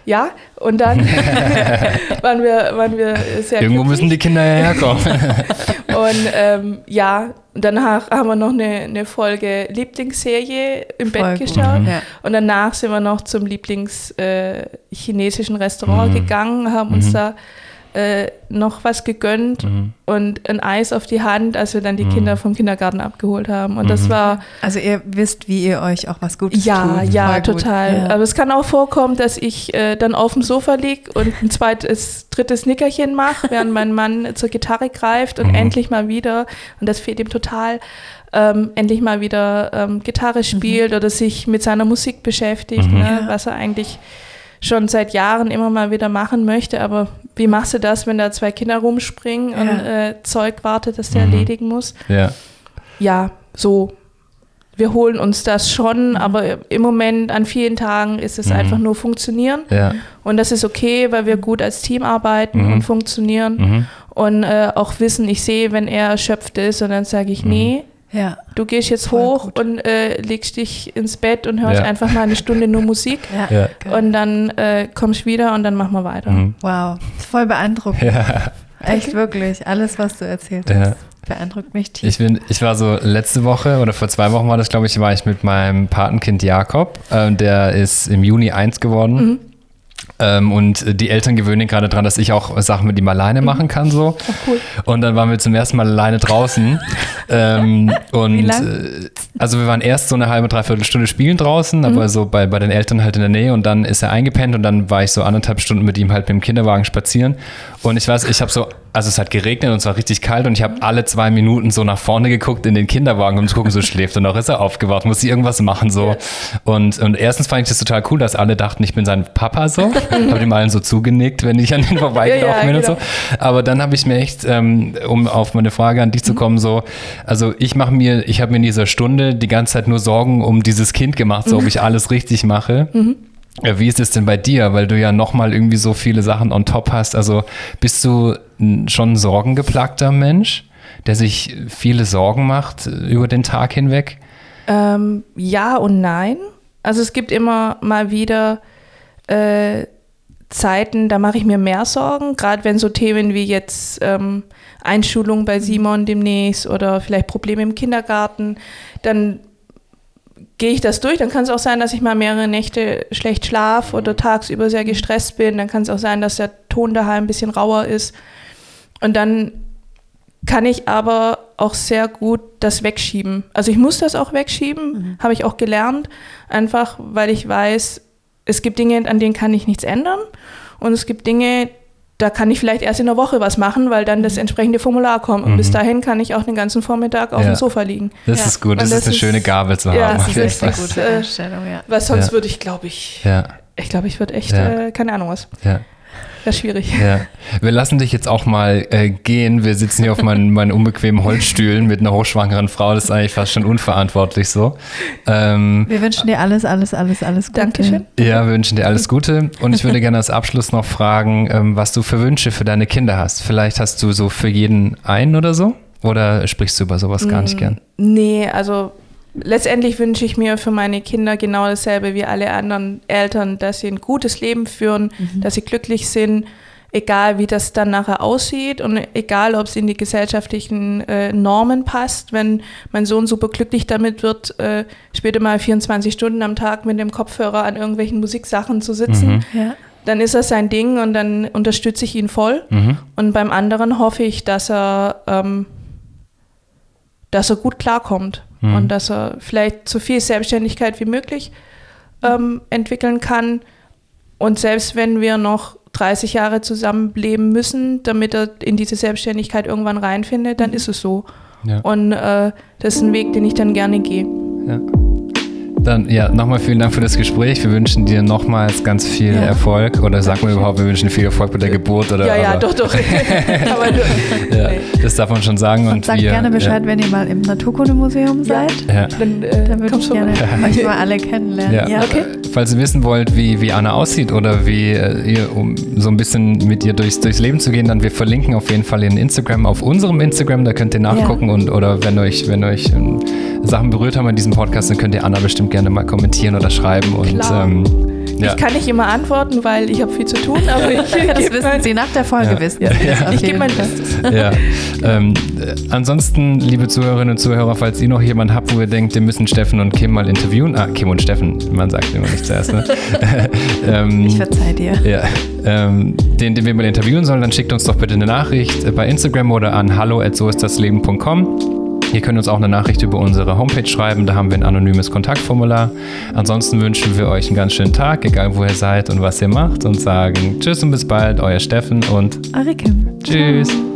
ja, und dann waren, wir, waren wir sehr Irgendwo glücklich. müssen die Kinder ja herkommen. und ähm, ja, danach haben wir noch eine, eine Folge Lieblingsserie im Voll Bett geschaut. Mhm. Und danach sind wir noch zum Lieblings-chinesischen äh, Restaurant mhm. gegangen, haben uns mhm. da äh, noch was gegönnt mhm. und ein Eis auf die Hand, als wir dann die mhm. Kinder vom Kindergarten abgeholt haben. Und mhm. das war. Also ihr wisst, wie ihr euch auch was Gutes ja, tut. Ja, ja, total. Ja. Aber es kann auch vorkommen, dass ich äh, dann auf dem Sofa liege und ein zweites, drittes Nickerchen mache, während mein Mann zur Gitarre greift und mhm. endlich mal wieder, und das fehlt ihm total, ähm, endlich mal wieder ähm, Gitarre mhm. spielt oder sich mit seiner Musik beschäftigt, mhm. ne, was er eigentlich schon seit Jahren immer mal wieder machen möchte, aber wie machst du das, wenn da zwei Kinder rumspringen ja. und äh, Zeug wartet, das der mhm. erledigen muss? Ja. Ja, so. Wir holen uns das schon, aber im Moment an vielen Tagen ist es mhm. einfach nur funktionieren. Ja. Und das ist okay, weil wir gut als Team arbeiten mhm. und funktionieren mhm. und äh, auch wissen, ich sehe, wenn er erschöpft ist und dann sage ich, mhm. nee, ja. Du gehst jetzt Voll hoch gut. und äh, legst dich ins Bett und hörst ja. einfach mal eine Stunde nur Musik. Ja. ja. Und dann äh, kommst wieder und dann machen wir weiter. Mhm. Wow, voll beeindruckend. Ja. Echt wirklich. Alles, was du erzählt hast. Beeindruckt mich tief. Ich, bin, ich war so letzte Woche oder vor zwei Wochen war das, glaube ich, war ich mit meinem Patenkind Jakob. Äh, der ist im Juni eins geworden. Mhm. Ähm, und die Eltern gewöhnen gerade daran, dass ich auch Sachen mit ihm alleine mhm. machen kann. So. Ach, cool. Und dann waren wir zum ersten Mal alleine draußen. ähm, und? Äh, also wir waren erst so eine halbe, dreiviertel Stunde spielen draußen, mhm. aber so bei, bei den Eltern halt in der Nähe und dann ist er eingepennt und dann war ich so anderthalb Stunden mit ihm halt mit dem Kinderwagen spazieren. Und ich weiß, ich habe so also es hat geregnet und es war richtig kalt und ich habe alle zwei Minuten so nach vorne geguckt in den Kinderwagen, um zu gucken, so schläft und auch ist er aufgewacht, muss ich irgendwas machen so. Und, und erstens fand ich das total cool, dass alle dachten, ich bin sein Papa so. habe ihm allen so zugenickt, wenn ich an den vorbeigelaufen ja, bin genau. und so. Aber dann habe ich mir echt, ähm, um auf meine Frage an dich zu mhm. kommen, so, also ich mache mir, ich habe mir in dieser Stunde die ganze Zeit nur Sorgen um dieses Kind gemacht, so ob mhm. ich alles richtig mache. Mhm. Wie ist es denn bei dir? Weil du ja nochmal irgendwie so viele Sachen on top hast. Also bist du schon ein sorgengeplagter Mensch, der sich viele Sorgen macht über den Tag hinweg? Ähm, ja und nein. Also es gibt immer mal wieder äh, Zeiten, da mache ich mir mehr Sorgen, gerade wenn so Themen wie jetzt ähm, Einschulung bei Simon demnächst oder vielleicht Probleme im Kindergarten, dann gehe ich das durch. Dann kann es auch sein, dass ich mal mehrere Nächte schlecht schlafe oder tagsüber sehr gestresst bin. Dann kann es auch sein, dass der Ton daheim ein bisschen rauer ist. Und dann kann ich aber auch sehr gut das wegschieben. Also ich muss das auch wegschieben, mhm. habe ich auch gelernt, einfach weil ich weiß, es gibt Dinge, an denen kann ich nichts ändern. Und es gibt Dinge, da kann ich vielleicht erst in der Woche was machen, weil dann das mhm. entsprechende Formular kommt. Und mhm. bis dahin kann ich auch den ganzen Vormittag auf ja. dem Sofa liegen. Das ja. ist gut, das, das, ist eine ist, schöne Gabel zu ja, haben. Das ist eine gute Einstellung, ja. Weil sonst würde ich, glaube ich, ich glaube, ich würde echt, äh, keine Ahnung was. Ja. Das ist schwierig. Ja. Wir lassen dich jetzt auch mal äh, gehen. Wir sitzen hier auf meinen, meinen unbequemen Holzstühlen mit einer hochschwangeren Frau. Das ist eigentlich fast schon unverantwortlich so. Ähm, wir wünschen dir alles, alles, alles, alles Gute. Dankeschön. Ja, wir wünschen dir alles Gute. Und ich würde gerne als Abschluss noch fragen, ähm, was du für Wünsche für deine Kinder hast. Vielleicht hast du so für jeden einen oder so? Oder sprichst du über sowas gar nicht mm, gern? Nee, also letztendlich wünsche ich mir für meine Kinder genau dasselbe wie alle anderen Eltern, dass sie ein gutes Leben führen, mhm. dass sie glücklich sind, egal wie das dann nachher aussieht und egal, ob es in die gesellschaftlichen äh, Normen passt. Wenn mein Sohn super glücklich damit wird, äh, später mal 24 Stunden am Tag mit dem Kopfhörer an irgendwelchen Musiksachen zu sitzen, mhm. ja. dann ist das sein Ding und dann unterstütze ich ihn voll. Mhm. Und beim anderen hoffe ich, dass er, ähm, dass er gut klarkommt mhm. und dass er vielleicht so viel Selbstständigkeit wie möglich ähm, entwickeln kann. Und selbst wenn wir noch 30 Jahre zusammenleben müssen, damit er in diese Selbstständigkeit irgendwann reinfindet, dann ist es so. Ja. Und äh, das ist ein Weg, den ich dann gerne gehe. Ja. Dann ja, nochmal vielen Dank für das Gespräch. Wir wünschen dir nochmals ganz viel ja. Erfolg. Oder sag mal überhaupt, wir wünschen viel Erfolg bei der Geburt. Oder, ja, ja, aber, doch, doch. aber, ja, das darf man schon sagen. Und, und sagt wir, gerne Bescheid, wenn ihr mal im Naturkundemuseum seid. Ja. Dann, äh, dann würde ich gerne euch mal alle kennenlernen. Ja. Okay. Falls ihr wissen wollt, wie, wie Anna aussieht oder wie äh, ihr, um so ein bisschen mit ihr durchs, durchs Leben zu gehen, dann wir verlinken auf jeden Fall ihren Instagram auf unserem Instagram. Da könnt ihr nachgucken und oder wenn euch, wenn euch ähm, Sachen berührt haben in diesem Podcast, dann könnt ihr Anna bestimmt gerne mal kommentieren oder schreiben. Und, ähm, ja. Ich kann nicht immer antworten, weil ich habe viel zu tun, aber ich das wissen Sie nach der Folge ja. wissen. Ja. Ja. Ich gebe mein Bestes. Ja. Ähm, äh, ansonsten, liebe Zuhörerinnen und Zuhörer, falls ihr noch jemanden habt, wo ihr denkt, wir müssen Steffen und Kim mal interviewen. Ah, Kim und Steffen, man sagt immer nicht zuerst. Ne? ähm, ich verzeih dir. Ja. Ähm, den, den wir mal interviewen sollen, dann schickt uns doch bitte eine Nachricht bei Instagram oder an hallo@soistdasleben.com. Ihr könnt uns auch eine Nachricht über unsere Homepage schreiben, da haben wir ein anonymes Kontaktformular. Ansonsten wünschen wir euch einen ganz schönen Tag, egal wo ihr seid und was ihr macht und sagen Tschüss und bis bald, euer Steffen und Eure Kim. Tschüss. Ciao.